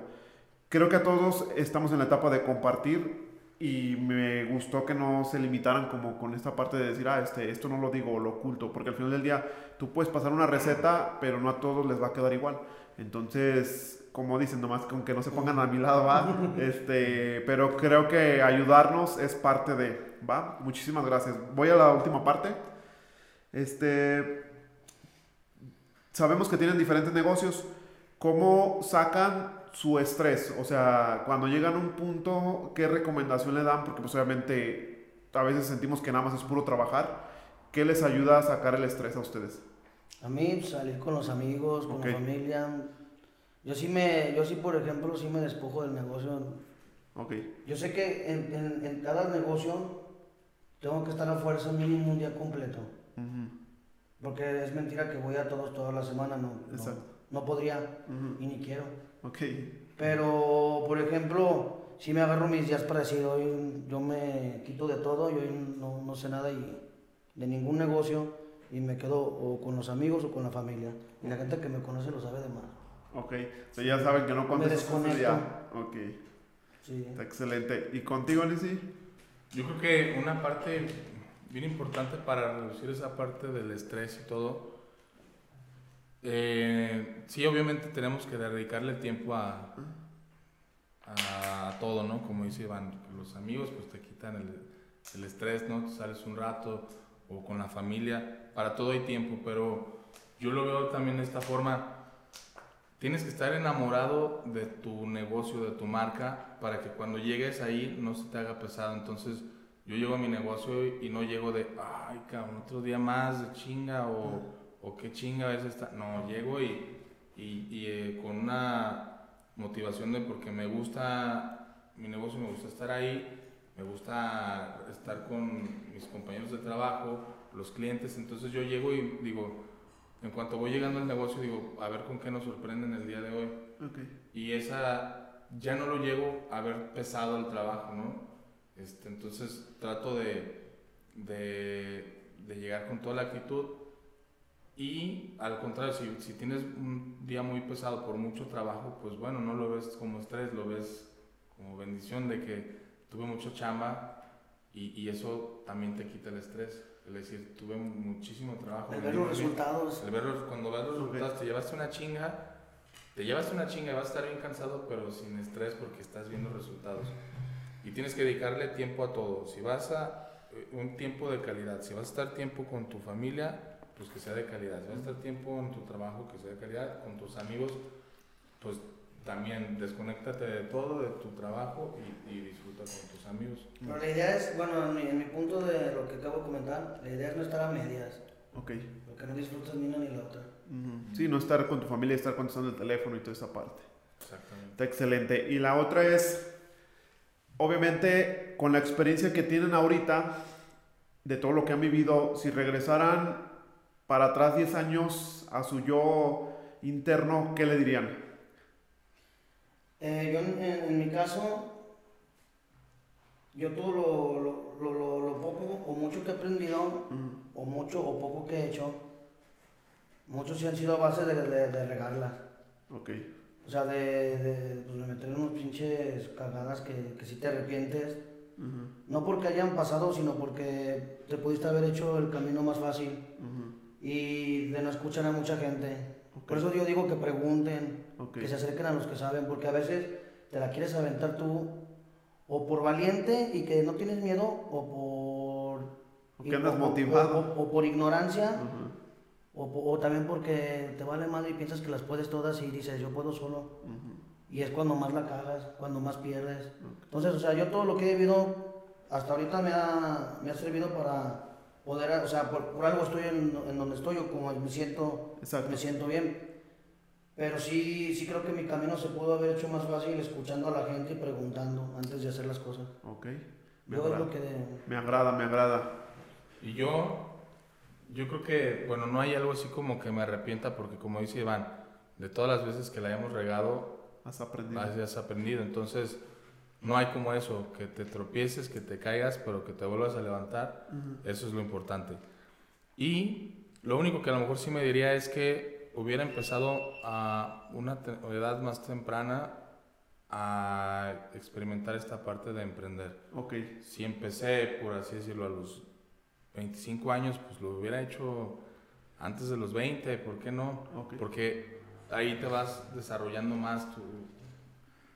Creo que a todos estamos en la etapa de compartir y me gustó que no se limitaran como con esta parte de decir, ah, este, esto no lo digo lo oculto, porque al final del día tú puedes pasar una receta, pero no a todos les va a quedar igual. Entonces, como dicen, nomás con que no se pongan a mi lado, va. [laughs] Este, pero creo que ayudarnos es parte de, va. Muchísimas gracias. Voy a la última parte. Este, sabemos que tienen diferentes negocios. ¿Cómo sacan su estrés? O sea, cuando llegan a un punto, ¿qué recomendación le dan? Porque pues obviamente a veces sentimos que nada más es puro trabajar. ¿Qué les ayuda a sacar el estrés a ustedes? A mí, pues, salir con los amigos, con Ok. la familia. Yo sí, me, yo sí, por ejemplo, sí me despojo del negocio. Ok, Yo sé que en, en, en cada negocio tengo que estar a fuerza mínimo un día completo. Porque es mentira que voy a todos toda la semana, no. no, Exacto. no podría y ni quiero. ok, Pero, por ejemplo, si me agarro mis días para decir, hoy yo me quito de todo, yo no, no sé nada y, de ningún negocio y me quedo o con los amigos o con la familia. Y la gente que me conoce lo sabe de más. Ok. O sea, ya saben que no contestas ese día. Ok, Sí. está excelente. ¿Y contigo, Lizzy? Yo creo que una parte bien importante para reducir esa parte del estrés y todo, eh, sí, obviamente tenemos que dedicarle tiempo a, a todo, ¿no? Como dice Iván, los amigos pues te quitan el, el estrés, ¿no? Tú sales un rato o con la familia, para todo hay tiempo, pero yo lo veo también de esta forma. Tienes que estar enamorado de tu negocio, de tu marca, para que cuando llegues ahí no se te haga pesado. Entonces, yo llego a mi negocio y no llego de, ay, cabrón, otro día más de chinga o, o qué chinga es esta. No, llego y, y, y, eh, con una motivación de porque me gusta mi negocio, me gusta estar ahí, me gusta estar con mis compañeros de trabajo, los clientes. Entonces, yo llego y digo, en cuanto voy llegando al negocio, digo, a ver con qué nos sorprenden el día de hoy. Ok, Y esa, ya no lo llego a ver pesado el trabajo, ¿no? Este, entonces trato de, de, de llegar con toda la actitud. Y al contrario, si, si tienes un día muy pesado por mucho trabajo, pues bueno, no lo ves como estrés, lo ves como bendición de que tuve mucho chamba y, y eso también te quita el estrés. Es decir, tuve muchísimo trabajo. El ver los resultados. El ver los- cuando ves los resultados, te llevaste una chinga, te llevaste una chinga y vas a estar bien cansado, pero sin estrés porque estás viendo resultados. Y tienes que dedicarle tiempo a todo. Si vas a eh, un tiempo de calidad, si vas a estar tiempo con tu familia, pues que sea de calidad. Si vas a estar tiempo en tu trabajo, que sea de calidad. Con tus amigos, pues también desconéctate de todo, de tu trabajo y, y disfruta con tus amigos. Pero la idea es, bueno, en mi, en mi punto de lo que acabo de comentar, la idea es no estar a medias, Ok. porque no disfrutas ni una ni la otra. Ujú. Sí, no estar con tu familia, estar contestando el teléfono y toda esa parte. Exactamente. Está excelente. Y la otra es, obviamente, con la experiencia que tienen ahorita, de todo lo que han vivido, si regresaran para atrás 10 años a su yo interno, ¿qué le dirían? Eh, yo en, en- mi caso, yo todo lo, lo, lo, lo- poco o mucho que he aprendido, o mucho o poco que he hecho, muchos sí han sido a base de, de, de regarla. Ok. O sea, de, de, pues, de meter unos pinches cagadas que, que sí te arrepientes. Ujú, No porque hayan pasado, sino porque te pudiste haber hecho el camino más fácil ujú. y de no escuchar a mucha gente. Ok. Por eso yo digo que pregunten, Que se acerquen a los que saben, porque a veces te la quieres aventar tú o por valiente y que no tienes miedo o por... O que andas o- o- motivado. O, o por ignorancia Ujú, o, o también porque te vale madre y piensas que las puedes todas y dices yo puedo solo. Y es cuando más la cagas, cuando más pierdes. Entonces, o sea, yo todo lo que he vivido hasta ahorita me ha, me ha servido para poder, o sea, por, por algo estoy en, en donde estoy o como me siento, Exacto. me siento bien. Pero sí, sí creo que mi camino se pudo haber hecho más fácil escuchando a la gente y preguntando antes de hacer las cosas. Ok. Me Yo es agrada. lo que... Me agrada, me agrada. Y yo, yo creo que, bueno, no hay algo así como que me arrepienta porque como dice Iván, de todas las veces que la hayamos regado, Has aprendido. has, aprendido. Entonces, no hay como eso, que te tropieces, que te caigas, pero que te vuelvas a levantar. Ujú. Eso es lo importante. Y lo único que a lo mejor sí me diría es que hubiera empezado a una edad más temprana a experimentar esta parte de emprender. Ok. Si empecé, por así decirlo, a los 25 años, pues lo hubiera hecho antes de los 20, ¿por qué no? Ok. Porque ahí te vas desarrollando más tu,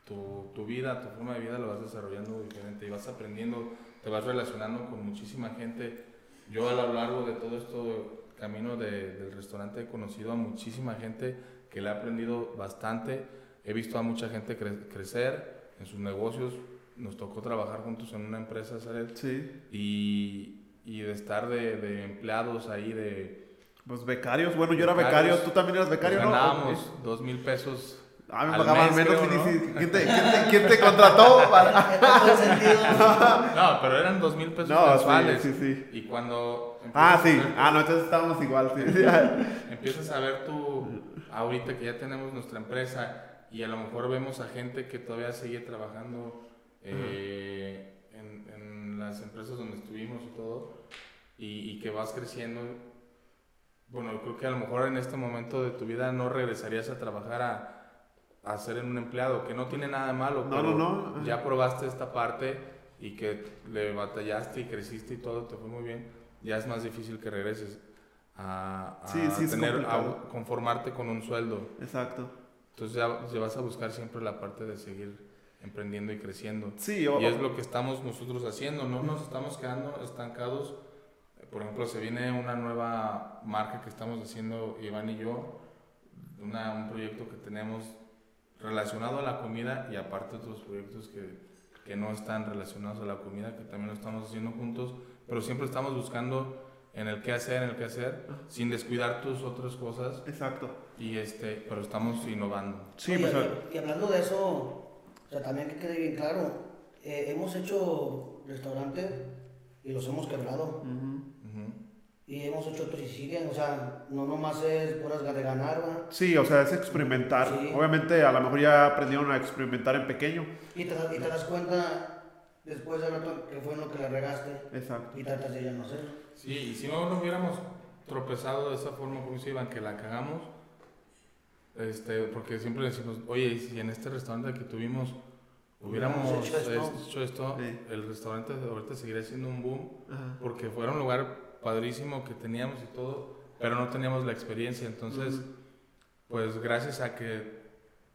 tu, tu vida, tu forma de vida lo vas desarrollando diferente y vas aprendiendo, te vas relacionando con muchísima gente. Yo a lo largo de todo esto camino de- del restaurante he conocido a muchísima gente que le ha aprendido bastante. He visto a mucha gente cre- crecer en sus negocios. Nos tocó trabajar juntos en una empresa, ¿sabes? Sí. Y, y de estar de, de empleados ahí, de... Pues becarios. Bueno, yo era Becarios. becario. Tú también eras becario, ¿no? ganábamos Ok. dos mil pesos. Ah, me pagaban menos. creo, ¿no? ¿quién, te, quién, te, quién te contrató? [laughs] para-. [laughs] No, pero eran dos mil pesos No, mensuales. sí, sí, sí. Y cuando... Ah, sí. Ah, no, entonces estábamos igual. Sí. [laughs] [laughs] empiezas a ver tú, ahorita que ya tenemos nuestra empresa y a lo mejor vemos a gente que todavía sigue trabajando eh, en, en las empresas donde estuvimos y todo, y, y que vas creciendo. Bueno, creo que a lo mejor en este momento de tu vida no regresarías a trabajar a, a ser en un empleado, que no tiene nada de malo, No, pero no, no. ya probaste esta parte y que le batallaste y creciste y todo, te fue muy bien, ya es más difícil que regreses a, a Sí, sí, es tener, a conformarte con un sueldo. Exacto. Entonces ya, ya vas a buscar siempre la parte de seguir emprendiendo y creciendo. Sí, Y es lo que estamos nosotros haciendo, no nos estamos quedando estancados. Por ejemplo, se viene una nueva marca que estamos haciendo Iván y yo, una- un proyecto que tenemos relacionado a la comida y aparte otros proyectos que, que no están relacionados a la comida, que también lo estamos haciendo juntos, pero siempre estamos buscando en el qué hacer, en el qué hacer, sin descuidar tus otras cosas, Exacto. y este, pero estamos innovando. Sí, Oye, pues. y, y hablando de eso, o sea, también que quede bien claro, eh, hemos hecho restaurantes y los hemos quebrado. ujú. Ujú. Y hemos hecho otros y siguen, o sea, no nomás es puras de ganar, ¿verdad? Sí, o sea, es experimentar. Sí. Obviamente, a lo mejor ya aprendieron a experimentar en pequeño. Y te, y te das cuenta después de rato que fue en lo que le regaste Exacto. y tratas de ya no hacerlo. Sí, y si no, no hubiéramos tropezado de esa forma como se iban, que la cagamos, este, porque siempre decimos, oye, si en este restaurante que tuvimos hubiéramos hecho hecho esto". esto, Sí. el restaurante de ahorita seguiría siendo un boom, Ajá. porque fuera un lugar padrísimo que teníamos y todo, pero no teníamos la experiencia, entonces, Ujú. pues gracias a que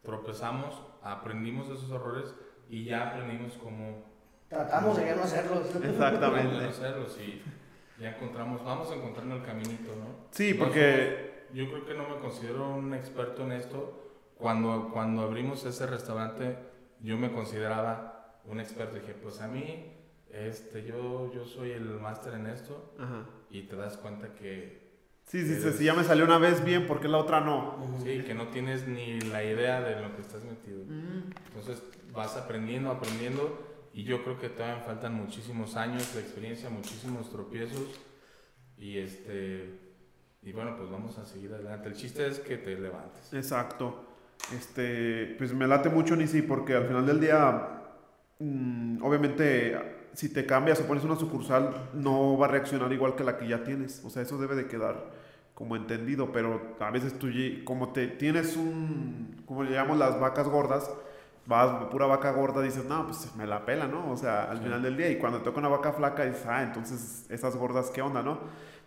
tropezamos, aprendimos de esos errores y ya aprendimos cómo, tratamos de ya no hacerlos. [laughs] Exactamente. Vamos a hacerlos y ya encontramos, vamos encontrando el caminito, ¿no? Sí, No porque... somos- yo creo que no me considero un experto en esto. Cuando, cuando abrimos ese restaurante, yo me consideraba un experto. Dije, pues a mí, este, yo, yo soy el máster en esto Ajá. y te das cuenta que, Sí, sí, sí, si ya me salió una vez bien, ¿por qué la otra no? sí, que no tienes ni la idea de lo que estás metido. Entonces vas aprendiendo, aprendiendo y yo creo que todavía faltan muchísimos años de experiencia, muchísimos tropiezos y este y bueno, pues vamos a seguir adelante. El chiste es que te levantes. Exacto. Este, pues me late mucho Nisi porque al final del día, mm, obviamente, si te cambias o pones una sucursal, no va a reaccionar igual que la que ya tienes. O sea, eso debe de quedar como entendido, pero a veces tú, como te tienes un, como le llamamos las vacas gordas, vas pura vaca gorda, dices, no, pues me la pela, ¿no? O sea, al Sí. final del día, y cuando te toca una vaca flaca, dices, ah, entonces esas gordas, ¿qué onda, no?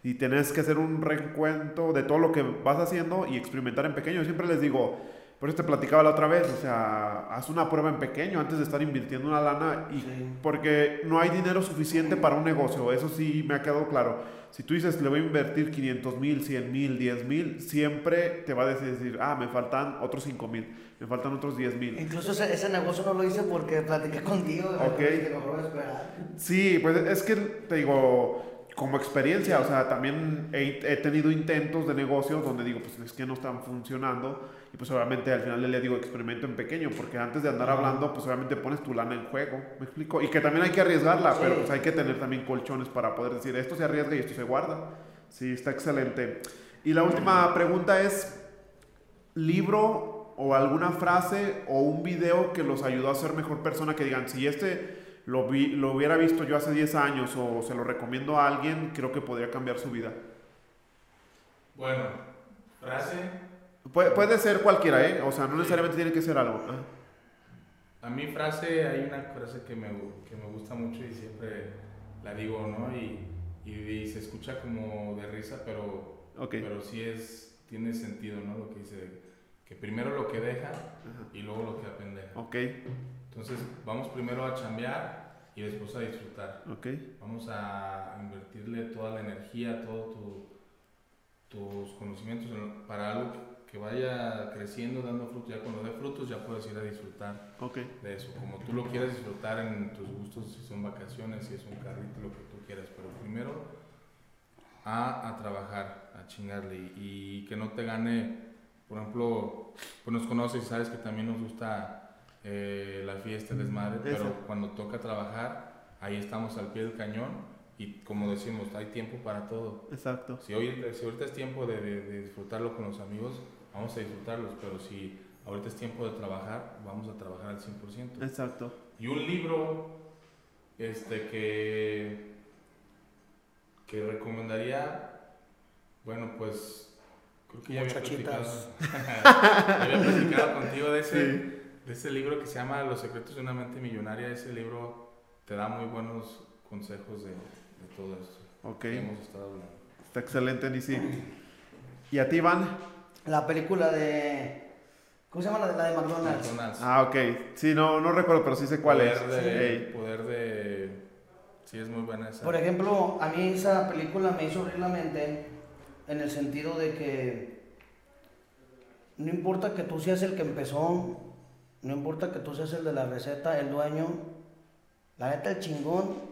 Y tienes que hacer un recuento de todo lo que vas haciendo y experimentar en pequeño. Yo siempre les digo, por eso te platicaba la otra vez, o sea, haz una prueba en pequeño antes de estar invirtiendo una lana y Sí. porque no hay dinero suficiente para un negocio, eso sí me ha quedado claro. Si tú dices, le voy a invertir 500 mil, 100 mil, 10 mil, siempre te va a decir, ah, me faltan otros 5 mil, me faltan otros 10 mil. Incluso ese, ese negocio no lo hice porque platiqué contigo. Ok. Esperar. Sí, pues es que te digo, como experiencia, o sea, también he, he tenido intentos de negocios donde digo, pues es que no están funcionando pues obviamente al final le digo experimento en pequeño, porque antes de andar hablando, pues obviamente pones tu lana en juego, ¿me explico? Y que también hay que arriesgarla, Sí. pero pues hay que tener también colchones para poder decir, esto se arriesga y esto se guarda. Sí, está excelente. Y la última pregunta es, libro o alguna frase o un video que los ayudó a ser mejor persona que digan, si este lo, vi- lo hubiera visto yo hace 10 años o se lo recomiendo a alguien, creo que podría cambiar su vida. Bueno, frase, Puede, puede ser cualquiera, ¿eh? O sea, no necesariamente tiene que ser algo. Ah, a mi frase hay una frase que me, que me gusta mucho y siempre la digo, ¿no? Y, y, y se escucha como de risa, pero Ok. pero sí es, tiene sentido, ¿no? Lo que dice, que primero lo que deja Ajá. y luego lo que aprende. Ok, Entonces, vamos primero a chambear y después a disfrutar. ok. Vamos a invertirle toda la energía, todos tus conocimientos en- para algo que- que vaya creciendo, dando frutos. Ya cuando dé frutos, ya puedes ir a disfrutar Ok, de eso, como tú lo quieras disfrutar en tus gustos, si son vacaciones, si es un carrito, lo que tú quieras, pero primero a, a trabajar, a chingarle y, y que no te gane, por ejemplo, pues nos conoces y sabes que también nos gusta eh, la fiesta, el desmadre, pero cuando toca trabajar, ahí estamos al pie del cañón y como decimos, hay tiempo para todo. exacto. Si, hoy, si ahorita es tiempo de, de- de disfrutarlo con los amigos, vamos a disfrutarlos, pero si ahorita es tiempo de trabajar, vamos a trabajar al 100%. Exacto. Y un libro este, que, que recomendaría, bueno, pues creo que ya había platicado, [laughs] había platicado contigo de ese, Sí. de ese libro que se llama Los secretos de una mente millonaria. Ese libro te da muy buenos consejos de, de todo esto Ok. que hemos estado hablando. Está excelente, Nisi. ¿Y a ti, Iván? La película de. ¿Cómo se llama la de, la de McDonald's? McDonald's. Ah, ok. Sí, no, no recuerdo, pero sí sé cuál poder es. De, Ey. Poder de... Sí, es muy buena esa. Por ejemplo, a mí esa película me hizo abrir la mente en el sentido de que no importa que tú seas el que empezó, no importa que tú seas el de la receta, el dueño, la neta el chingón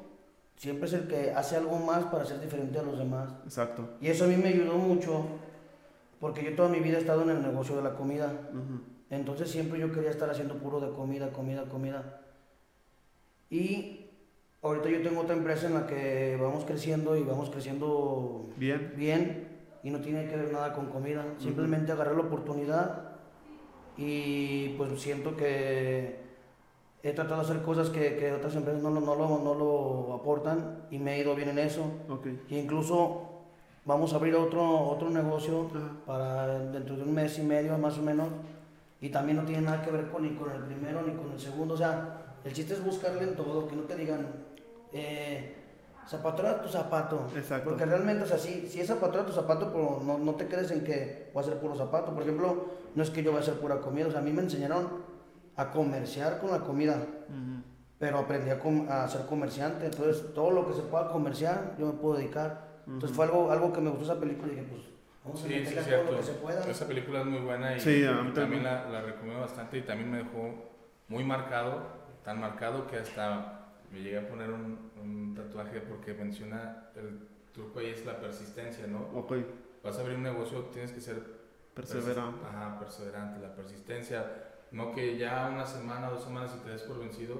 siempre es el que hace algo más para ser diferente a los demás. Exacto. Y eso a mí me ayudó mucho porque yo toda mi vida he estado en el negocio de la comida. Ujú. Entonces siempre yo quería estar haciendo puro de comida, comida, comida. Y ahorita yo tengo otra empresa en la que vamos creciendo y vamos creciendo Bien. bien y no tiene que ver nada con comida. Simplemente agarré la oportunidad y pues siento que he tratado de hacer cosas que, que otras empresas no, lo- no, lo, no lo aportan y me he ido bien en eso. Ok. Y incluso vamos a abrir otro, otro negocio Ajá. para dentro de un mes y medio más o menos. Y también no tiene nada que ver con, ni con el primero ni con el segundo. O sea, el chiste es buscarle en todo, que no te digan, eh, zapatura tu zapato. Exacto. Porque realmente, o sea, si, si es zapatura tu zapato, pero no, no te quedes en que voy a hacer puro zapato. Por ejemplo, no es que yo voy a hacer pura comida. O sea, a mí me enseñaron a comerciar con la comida. Ujú. pero aprendí a, com- a ser comerciante. Entonces, todo lo que se pueda comerciar, yo me puedo dedicar. Entonces, fue algo, algo que me gustó esa película y dije, pues, vamos a Sí, sí, meterle a todo cierto. lo que se pueda. Esa película es muy buena y, Sí, a y también. también la, la recomiendo bastante y también me dejó muy marcado, tan marcado que hasta me llegué a poner un, un tatuaje porque menciona el truco ahí es la persistencia, ¿no? Ok, Vas a abrir un negocio, tienes que ser perseverante. persi- Ajá, perseverante, la persistencia. No que ya una semana, dos semanas y te des por vencido.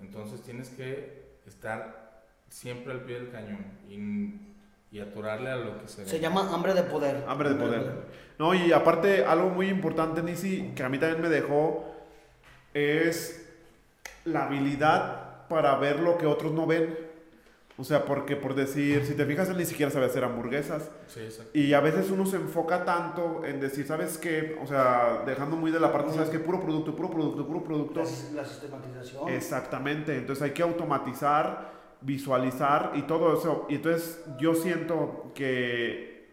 Entonces tienes que estar siempre al pie del cañón y, y atorarle a lo que se Se ve. llama Hambre de Poder. Hambre de poder. No, y aparte, algo muy importante, Nisi, que a mí también me dejó, es la habilidad para ver lo que otros no ven. O sea, porque por decir, si te fijas, él ni siquiera sabe hacer hamburguesas. Sí, exacto. Y a veces uno se enfoca tanto en decir, ¿sabes qué? O sea, dejando muy de la parte, ¿sabes qué? Puro producto, puro producto, puro producto. La, la sistematización. Exactamente, entonces hay que automatizar, visualizar y todo eso. Y entonces yo siento que,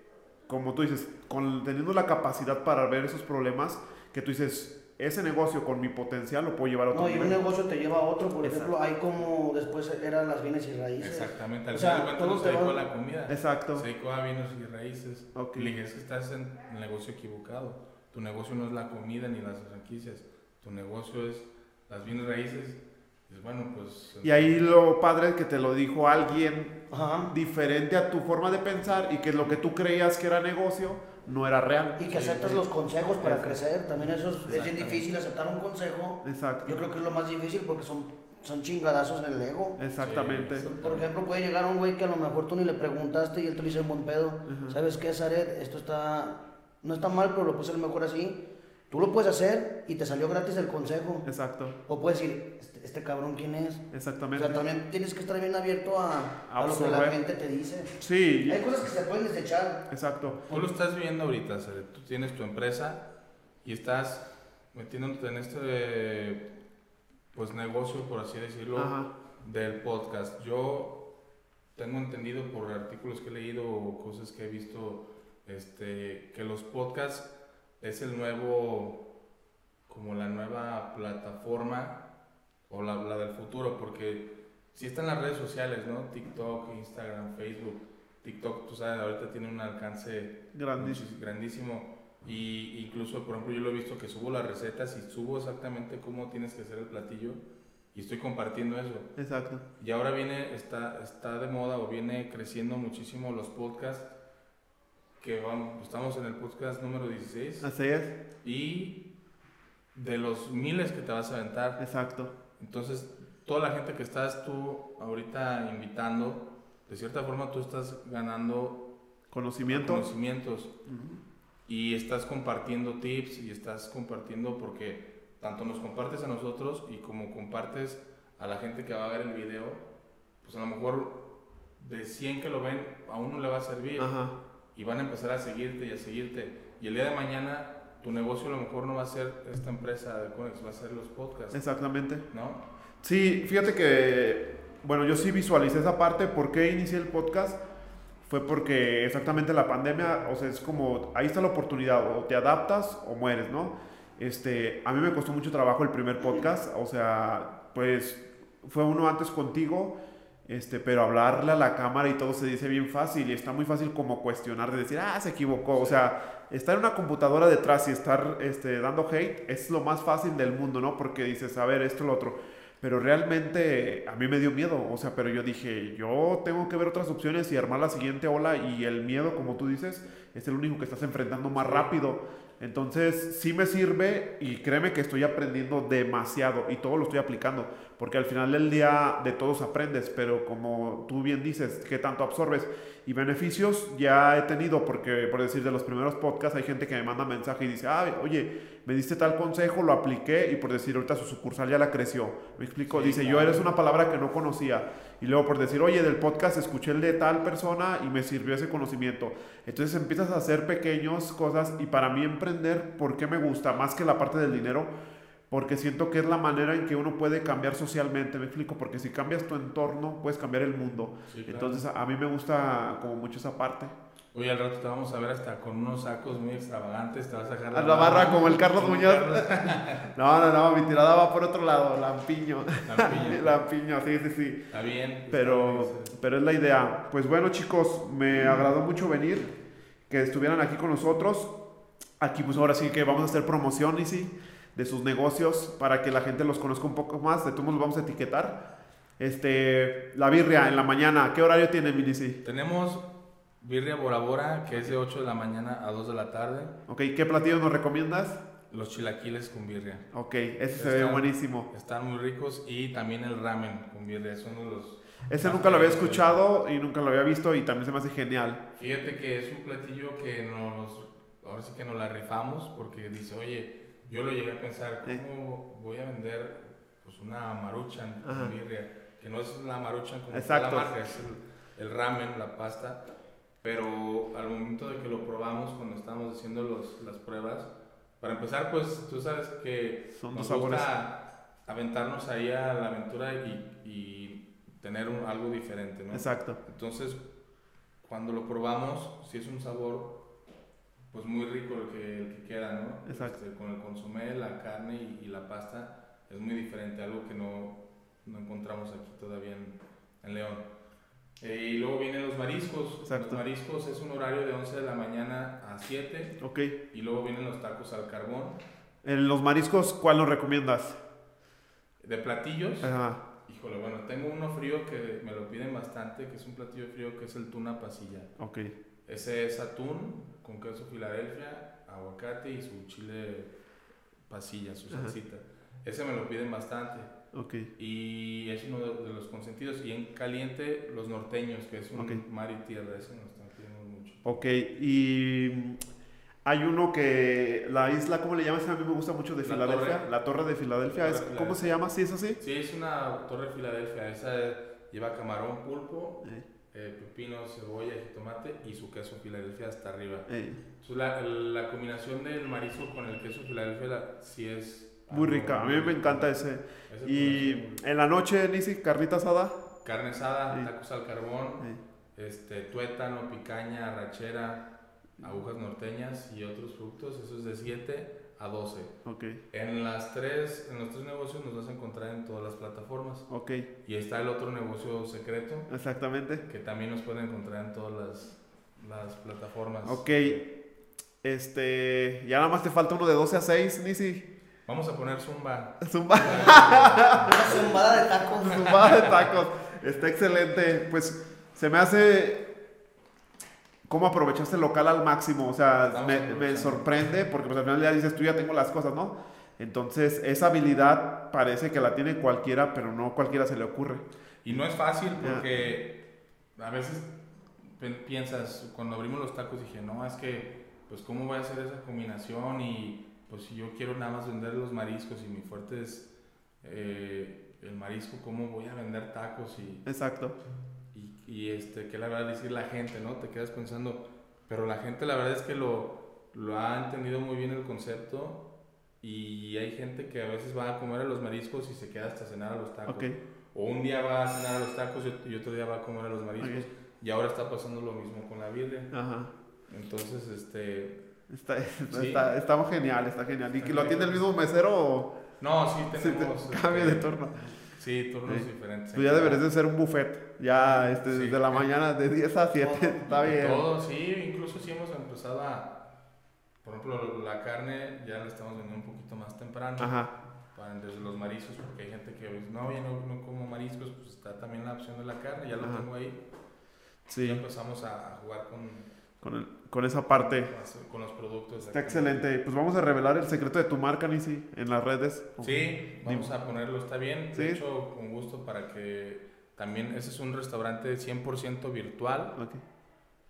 como tú dices, con, teniendo la capacidad para ver esos problemas, que tú dices, ese negocio con mi potencial lo puedo llevar a otro No, y un negocio te lleva a otro, por Exacto. ejemplo, hay como después eran las bienes y raíces. Exactamente. Al O final te se dedicó a la comida. Exacto. Se dedicó a vinos y raíces. Ok. Le dije, es que estás en el negocio equivocado. Tu negocio no es la comida ni las franquicias. Tu negocio es las bienes raíces. Y bueno, pues... Y ahí lo padre es que te lo dijo alguien Ajá. diferente a tu forma de pensar y que lo que tú creías que era negocio no era real. Y que aceptas los consejos para crecer. También eso es, es bien difícil aceptar un consejo. Exacto. Yo creo que es lo más difícil porque son, son chingadazos en el ego. Exactamente. Por ejemplo, puede llegar un güey que a lo mejor tú ni le preguntaste y él te lo dice en buen pedo. ¿Sabes qué, Zaret? Esto está. No está mal, pero lo puedes hacer mejor así. Tú lo puedes hacer y te salió gratis el consejo. Exacto. O puedes decir, este, este cabrón, ¿quién es? O Exactamente. sea, también tienes que estar bien abierto a, a lo que la gente te dice. Sí, Hay cosas que se pueden desechar. exacto. Tú lo estás viendo ahorita, tú tienes tu empresa y estás metiéndote en este pues negocio, por así decirlo, Ajá. del podcast. Yo tengo entendido por artículos que he leído o cosas que he visto este, que los podcasts es el nuevo, como la nueva plataforma o la, la del futuro, porque si están las redes sociales, ¿no? TikTok, Instagram, Facebook. TikTok, tú sabes, ahorita tiene un alcance Grandísimo. grandísimo. Y incluso, por ejemplo, yo lo he visto que subo las recetas y subo exactamente cómo tienes que hacer el platillo y estoy compartiendo eso. Exacto. Y ahora viene, está, está de moda o viene creciendo muchísimo los podcasts, que vamos, estamos en el podcast número 16 Así es. y de los miles que te vas a aventar, Exacto. entonces toda la gente que estás tú ahorita invitando, de cierta forma tú estás ganando Conocimiento. conocimientos y estás compartiendo tips y estás compartiendo porque tanto nos compartes a nosotros y como compartes a la gente que va a ver el video, pues a lo mejor de 100 que lo ven, a uno le va a servir Ajá. Y van a empezar a seguirte y a seguirte. Y el día de mañana tu negocio a lo mejor no va a ser esta empresa de Conex, va a ser los podcasts, Exactamente. ¿no? Sí, fíjate que, bueno, yo sí visualicé esa parte. ¿Por qué inicié el podcast? Fue porque exactamente la pandemia, o sea, es como, ahí está la oportunidad, o te adaptas o mueres, ¿no? Este, a mí me costó mucho trabajo el primer podcast, o sea, pues fue uno antes contigo, este, pero hablarle a la cámara y todo se dice bien fácil y está muy fácil como cuestionar, de decir, ah, se equivocó, o sea, estar en una computadora detrás y estar este, dando hate es lo más fácil del mundo, ¿no? Porque dices, a ver, esto, lo otro. Pero realmente a mí me dio miedo, o sea, pero yo dije, yo tengo que ver otras opciones y armar la siguiente ola y el miedo, como tú dices, es el único que estás enfrentando más rápido. Entonces, sí me sirve y créeme que estoy aprendiendo demasiado y todo lo estoy aplicando, porque al final del día de todos aprendes, pero como tú bien dices, ¿qué tanto absorbes? Y beneficios ya he tenido, porque por decir de los primeros podcasts hay gente que me manda mensaje y dice, ah, oye, me diste tal consejo, lo apliqué y por decir ahorita su sucursal ya la creció. Me explico, Sí, dice, yo eres una palabra que no conocía. Y luego por decir, oye, del podcast escuché el de tal persona y me sirvió ese conocimiento. Entonces empiezas a hacer pequeñas cosas y para mí emprender, ¿por qué me gusta? Más que la parte del dinero, porque siento que es la manera en que uno puede cambiar socialmente, me explico, porque si cambias tu entorno, puedes cambiar el mundo. Sí, claro. Entonces, a, mí me gusta como mucho esa parte. Oye, al rato te vamos a ver hasta con unos sacos muy extravagantes, te vas a dejar A la barra como el Carlos Muñoz. [laughs] No, no, no, mi tirada va por otro lado, lampiño. Lampiño. [laughs] Lampiño, sí, sí, sí. Está bien. está Pero, bien, sí. pero es la idea. Pues bueno, chicos, me agradó mucho venir, que estuvieran aquí con nosotros. Aquí, pues ahora sí que vamos a hacer promoción, y sí, de sus negocios para que la gente los conozca un poco más. De todos modos, los vamos a etiquetar. Este, la birria en la mañana, ¿qué horario tiene, Minisi? Tenemos birria Bora Bora, que es de 8 de la mañana a 2 de la tarde. Ok, ¿qué platillos nos recomiendas? Los chilaquiles con birria. Ok, ese se ve Están- buenísimo. Están muy ricos y también el ramen con birria. Son uno de los. Ese nunca lo había escuchado y nunca lo había visto y también se me hace genial. Fíjate que es un platillo que nos. Ahora sí que nos la rifamos porque dice, oye, yo lo llegué a pensar, Sí. ¿cómo voy a vender pues una maruchan con birria? Que no es la maruchan como Exacto. la marca, es el, el ramen, la pasta. Pero al momento de que lo probamos, cuando estábamos haciendo los, las pruebas, para empezar, pues tú sabes que Son nos gusta aventarnos ahí a la aventura y, y tener un- algo diferente, ¿no? Exacto. Entonces, cuando lo probamos, sí es un sabor pues muy rico el que, el que queda, ¿no? Exacto. Este, con el consomé, la carne y, y la pasta es muy diferente, algo que no, no encontramos aquí todavía en, en León. Eh, y luego vienen los mariscos. Exacto. Los mariscos es un horario de 11 de la mañana a 7 Ok. y luego vienen los tacos al carbón. En los mariscos, ¿cuál nos recomiendas? De platillos, Ajá. híjole, bueno, tengo uno frío que me lo piden bastante, que es un platillo frío que es el tuna pasilla. Ok. Ese es atún con queso Filadelfia, aguacate y su chile pasilla, su Ajá. salsita. Ese me lo piden bastante. Ok. Y es uno de, de los consentidos. Y en caliente, los norteños, que es un Ok. mar y tierra. Ese nos están pidiendo mucho. Ok. Y mm, hay uno que. La isla, ¿cómo le llamas? A mí me gusta mucho de La Filadelfia. torre. La torre de Filadelfia. Torre es- de ¿Cómo Filadelfia. se llama? ¿Sí es así? Sí, es una torre Filadelfia. Esa lleva camarón, pulpo, Eh, eh, pepino, cebolla, jitomate y su queso Filadelfia hasta arriba. Entonces, la, la combinación del marisco con el queso Filadelfia la- sí es... Muy rica. A mí me encanta ese. Y en la noche, Nisi, carnita asada. Carne asada, tacos al carbón, este, tuétano, picaña, arrachera, agujas norteñas y otros frutos. Eso es de 7 a 12. Ok. En, las tres, en los tres negocios nos vas a encontrar en todas las plataformas. Ok. Y está el otro negocio secreto Exactamente. que también nos pueden encontrar en todas las, las plataformas. Ok. Este. Ya nada más te falta uno de 12 a 6, Nisi. Vamos a poner Zumba. Zumba. Una zumbada de tacos. Zumbada de tacos. Está excelente. Pues se me hace. ¿Cómo aprovechaste el local al máximo? O sea, me, me sorprende porque pues, al final ya dices, tú ya tengo las cosas, ¿no? Entonces, esa habilidad parece que la tiene cualquiera, pero no cualquiera se le ocurre. Y no es fácil porque a veces piensas, cuando abrimos los tacos dije, no, es que, pues, ¿cómo voy a hacer esa combinación? Y pues, si yo quiero nada más vender los mariscos y mi fuerte es eh, el marisco, ¿cómo voy a vender tacos? Y, Exacto. Y, este, ¿qué le va a decir la gente, no? Te quedas pensando, pero la gente la verdad es que lo, lo ha entendido muy bien el concepto. Y hay gente que a veces va a comer a los mariscos y se queda hasta cenar a los tacos. O un día va a cenar a los tacos y otro día va a comer a los mariscos. Y ahora está pasando lo mismo con la birria. Ajá. Entonces, este... Está, [laughs] está, Sí. está, está genial, está genial. ¿Y que lo atiende el mismo mesero o No, sí [laughs] tenemos... te- cambia de este, turno? Sí, turnos Sí. diferentes. Tú ya deberías de ser un buffet. Ya este, Sí. desde la mañana de 10 a 7. Está bien. Todo, sí, incluso sí hemos empezado a... Por ejemplo, la carne ya la estamos vendiendo un poquito más temprano. Ajá. Para, desde los mariscos, porque hay gente que dice, no, ya no, no como mariscos, pues está también la opción de la carne, ya lo Ajá. tengo ahí. Ya Sí, empezamos a, a jugar con, con, el- con esa parte. con los productos. Está excelente. Pues vamos a revelar el secreto de tu marca, Nisi, en las redes. Sí, vamos a ponerlo, está bien. Sí. De hecho, con gusto para que también, ese es un restaurante 100% virtual, Ok.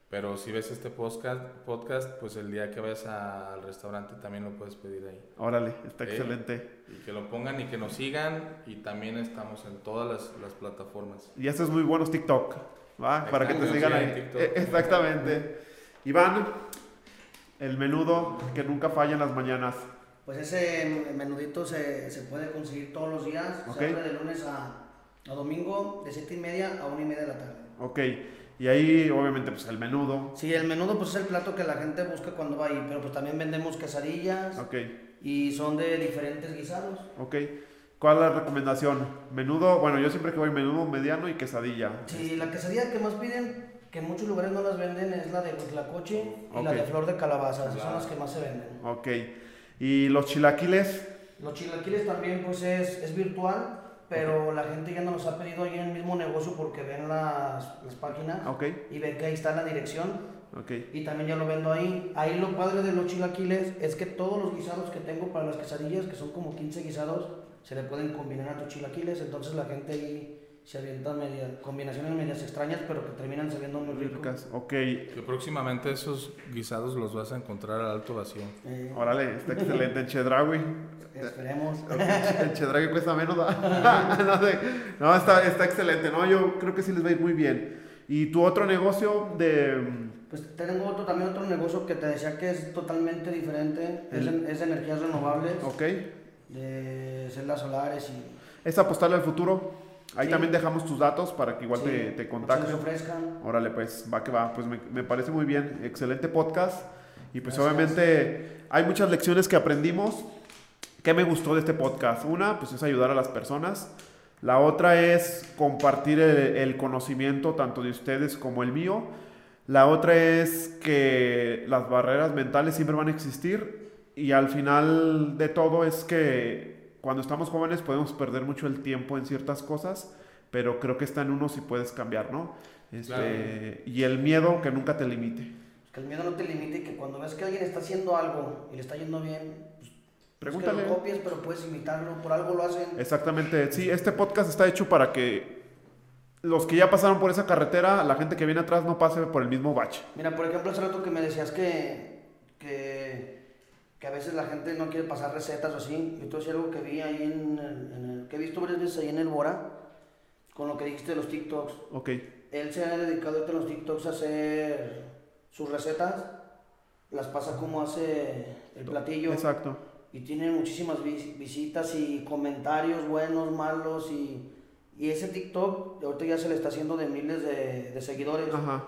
pero si ves este podcast, podcast, pues el día que vayas al restaurante también lo puedes pedir ahí. Órale, está Sí. excelente. Y que lo pongan y que nos sigan y también estamos en todas las, las plataformas. Y haces muy buenos TikTok, ¿va? Para que te sigan ahí. TikTok. Eh, Exactamente. Iván, el menudo que nunca falla en las mañanas. Pues ese menudito se, se puede conseguir todos los días. Ok. Se abre de lunes a, a domingo, de 7 y media a 1 y media de la tarde. Ok. Y ahí, obviamente, pues el menudo. Sí, el menudo pues es el plato que la gente busca cuando va ahí, pero pues también vendemos quesadillas Ok. y son de diferentes guisados. Ok. ¿Cuál es la recomendación? Menudo, bueno, yo siempre que voy menudo mediano y quesadilla. Sí, la quesadilla que más piden, que en muchos lugares no las venden, es la de huitlacoche y la de flor de calabaza, esas son las que más se venden. Ok. ¿Y los chilaquiles? Los chilaquiles también pues es, es virtual, pero la gente ya nos los ha pedido ahí en el mismo negocio porque ven las, las páginas Ok. y ven que ahí está la dirección Ok. y también ya lo vendo ahí. Ahí lo padre de los chilaquiles es que todos los guisados que tengo para las quesadillas, que son como 15 guisados, se le pueden combinar a tus chilaquiles, entonces la gente ahí se avienta media, combinaciones medias extrañas, pero que terminan sabiendo muy ricas. Ok. Que próximamente esos guisados los vas a encontrar al alto vacío. Eh, Órale, está excelente en Chedraui. esperemos. El Chedraui cuesta menos. [laughs] no, sé. No, está, está excelente, ¿no? Yo creo que sí les va a ir muy bien. ¿Y tu otro negocio de... Pues tengo otro, también otro negocio que te decía que es totalmente diferente, es, El- es de energías renovables, Ok. de celdas solares y Es apostarle al futuro. Ahí Sí. también dejamos tus datos para que igual sí, te, te contacten. ofrezcan. Órale, pues, va que va. Pues me, me parece muy bien. Excelente podcast. Y pues Gracias. obviamente hay muchas lecciones que aprendimos. ¿Qué me gustó de este podcast? Una, pues es ayudar a las personas. La otra es compartir el, el conocimiento tanto de ustedes como el mío. La otra es que las barreras mentales siempre van a existir. Y al final de todo es que cuando estamos jóvenes podemos perder mucho el tiempo en ciertas cosas, pero creo que está en uno si puedes cambiar, ¿no? Este, Claro. Y el miedo que nunca te limite. Que el miedo no te limite y que cuando ves que alguien está haciendo algo y le está yendo bien, pues, Pregúntale. Es que lo copies, pero puedes imitarlo, por algo lo hacen. Exactamente, sí, este podcast está hecho para que los que ya pasaron por esa carretera, la gente que viene atrás no pase por el mismo bache. Mira, por ejemplo, hace rato que me decías que, que, que a veces la gente no quiere pasar recetas o así. Yo te voy a decir algo que vi ahí en el, en el- que he visto varias veces ahí en el Bora, con lo que dijiste de los TikToks. Ok, Él se ha dedicado en los TikToks a hacer sus recetas, las pasa como hace el platillo. exacto. y tiene muchísimas vis- visitas y comentarios buenos, malos y, y ese TikTok ahorita ya se le está haciendo de miles de, de seguidores. Ajá,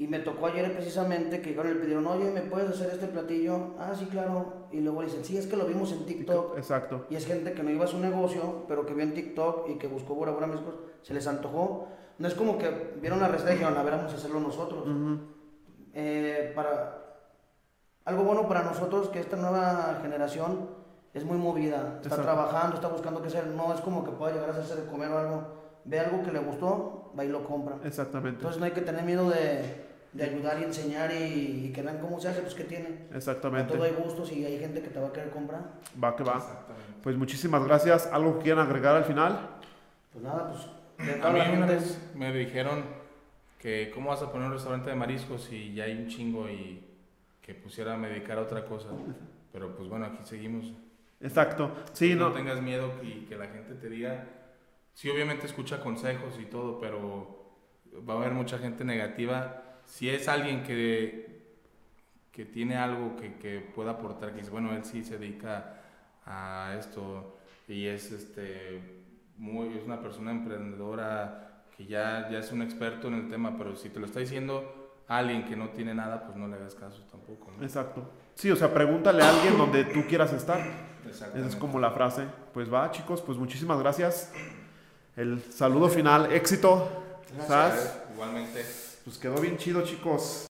Y me tocó ayer precisamente que llegaron y le pidieron, oye, ¿me puedes hacer este platillo? Ah, sí, claro. Y luego le dicen, sí, es que lo vimos en TikTok. exacto. Y es gente que no iba a su negocio, pero que vio en TikTok y que buscó Bora Bora México, se les antojó. No es como que vieron la receta y dijeron, a ver, vamos a hacerlo nosotros. Eh, para algo bueno para nosotros que esta nueva generación es muy movida, está Exacto. trabajando, está buscando qué hacer, no es como que pueda llegar a hacerse de comer o algo, ve algo que le gustó, va y lo compra. Exactamente, Entonces no hay que tener miedo de, de ayudar y enseñar y, y que vean cómo se hace, pues que tiene. A exactamente. todo hay gustos y hay gente que te va a querer comprar. Va que va. Pues muchísimas gracias. ¿Algo que quieran agregar al final? Pues nada, pues A mí una vez me dijeron que cómo vas a poner un restaurante de mariscos y ya hay un chingo y que pusiera a me dedicar a otra cosa. Pero pues bueno, aquí seguimos. Exacto. Sí, no, no. tengas miedo y que la gente te diga. Sí, obviamente escucha consejos y todo, pero va a haber mucha gente negativa. Si es alguien que, que tiene algo que, que pueda aportar, que dice, bueno, él sí se dedica a esto y es este muy es una persona emprendedora que ya, ya es un experto en el tema, pero si te lo está diciendo alguien que no tiene nada, pues no le hagas caso tampoco. ¿no? Exacto. Sí, o sea, pregúntale a alguien donde tú quieras estar. Esa es como la frase. Pues va, chicos, pues muchísimas gracias. El saludo final, éxito. Gracias. Igualmente. Pues quedó bien chido, chicos.